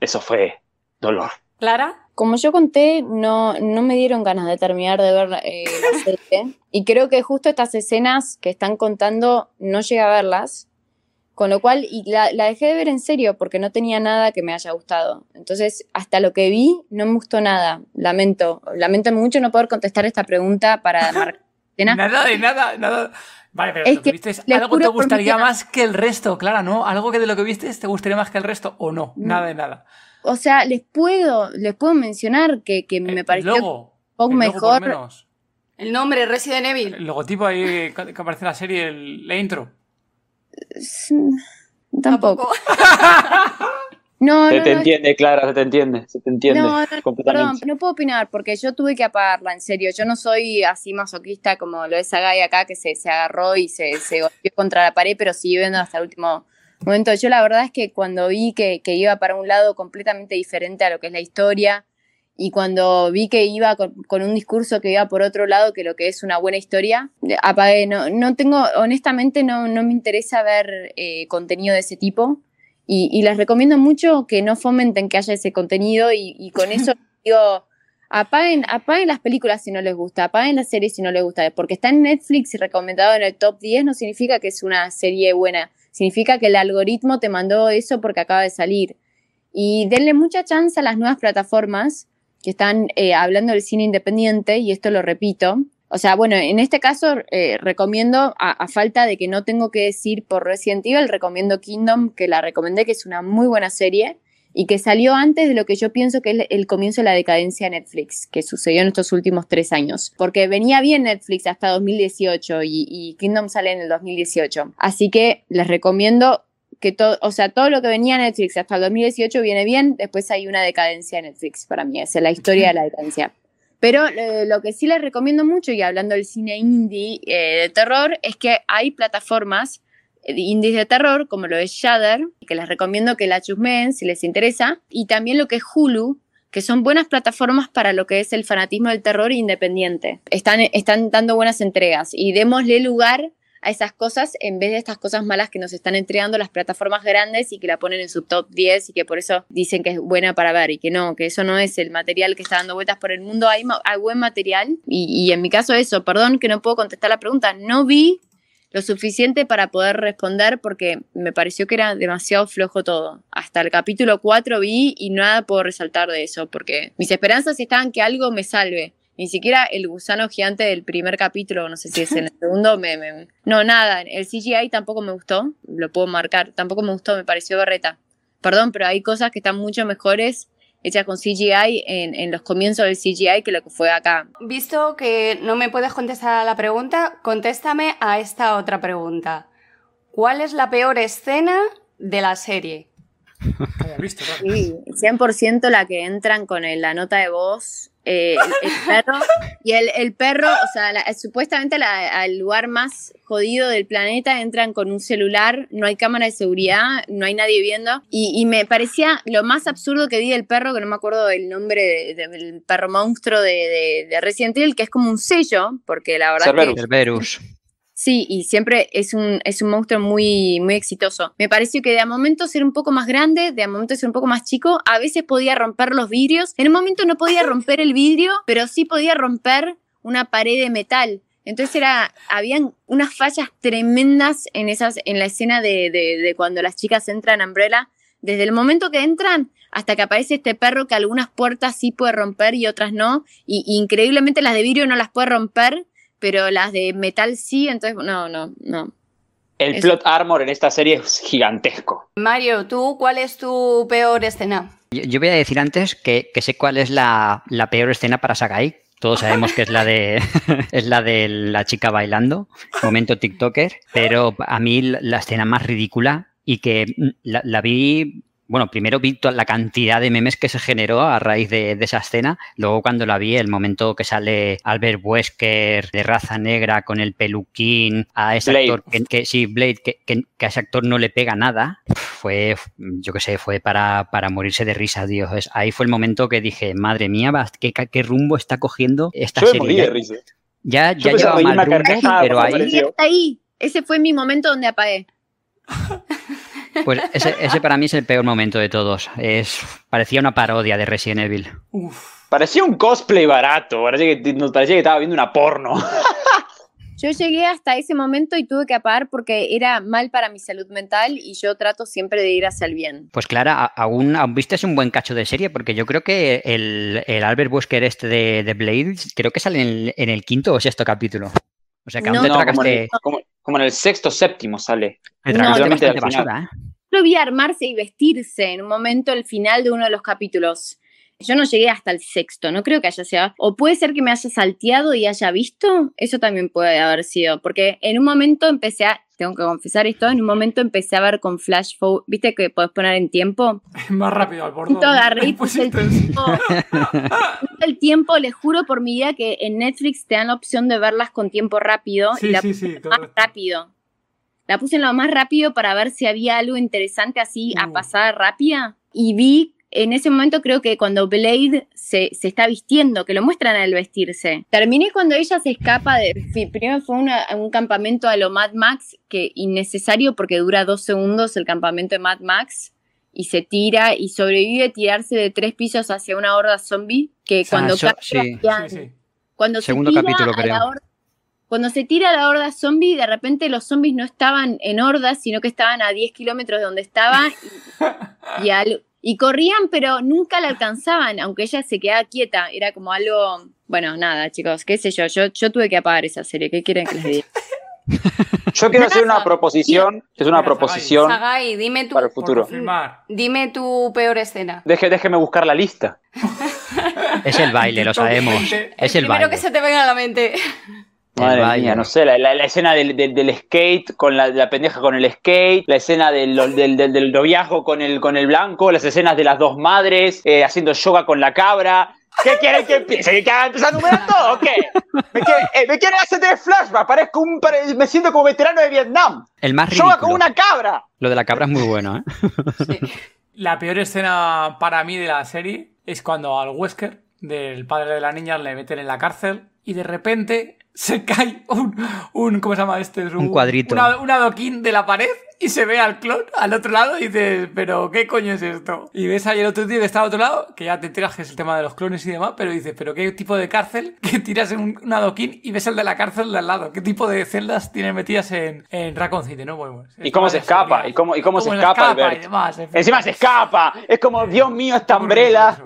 Eso fue dolor. ¿Clara? Como yo conté, no, no me dieron ganas de terminar de ver eh, la serie. y creo que justo estas escenas que están contando no llegué a verlas. Con lo cual, y la, dejé de ver en serio porque no tenía nada que me haya gustado. Entonces, hasta lo que vi, no me gustó nada. Lamento. Lamento mucho no poder contestar esta pregunta para marcar. nada de nada, nada. Vale, pero lo que, viste algo te gustaría más que el resto, Clara, ¿no? Algo que de lo que viste te gustaría más que el resto o no, nada de nada. O sea, les puedo, les puedo mencionar que, que me pareció un poco mejor. El nombre, Resident Evil. El logotipo ahí que aparece en la serie, el, la intro. Tampoco. no, se te entiende, Clara, se te entiende, se te entiende. No, perdón, no puedo opinar porque yo tuve que apagarla, en serio. Yo no soy así masoquista como lo es Sagai acá, que se, se agarró y se, se golpeó contra la pared, pero sigue viendo hasta el último momento. Yo la verdad es que cuando vi que, que iba para un lado completamente diferente a lo que es la historia, y cuando vi que iba con, un discurso que iba por otro lado que lo que es una buena historia, apagué. No, no tengo, honestamente, no, no me interesa ver eh, contenido de ese tipo y, les recomiendo mucho que no fomenten que haya ese contenido y, con eso digo, apaguen, apaguen las películas si no les gusta, apaguen las series si no les gusta, porque está en Netflix y recomendado en el top 10 no significa que es una serie buena, significa que el algoritmo te mandó eso porque acaba de salir. Y denle mucha chance a las nuevas plataformas que están eh, hablando del cine independiente, y esto lo repito. O sea, bueno, en este caso eh, recomiendo, a, falta de que no tengo que decir por Resident Evil, recomiendo Kingdom, que la recomendé, que es una muy buena serie y que salió antes de lo que yo pienso que es el comienzo de la decadencia de Netflix, que sucedió en estos últimos tres años. Porque venía bien Netflix hasta 2018 y, y Kingdom sale en el 2018. Así que les recomiendo que todo, o sea, todo lo que venía en Netflix hasta el 2018 viene bien, después hay una decadencia en Netflix para mí, es la historia de la decadencia. Pero eh, lo que sí les recomiendo mucho, y hablando del cine indie eh, de terror, es que hay plataformas eh, indies de terror, como lo es Shudder, que les recomiendo que la chusmeen si les interesa, y también lo que es Hulu, que son buenas plataformas para lo que es el fanatismo del terror independiente. Están, están dando buenas entregas y démosle lugar a esas cosas en vez de estas cosas malas que nos están entregando las plataformas grandes y que la ponen en su top 10 y que por eso dicen que es buena para ver y que no, que eso no es el material que está dando vueltas por el mundo. Hay, hay buen material y, y en mi caso eso, perdón que no puedo contestar la pregunta, no vi lo suficiente para poder responder porque me pareció que era demasiado flojo todo. Hasta el capítulo 4 vi y nada puedo resaltar de eso porque mis esperanzas estaban que algo me salve ni siquiera el gusano gigante del primer capítulo, no sé si es en el segundo, me, no, nada, el CGI tampoco me gustó, lo puedo marcar, tampoco me gustó, me pareció berreta. Perdón, pero hay cosas que están mucho mejores hechas con CGI en, en, los comienzos del CGI que lo que fue acá. Visto que no me puedes contestar a la pregunta, contéstame a esta otra pregunta. ¿Cuál es la peor escena de la serie? Sí, 100% la que entran con la nota de voz eh, el, perro. Y el, perro, o sea, supuestamente al lugar más jodido del planeta entran con un celular, no hay cámara de seguridad, no hay nadie viendo. Y, me parecía lo más absurdo que vi del perro, que no me acuerdo del nombre del perro monstruo de, de, Resident Evil, que es como un sello, porque la verdad Cerberus. que... Sí, y siempre es un, es un monstruo muy, muy exitoso. Me pareció que de a momento ser un poco más grande, de a momento ser un poco más chico, a veces podía romper los vidrios. En un momento no podía romper el vidrio, pero sí podía romper una pared de metal. Entonces era, habían unas fallas tremendas en esas, en la escena de, de, cuando las chicas entran a Umbrella. Desde el momento que entran hasta que aparece este perro que algunas puertas sí puede romper y otras no. Y, y increíblemente las de vidrio no las puede romper pero las de metal sí, entonces no, no, no. El plot armor en esta serie es gigantesco. Mario, ¿tú cuál es tu peor escena? Yo, yo voy a decir antes que, que sé cuál es la, la peor escena para Sagai. Todos sabemos que es la de es la de la chica bailando, momento TikToker, pero a mí la, la escena más ridícula y que la, la vi bueno, primero vi toda la cantidad de memes que se generó a raíz de, de, esa escena. Luego, cuando la vi, el momento que sale Albert Wesker de raza negra con el peluquín, a ese Blade. actor que, que- sí, Blade, que, que- que a ese actor no le pega nada, fue, yo qué sé, fue para, para morirse de risa, Dios. Es- ahí fue el momento que dije, madre mía, ¿qué, qué rumbo está cogiendo esta Yo me serie? morí Ya- de risa. Ya, Yo ya llevaba mal rumbo, pero ahí, ahí. Ese fue mi momento donde apagué. Pues ese, ese para mí es el peor momento de todos. Es, parecía una parodia de Resident Evil. Uf. Parecía un cosplay barato, parecía que, nos parecía que estaba viendo una porno. Yo llegué hasta ese momento y tuve que apagar porque era mal para mi salud mental y yo trato siempre de ir hacia el bien. Pues Clara, aún, aún viste un buen cacho de serie, porque yo creo que el, el Albert Wesker este de, de Blade, creo que sale en, en el quinto o sexto capítulo. O sea que aún No, te No, como, en tragaste, el, como, como en el sexto séptimo sale. te No, al final. basura, ¿eh? Lo vi armarse y vestirse en un momento el final de uno de los capítulos. Yo no llegué hasta el sexto, no creo que haya sido. O puede ser que me haya salteado y haya visto, eso también puede haber sido. Porque en un momento empecé a, tengo que confesar esto, en un momento empecé a ver con flash forward, viste que podés poner en tiempo. Más rápido al bordón. Agarré y puse el tiempo. El tiempo, les juro por mi vida que en Netflix te dan la opción de verlas con tiempo rápido y Sí, la sí, sí, más rápido. La puse en lo más rápido para ver si había algo interesante así a Uh. pasar rápida. Y vi, en ese momento creo que cuando Blade se, se está vistiendo, que lo muestran al vestirse. Terminé cuando ella se escapa de... Primero fue una- un campamento a lo Mad Max, que innecesario porque dura dos segundos el campamento de Mad Max. Y se tira y sobrevive tirarse de tres pisos hacia una horda zombie que O sea, cuando sí. Sí, sí. cuando Segundo se tira capítulo, a la creo. horda- cuando se tira a la horda zombie, de repente los zombies no estaban en hordas, sino que estaban a 10 kilómetros de donde estaba y, y al- y corrían, pero nunca la alcanzaban, aunque ella se quedaba quieta. Era como algo. Bueno, nada, chicos, qué sé yo. Yo, yo tuve que apagar esa serie. ¿Qué quieren que les diga? Yo quiero hacer una proposición, que es una proposición Sagai, dime tu, para el futuro. confirmar. dime tu peor escena. Deje, déjeme buscar la lista. Es el baile, lo sabemos. 20. Es el Primero baile. que se te venga a la mente. Madre mía, no sé, la, la- la escena del, del- del skate con la, la pendeja con el skate, la escena del, del, del, del noviazgo con el, con el blanco, las escenas de las dos madres eh, haciendo yoga con la cabra. ¿Qué quieren que empiece? ¿Que haga empezar a numerar todo o qué? ¿Me quieren, eh, ¿me quieren hacer de flashback? Parezco un, me siento como veterano de Vietnam. El más Yoga ridículo. con una cabra. Lo de la cabra es muy bueno, ¿eh? La peor escena para mí de la serie es cuando al Wesker, del padre de la niña, le meten en la cárcel y de repente se cae un, un ¿cómo se llama este? Un cuadrito. una- un adoquín de la pared y se ve al clon al otro lado y dices, pero ¿qué coño es esto? Y ves ahí el otro tío que está al otro lado, que ya te enteras que es el tema de los clones y demás, pero dices, pero ¿qué tipo de cárcel que tiras en un, adoquín y ves el de la cárcel de al lado? ¿Qué tipo de celdas tienen metidas en, en Raccoon City, no? Bueno, ¿Y cómo se escapa? ¿Y cómo, y cómo se escapa, Albert? y demás, en fin. Encima se escapa. Es como, Dios mío, esta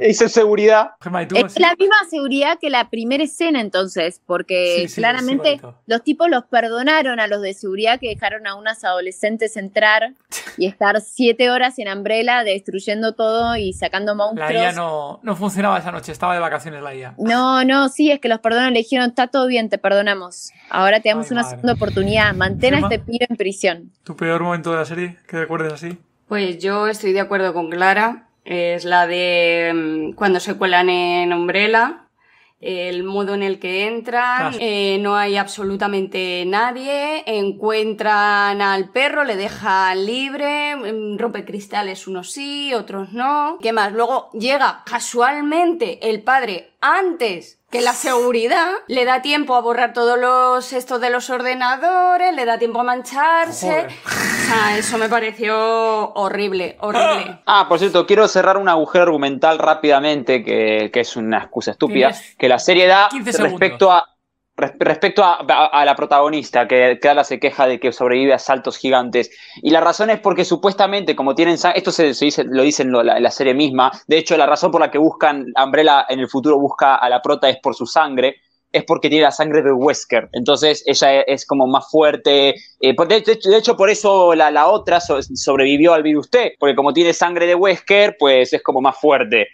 hizo seguridad. Es la misma seguridad que la primera escena entonces, porque Sí, sí, claramente sí, los tipos los perdonaron a los de seguridad que dejaron a unas adolescentes entrar y estar siete horas en Umbrella destruyendo todo y sacando La monstruos. IA no, no funcionaba esa noche, estaba de vacaciones la IA. No, no, sí, es que los perdonan, le dijeron, está todo bien, te perdonamos. Ahora te damos Ay, una madre. segunda oportunidad, mantén a este pibe en prisión. ¿Tu peor momento de la serie? ¿Que recuerdes así? Pues yo estoy de acuerdo con Clara. Es la de mm, cuando se cuelan en Umbrella. El modo en el que entran, Claro. eh, no hay absolutamente nadie, encuentran al perro, le dejan libre, mm, rompe cristales unos sí, otros no. ¿Qué más? Luego llega casualmente el padre antes que la seguridad, le da tiempo a borrar todos los estos de los ordenadores, le da tiempo a mancharse. Joder. O sea, eso me pareció horrible, horrible. Ah, por cierto, quiero cerrar un agujero argumental rápidamente, que, que es una excusa estúpida, Tienes que la serie da 15 segundos. respecto a respecto a, la protagonista, que Clara se queja de que sobrevive a saltos gigantes. Y la razón es porque supuestamente, como tienen sang- esto se, dice, lo dicen la, la serie misma, de hecho la razón por la que buscan, Umbrella en el futuro busca a la prota es por su sangre, es porque tiene la sangre de Wesker. Entonces ella es como más fuerte. Eh, de, hecho, por eso la, otra sobrevivió al virus T, porque como tiene sangre de Wesker, pues es como más fuerte.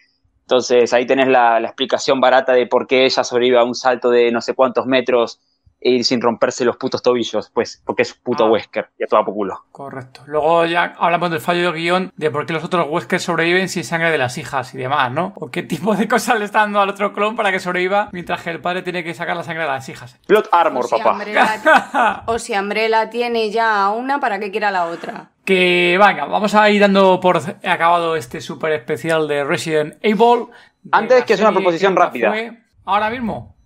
Entonces ahí tenés la, la explicación barata de por qué ella sobrevive a un salto de no sé cuántos metros ir sin romperse los putos tobillos, pues, porque es puto ah. Wesker y a toda culo. Correcto. Luego ya hablamos del fallo de guion de por qué los otros Wesker sobreviven sin sangre de las hijas y demás, ¿no? O qué tipo de cosas le está dando al otro clon para que sobreviva mientras que el padre tiene que sacar la sangre de las hijas. Plot armor, papá. o si Umbrella tiene ya una, ¿para qué quiera la otra? Que venga, vamos a ir dando por acabado este súper especial de Resident Evil. Antes que es una proposición rápida. Ahora mismo.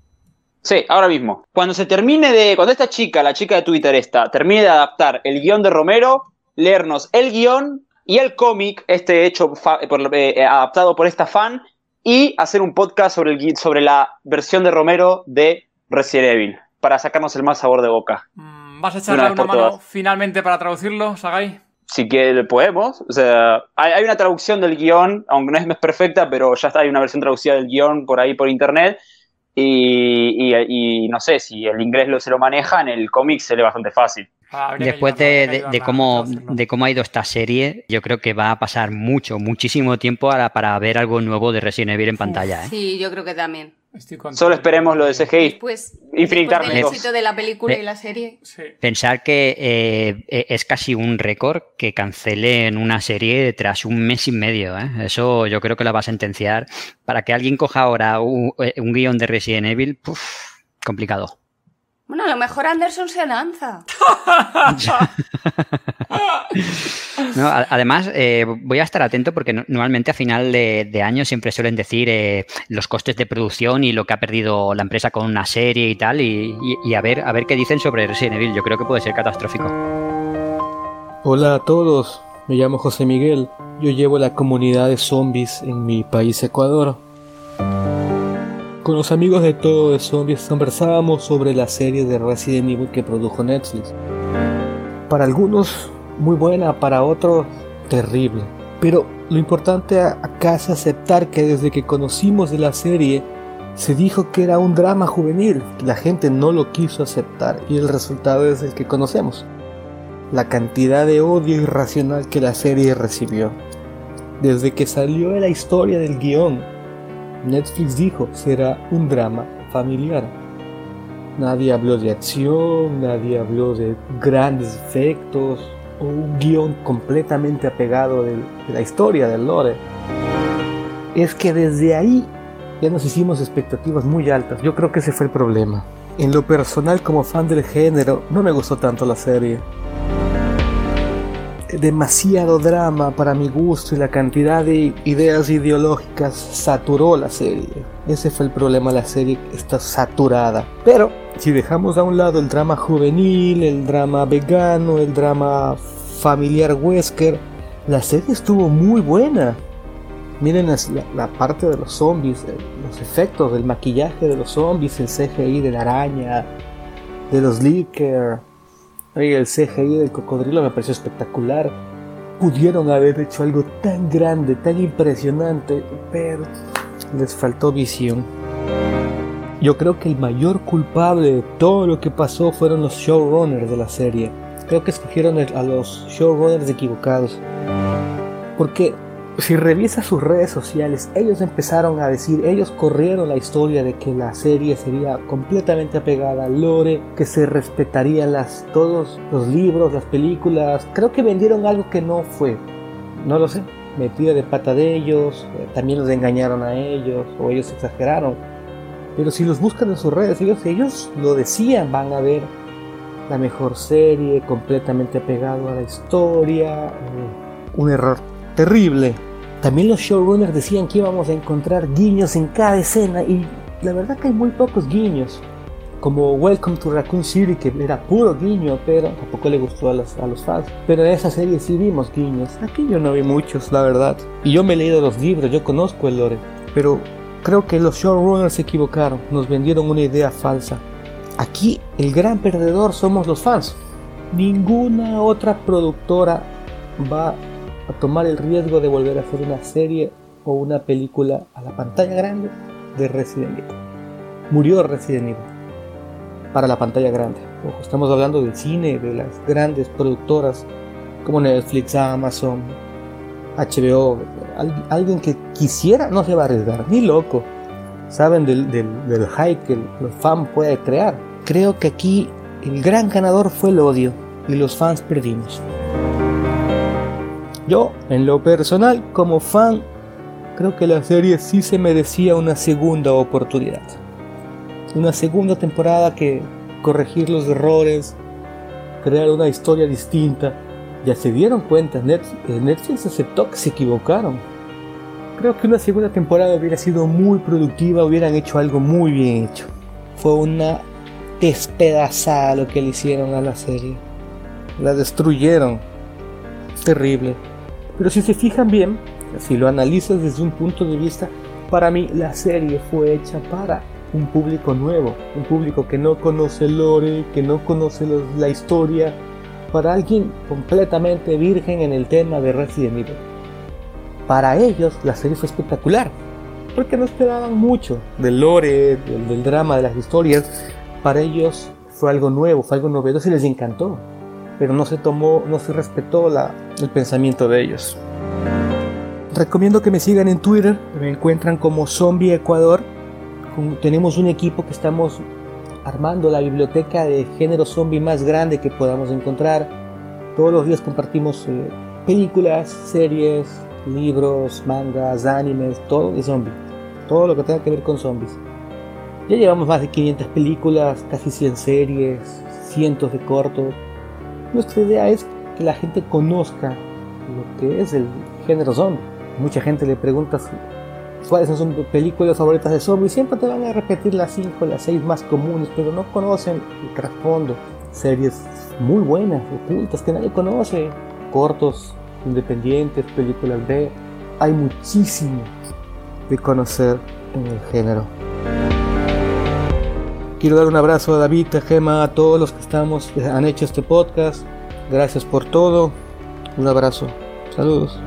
Sí, ahora mismo. Cuando se termine de. Cuando esta chica, la chica de Twitter esta, termine de adaptar el guion de Romero, leernos el guion y el cómic, este hecho eh, eh, adaptado por esta fan, y hacer un podcast sobre, el, sobre la versión de Romero de Resident Evil, para sacarnos el mal sabor de boca. Mm, ¿Vas a echarle una, mano finalmente para traducirlo, Sagai? Sí que podemos. O sea, hay, una traducción del guion, aunque no es perfecta, pero ya está, hay una versión traducida del guion por ahí por internet. Y, no sé, si el inglés lo, se lo maneja, en el cómic se le bastante fácil. Ah, Después de, cómo, de cómo ha ido esta serie, yo creo que va a pasar mucho, muchísimo tiempo para ver algo nuevo de Resident Evil en pantalla. ¿eh? Sí, yo creo que también. Solo esperemos lo de CGI. Después, después del éxito de la película y la serie. Pensar que eh, e, es casi un récord que cancelen una serie tras un mes y medio. ¿eh? Eso yo creo que la va a sentenciar. Para que alguien coja ahora un, eh, guion de Resident Evil, complicado. Bueno, a lo mejor Anderson se lanza. además, eh, voy a estar atento porque normalmente a final de, año siempre suelen decir eh, los costes de producción y lo que ha perdido la empresa con una serie y tal, y, a, ver, a ver qué dicen sobre Resident Evil. Yo creo que puede ser catastrófico. Hola a todos, me llamo José Miguel. Yo llevo la comunidad de zombies en mi país Ecuador. Con los amigos de Todo de Zombies conversábamos sobre la serie de Resident Evil que produjo Netflix. Para algunos muy buena, para otros terrible. Pero lo importante acá es aceptar que desde que conocimos de la serie se dijo que era un drama juvenil. La gente no lo quiso aceptar y el resultado es el que conocemos. La cantidad de odio irracional que la serie recibió. Desde que salió de la historia del guion Netflix dijo será un drama familiar. Nadie habló de acción, nadie habló de grandes efectos o un guion completamente apegado de, la historia del lore. Es que desde ahí ya nos hicimos expectativas muy altas. Yo creo que ese fue el problema. En lo personal, como fan del género, no me gustó tanto la serie demasiado drama para mi gusto y la cantidad de ideas ideológicas saturó la serie. Ese fue el problema, la serie está saturada. Pero si dejamos a un lado el drama juvenil, el drama vegano, el drama familiar Wesker, la serie estuvo muy buena. Miren la, parte de los zombies, eh, los efectos del maquillaje de los zombies, el CGI de la araña, de los Licker el CGI del cocodrilo me pareció espectacular. Pudieron haber hecho algo tan grande, tan impresionante, pero les faltó visión. Yo creo que el mayor culpable de todo lo que pasó fueron los showrunners de la serie. Creo que escogieron a los showrunners equivocados. Porque si revisas sus redes sociales, ellos empezaron a decir, ellos corrieron la historia de que la serie sería completamente apegada al lore, que se respetarían las, todos los libros, las películas. Creo que vendieron algo que no fue. No lo sé. Metida de pata de ellos, eh, también los engañaron a ellos, o ellos exageraron. Pero si los buscan en sus redes, ellos, ellos lo decían, van a ver la mejor serie, completamente apegado a la historia. Eh, un error terrible. También los showrunners decían que íbamos a encontrar guiños en cada escena y la verdad que hay muy pocos guiños. Como Welcome to Raccoon City, que era puro guiño, pero tampoco le gustó a los, a los fans. Pero en esa serie sí vimos guiños. Aquí yo no vi muchos, la verdad. Y yo me he leído los libros, yo conozco el lore. Pero creo que los showrunners se equivocaron, nos vendieron una idea falsa. Aquí el gran perdedor somos los fans. Ninguna otra productora va a tomar el riesgo de volver a hacer una serie o una película a la pantalla grande de Resident Evil. murió Resident Evil para la pantalla grande. Estamos hablando del cine, de las grandes productoras como Netflix, Amazon, HBO. alguien que quisiera no se va a arriesgar, ni loco. Saben del, del hype que el fan puede crear. Creo que aquí el gran ganador fue el odio y los fans perdimos. Yo, en lo personal, como fan, creo que la serie sí se merecía una segunda oportunidad. Una segunda temporada que corregir los errores, crear una historia distinta. Ya se dieron cuenta, eh, Netflix aceptó que se equivocaron. Creo que una segunda temporada hubiera sido muy productiva, hubieran hecho algo muy bien hecho. Fue una despedazada lo que le hicieron a la serie. La destruyeron. Terrible. Pero si se fijan bien, si lo analizas desde un punto de vista, para mí la serie fue hecha para un público nuevo, un público que no conoce lore, que no conoce la historia, para alguien completamente virgen en el tema de Resident Evil. Para ellos la serie fue espectacular, porque no esperaban mucho del lore, del, drama, de las historias. Para ellos fue algo nuevo, fue algo novedoso y les encantó, pero no se tomó, no se respetó el pensamiento de ellos. Recomiendo que me sigan en Twitter, me encuentran como Zombie Ecuador. Tenemos un equipo que estamos armando la biblioteca de género zombie más grande que podamos encontrar. Todos los días compartimos eh, películas, series, libros, mangas, animes, todo de zombies. Todo lo que tenga que ver con zombies. Ya llevamos más de 500 películas, casi 100 series, cientos de cortos. Nuestra idea es que la gente conozca lo que es el género zombie mucha gente le preguntas cuáles son sus películas favoritas de zombies, siempre te van a repetir las 5, las 6 más comunes, pero no conocen el trasfondo. Series muy buenas, ocultas, que nadie conoce, cortos, independientes, películas B. Hay muchísimo de conocer en el género. Quiero dar un abrazo a David, a Gema, a todos los que estamos, han hecho este podcast. Gracias por todo. Un abrazo. Saludos.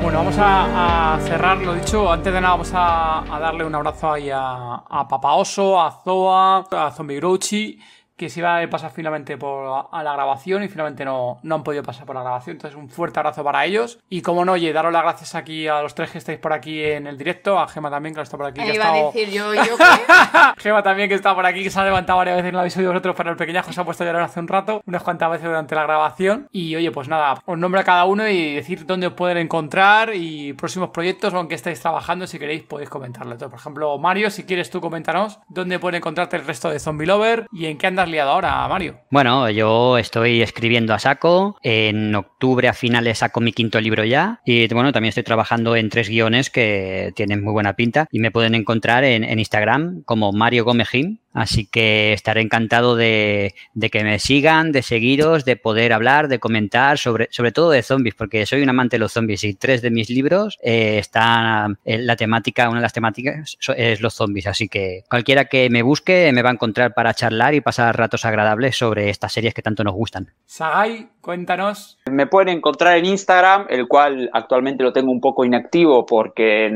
Bueno, vamos a, cerrar lo dicho. Antes de nada, vamos a, darle un abrazo ahí a, a Oso, a Zoa, a Zombie Grouchy que se iba a pasar finalmente por a la grabación y finalmente no, no han podido pasar por la grabación. Entonces, un fuerte abrazo para ellos. Y como no, oye, daros las gracias aquí a los tres que estáis por aquí en el directo, a Gema también, que está por aquí. Que iba a decir yo, yo Gema también, que está por aquí, que se ha levantado varias veces en la visión de vosotros, pero el pequeñajo se ha puesto a llorar hace un rato, unas cuantas veces durante la grabación. Y oye, pues nada, os nombro a cada uno y decir dónde os pueden encontrar y próximos proyectos o en qué estáis trabajando, si queréis podéis comentarlo. Entonces, por ejemplo, Mario, si quieres tú coméntanos dónde pueden encontrarte el resto de Zombie Lover y en qué andas liado ahora, Mario. Bueno, yo estoy escribiendo a saco. En octubre a finales saco mi quinto libro ya. Y bueno, también estoy trabajando en tres guiones que tienen muy buena pinta. Y me pueden encontrar en, en Instagram como Mario Gomejim Así que estaré encantado de, que me sigan, de seguiros, de poder hablar, de comentar sobre, sobre todo de zombies, porque soy un amante de los zombies y tres de mis libros eh, están en la temática, una de las temáticas es los zombies. Así que cualquiera que me busque me va a encontrar para charlar y pasar ratos agradables sobre estas series que tanto nos gustan. Sagai, cuéntanos. Me pueden encontrar en Instagram, el cual actualmente lo tengo un poco inactivo porque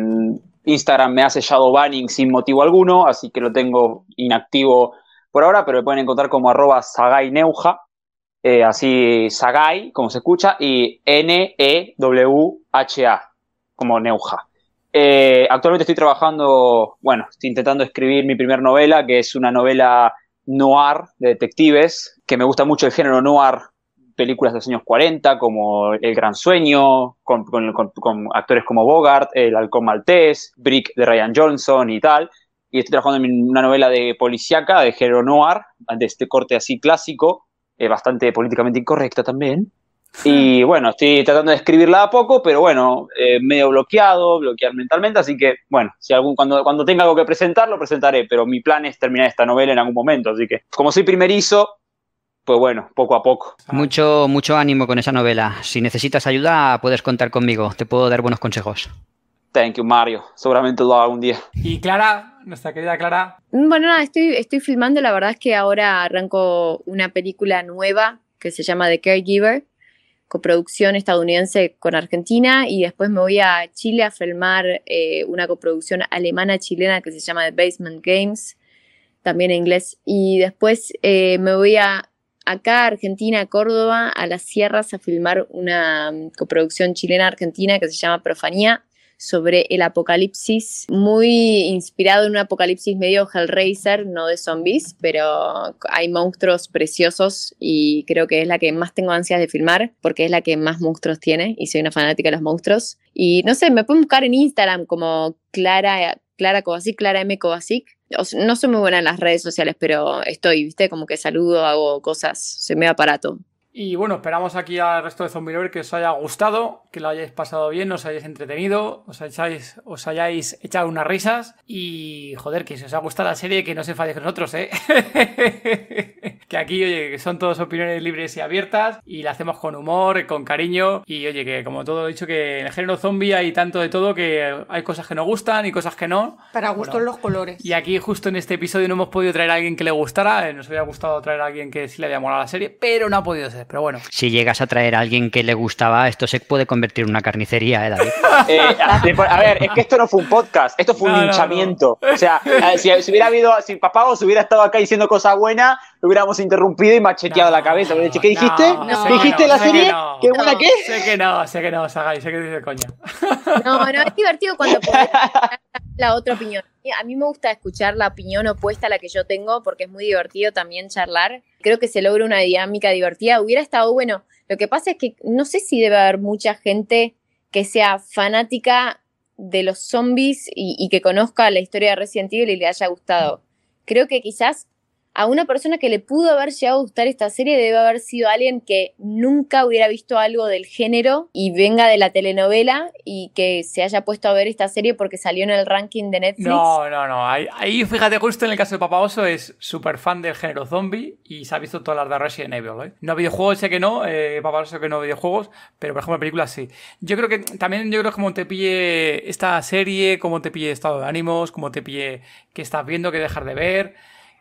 Instagram me hace shadow banning sin motivo alguno, así que lo tengo inactivo por ahora, pero me pueden encontrar como arroba eh, así Sagai, como se escucha, y N-E-W-H-A, como Neuja. Eh, actualmente estoy trabajando, bueno, estoy intentando escribir mi primera novela, que es una novela noir de detectives, que me gusta mucho el género noir películas de los años 40, como El Gran Sueño, con, actores como Bogart, El Halcón Maltés, Brick de Ryan Johnson y tal. Y estoy trabajando en una novela de policíaca, de género noir, de este corte así clásico, eh, bastante políticamente incorrecta también. Y bueno, estoy tratando de escribirla a poco, pero bueno, eh, medio bloqueado, bloquear mentalmente, así que bueno, si algún, cuando, cuando tenga algo que presentar, lo presentaré, pero mi plan es terminar esta novela en algún momento, así que como soy primerizo, pues bueno, poco a poco. Mucho, mucho ánimo con esa novela. Si necesitas ayuda, puedes contar conmigo. Te puedo dar buenos consejos. Thank you, Mario. Seguramente lo hago un día. Y Clara, nuestra querida Clara. Bueno, nada, estoy, estoy filmando. La verdad es que ahora arranco una película nueva que se llama The Caregiver. coproducción estadounidense con Argentina y después me voy a Chile a filmar eh, una coproducción alemana-chilena que se llama The Basement Games, también en inglés. Y después eh, me voy a acá, Argentina, Córdoba, a las sierras a filmar una mm, coproducción chilena-argentina que se llama Profanía sobre el apocalipsis, muy inspirado en un apocalipsis medio Hellraiser, no de zombies, pero hay monstruos preciosos y creo que es la que más tengo ansias de filmar porque es la que más monstruos tiene y soy una fanática de los monstruos. Y no sé, me pueden buscar en Instagram como Clara, Clara Kovacic, Clara M. Kovacic. No soy muy buena en las redes sociales, pero estoy, viste, como que saludo, hago cosas, soy medio aparato. Y bueno, esperamos aquí al resto de Zombie Lover que os haya gustado, que lo hayáis pasado bien, os hayáis entretenido, os hayáis, os hayáis echado unas risas y joder, que si os ha gustado la serie, que no se enfadéis con nosotros, ¿eh? que aquí, oye, que son todas opiniones libres y abiertas y la hacemos con humor, con cariño y oye, que como todo he dicho, que en el género zombie hay tanto de todo que hay cosas que nos gustan y cosas que no. Para gustos los colores. Y aquí justo en este episodio no hemos podido traer a alguien que le gustara, eh, nos hubiera gustado traer a alguien que sí le había molado la serie, pero no ha podido ser pero bueno. Si llegas a traer a alguien que le gustaba, esto se puede convertir en una carnicería, ¿eh, David? Eh, a ver, es que esto no fue un podcast, esto fue un hinchamiento. O sea, eh, si, hubiera habido, si Papagos hubiera estado acá diciendo cosas buenas, lo hubiéramos interrumpido y macheteado la cabeza. ¿qué dijiste? ¿Dijiste la serie? ¿Qué buena qué? Sé que no, sé que no, Sagai, sé que dice coña. No, no, es divertido cuando podés la otra opinión. A mí me gusta escuchar la opinión opuesta a la que yo tengo porque es muy divertido también charlar. Creo que se logra una dinámica divertida. Hubiera estado bueno. Lo que pasa es que no sé si debe haber mucha gente que sea fanática de los zombies y, y que conozca la historia de Resident Evil y le haya gustado. Creo que quizás a una persona que le pudo haber llegado a gustar esta serie debe haber sido alguien que nunca hubiera visto algo del género y venga de la telenovela y que se haya puesto a ver esta serie porque salió en el ranking de Netflix. No, no, no. Ahí, fíjate, justo en el caso de Papa Oso es súper fan del género zombie y se ha visto todas las de Resident Evil. ¿eh? No videojuegos, sé que no, eh, Papa Oso que no videojuegos, pero por ejemplo películas sí. Yo creo que también yo creo que como te pille esta serie, como te pille estado de ánimos, como te pille que estás viendo, que dejar de ver.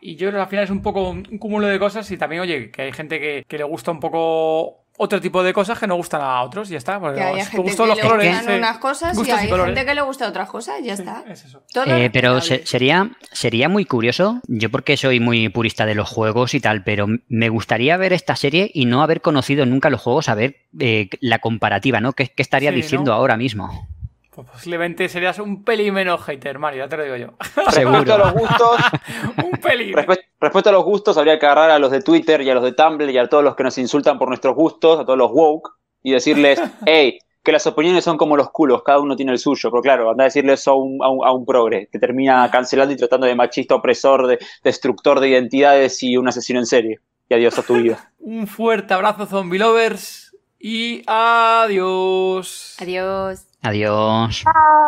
Y yo creo que al final es un poco un cúmulo de cosas y también, oye, que hay gente que, que le gusta un poco otro tipo de cosas que no gustan a otros, ya está. Porque hay gente que los le colores, gustan unas cosas y hay gente que le gusta otras cosas, ya está. Es eso. Eh, pero sería, sería muy curioso, yo porque soy muy purista de los juegos y tal, pero me gustaría ver esta serie y no haber conocido nunca los juegos, a ver eh, la comparativa, ¿no? ¿Qué, qué estaría diciendo ahora mismo? Pues posiblemente serías un pelín menos hater, Mario, ya te lo digo yo. Respecto a los gustos. un pelín. Respecto, a los gustos, habría que agarrar a los de Twitter y a los de Tumblr y a todos los que nos insultan por nuestros gustos, a todos los woke, y decirles, hey, que las opiniones son como los culos, cada uno tiene el suyo. Pero claro, anda a decirle eso a un, a un, progre, que termina cancelando y tratando de machista, opresor, de destructor de identidades y un asesino en serie. Y adiós a tu vida. un fuerte abrazo, zombie lovers. Y adiós. Adiós. Adiós.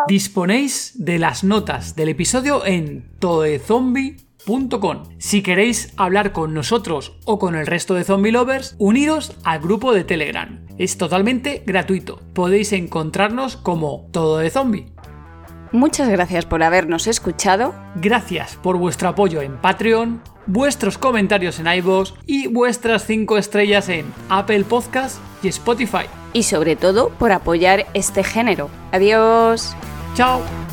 Disponéis de las notas del episodio en toezombie.com. Si queréis hablar con nosotros o con el resto de zombie lovers, uniros al grupo de Telegram. Es totalmente gratuito. Podéis encontrarnos como Todo de Zombie. Muchas gracias por habernos escuchado. Gracias por vuestro apoyo en Patreon, vuestros comentarios en iVoox y vuestras 5 estrellas en Apple Podcast y Spotify y sobre todo por apoyar este género. Adiós. Chao.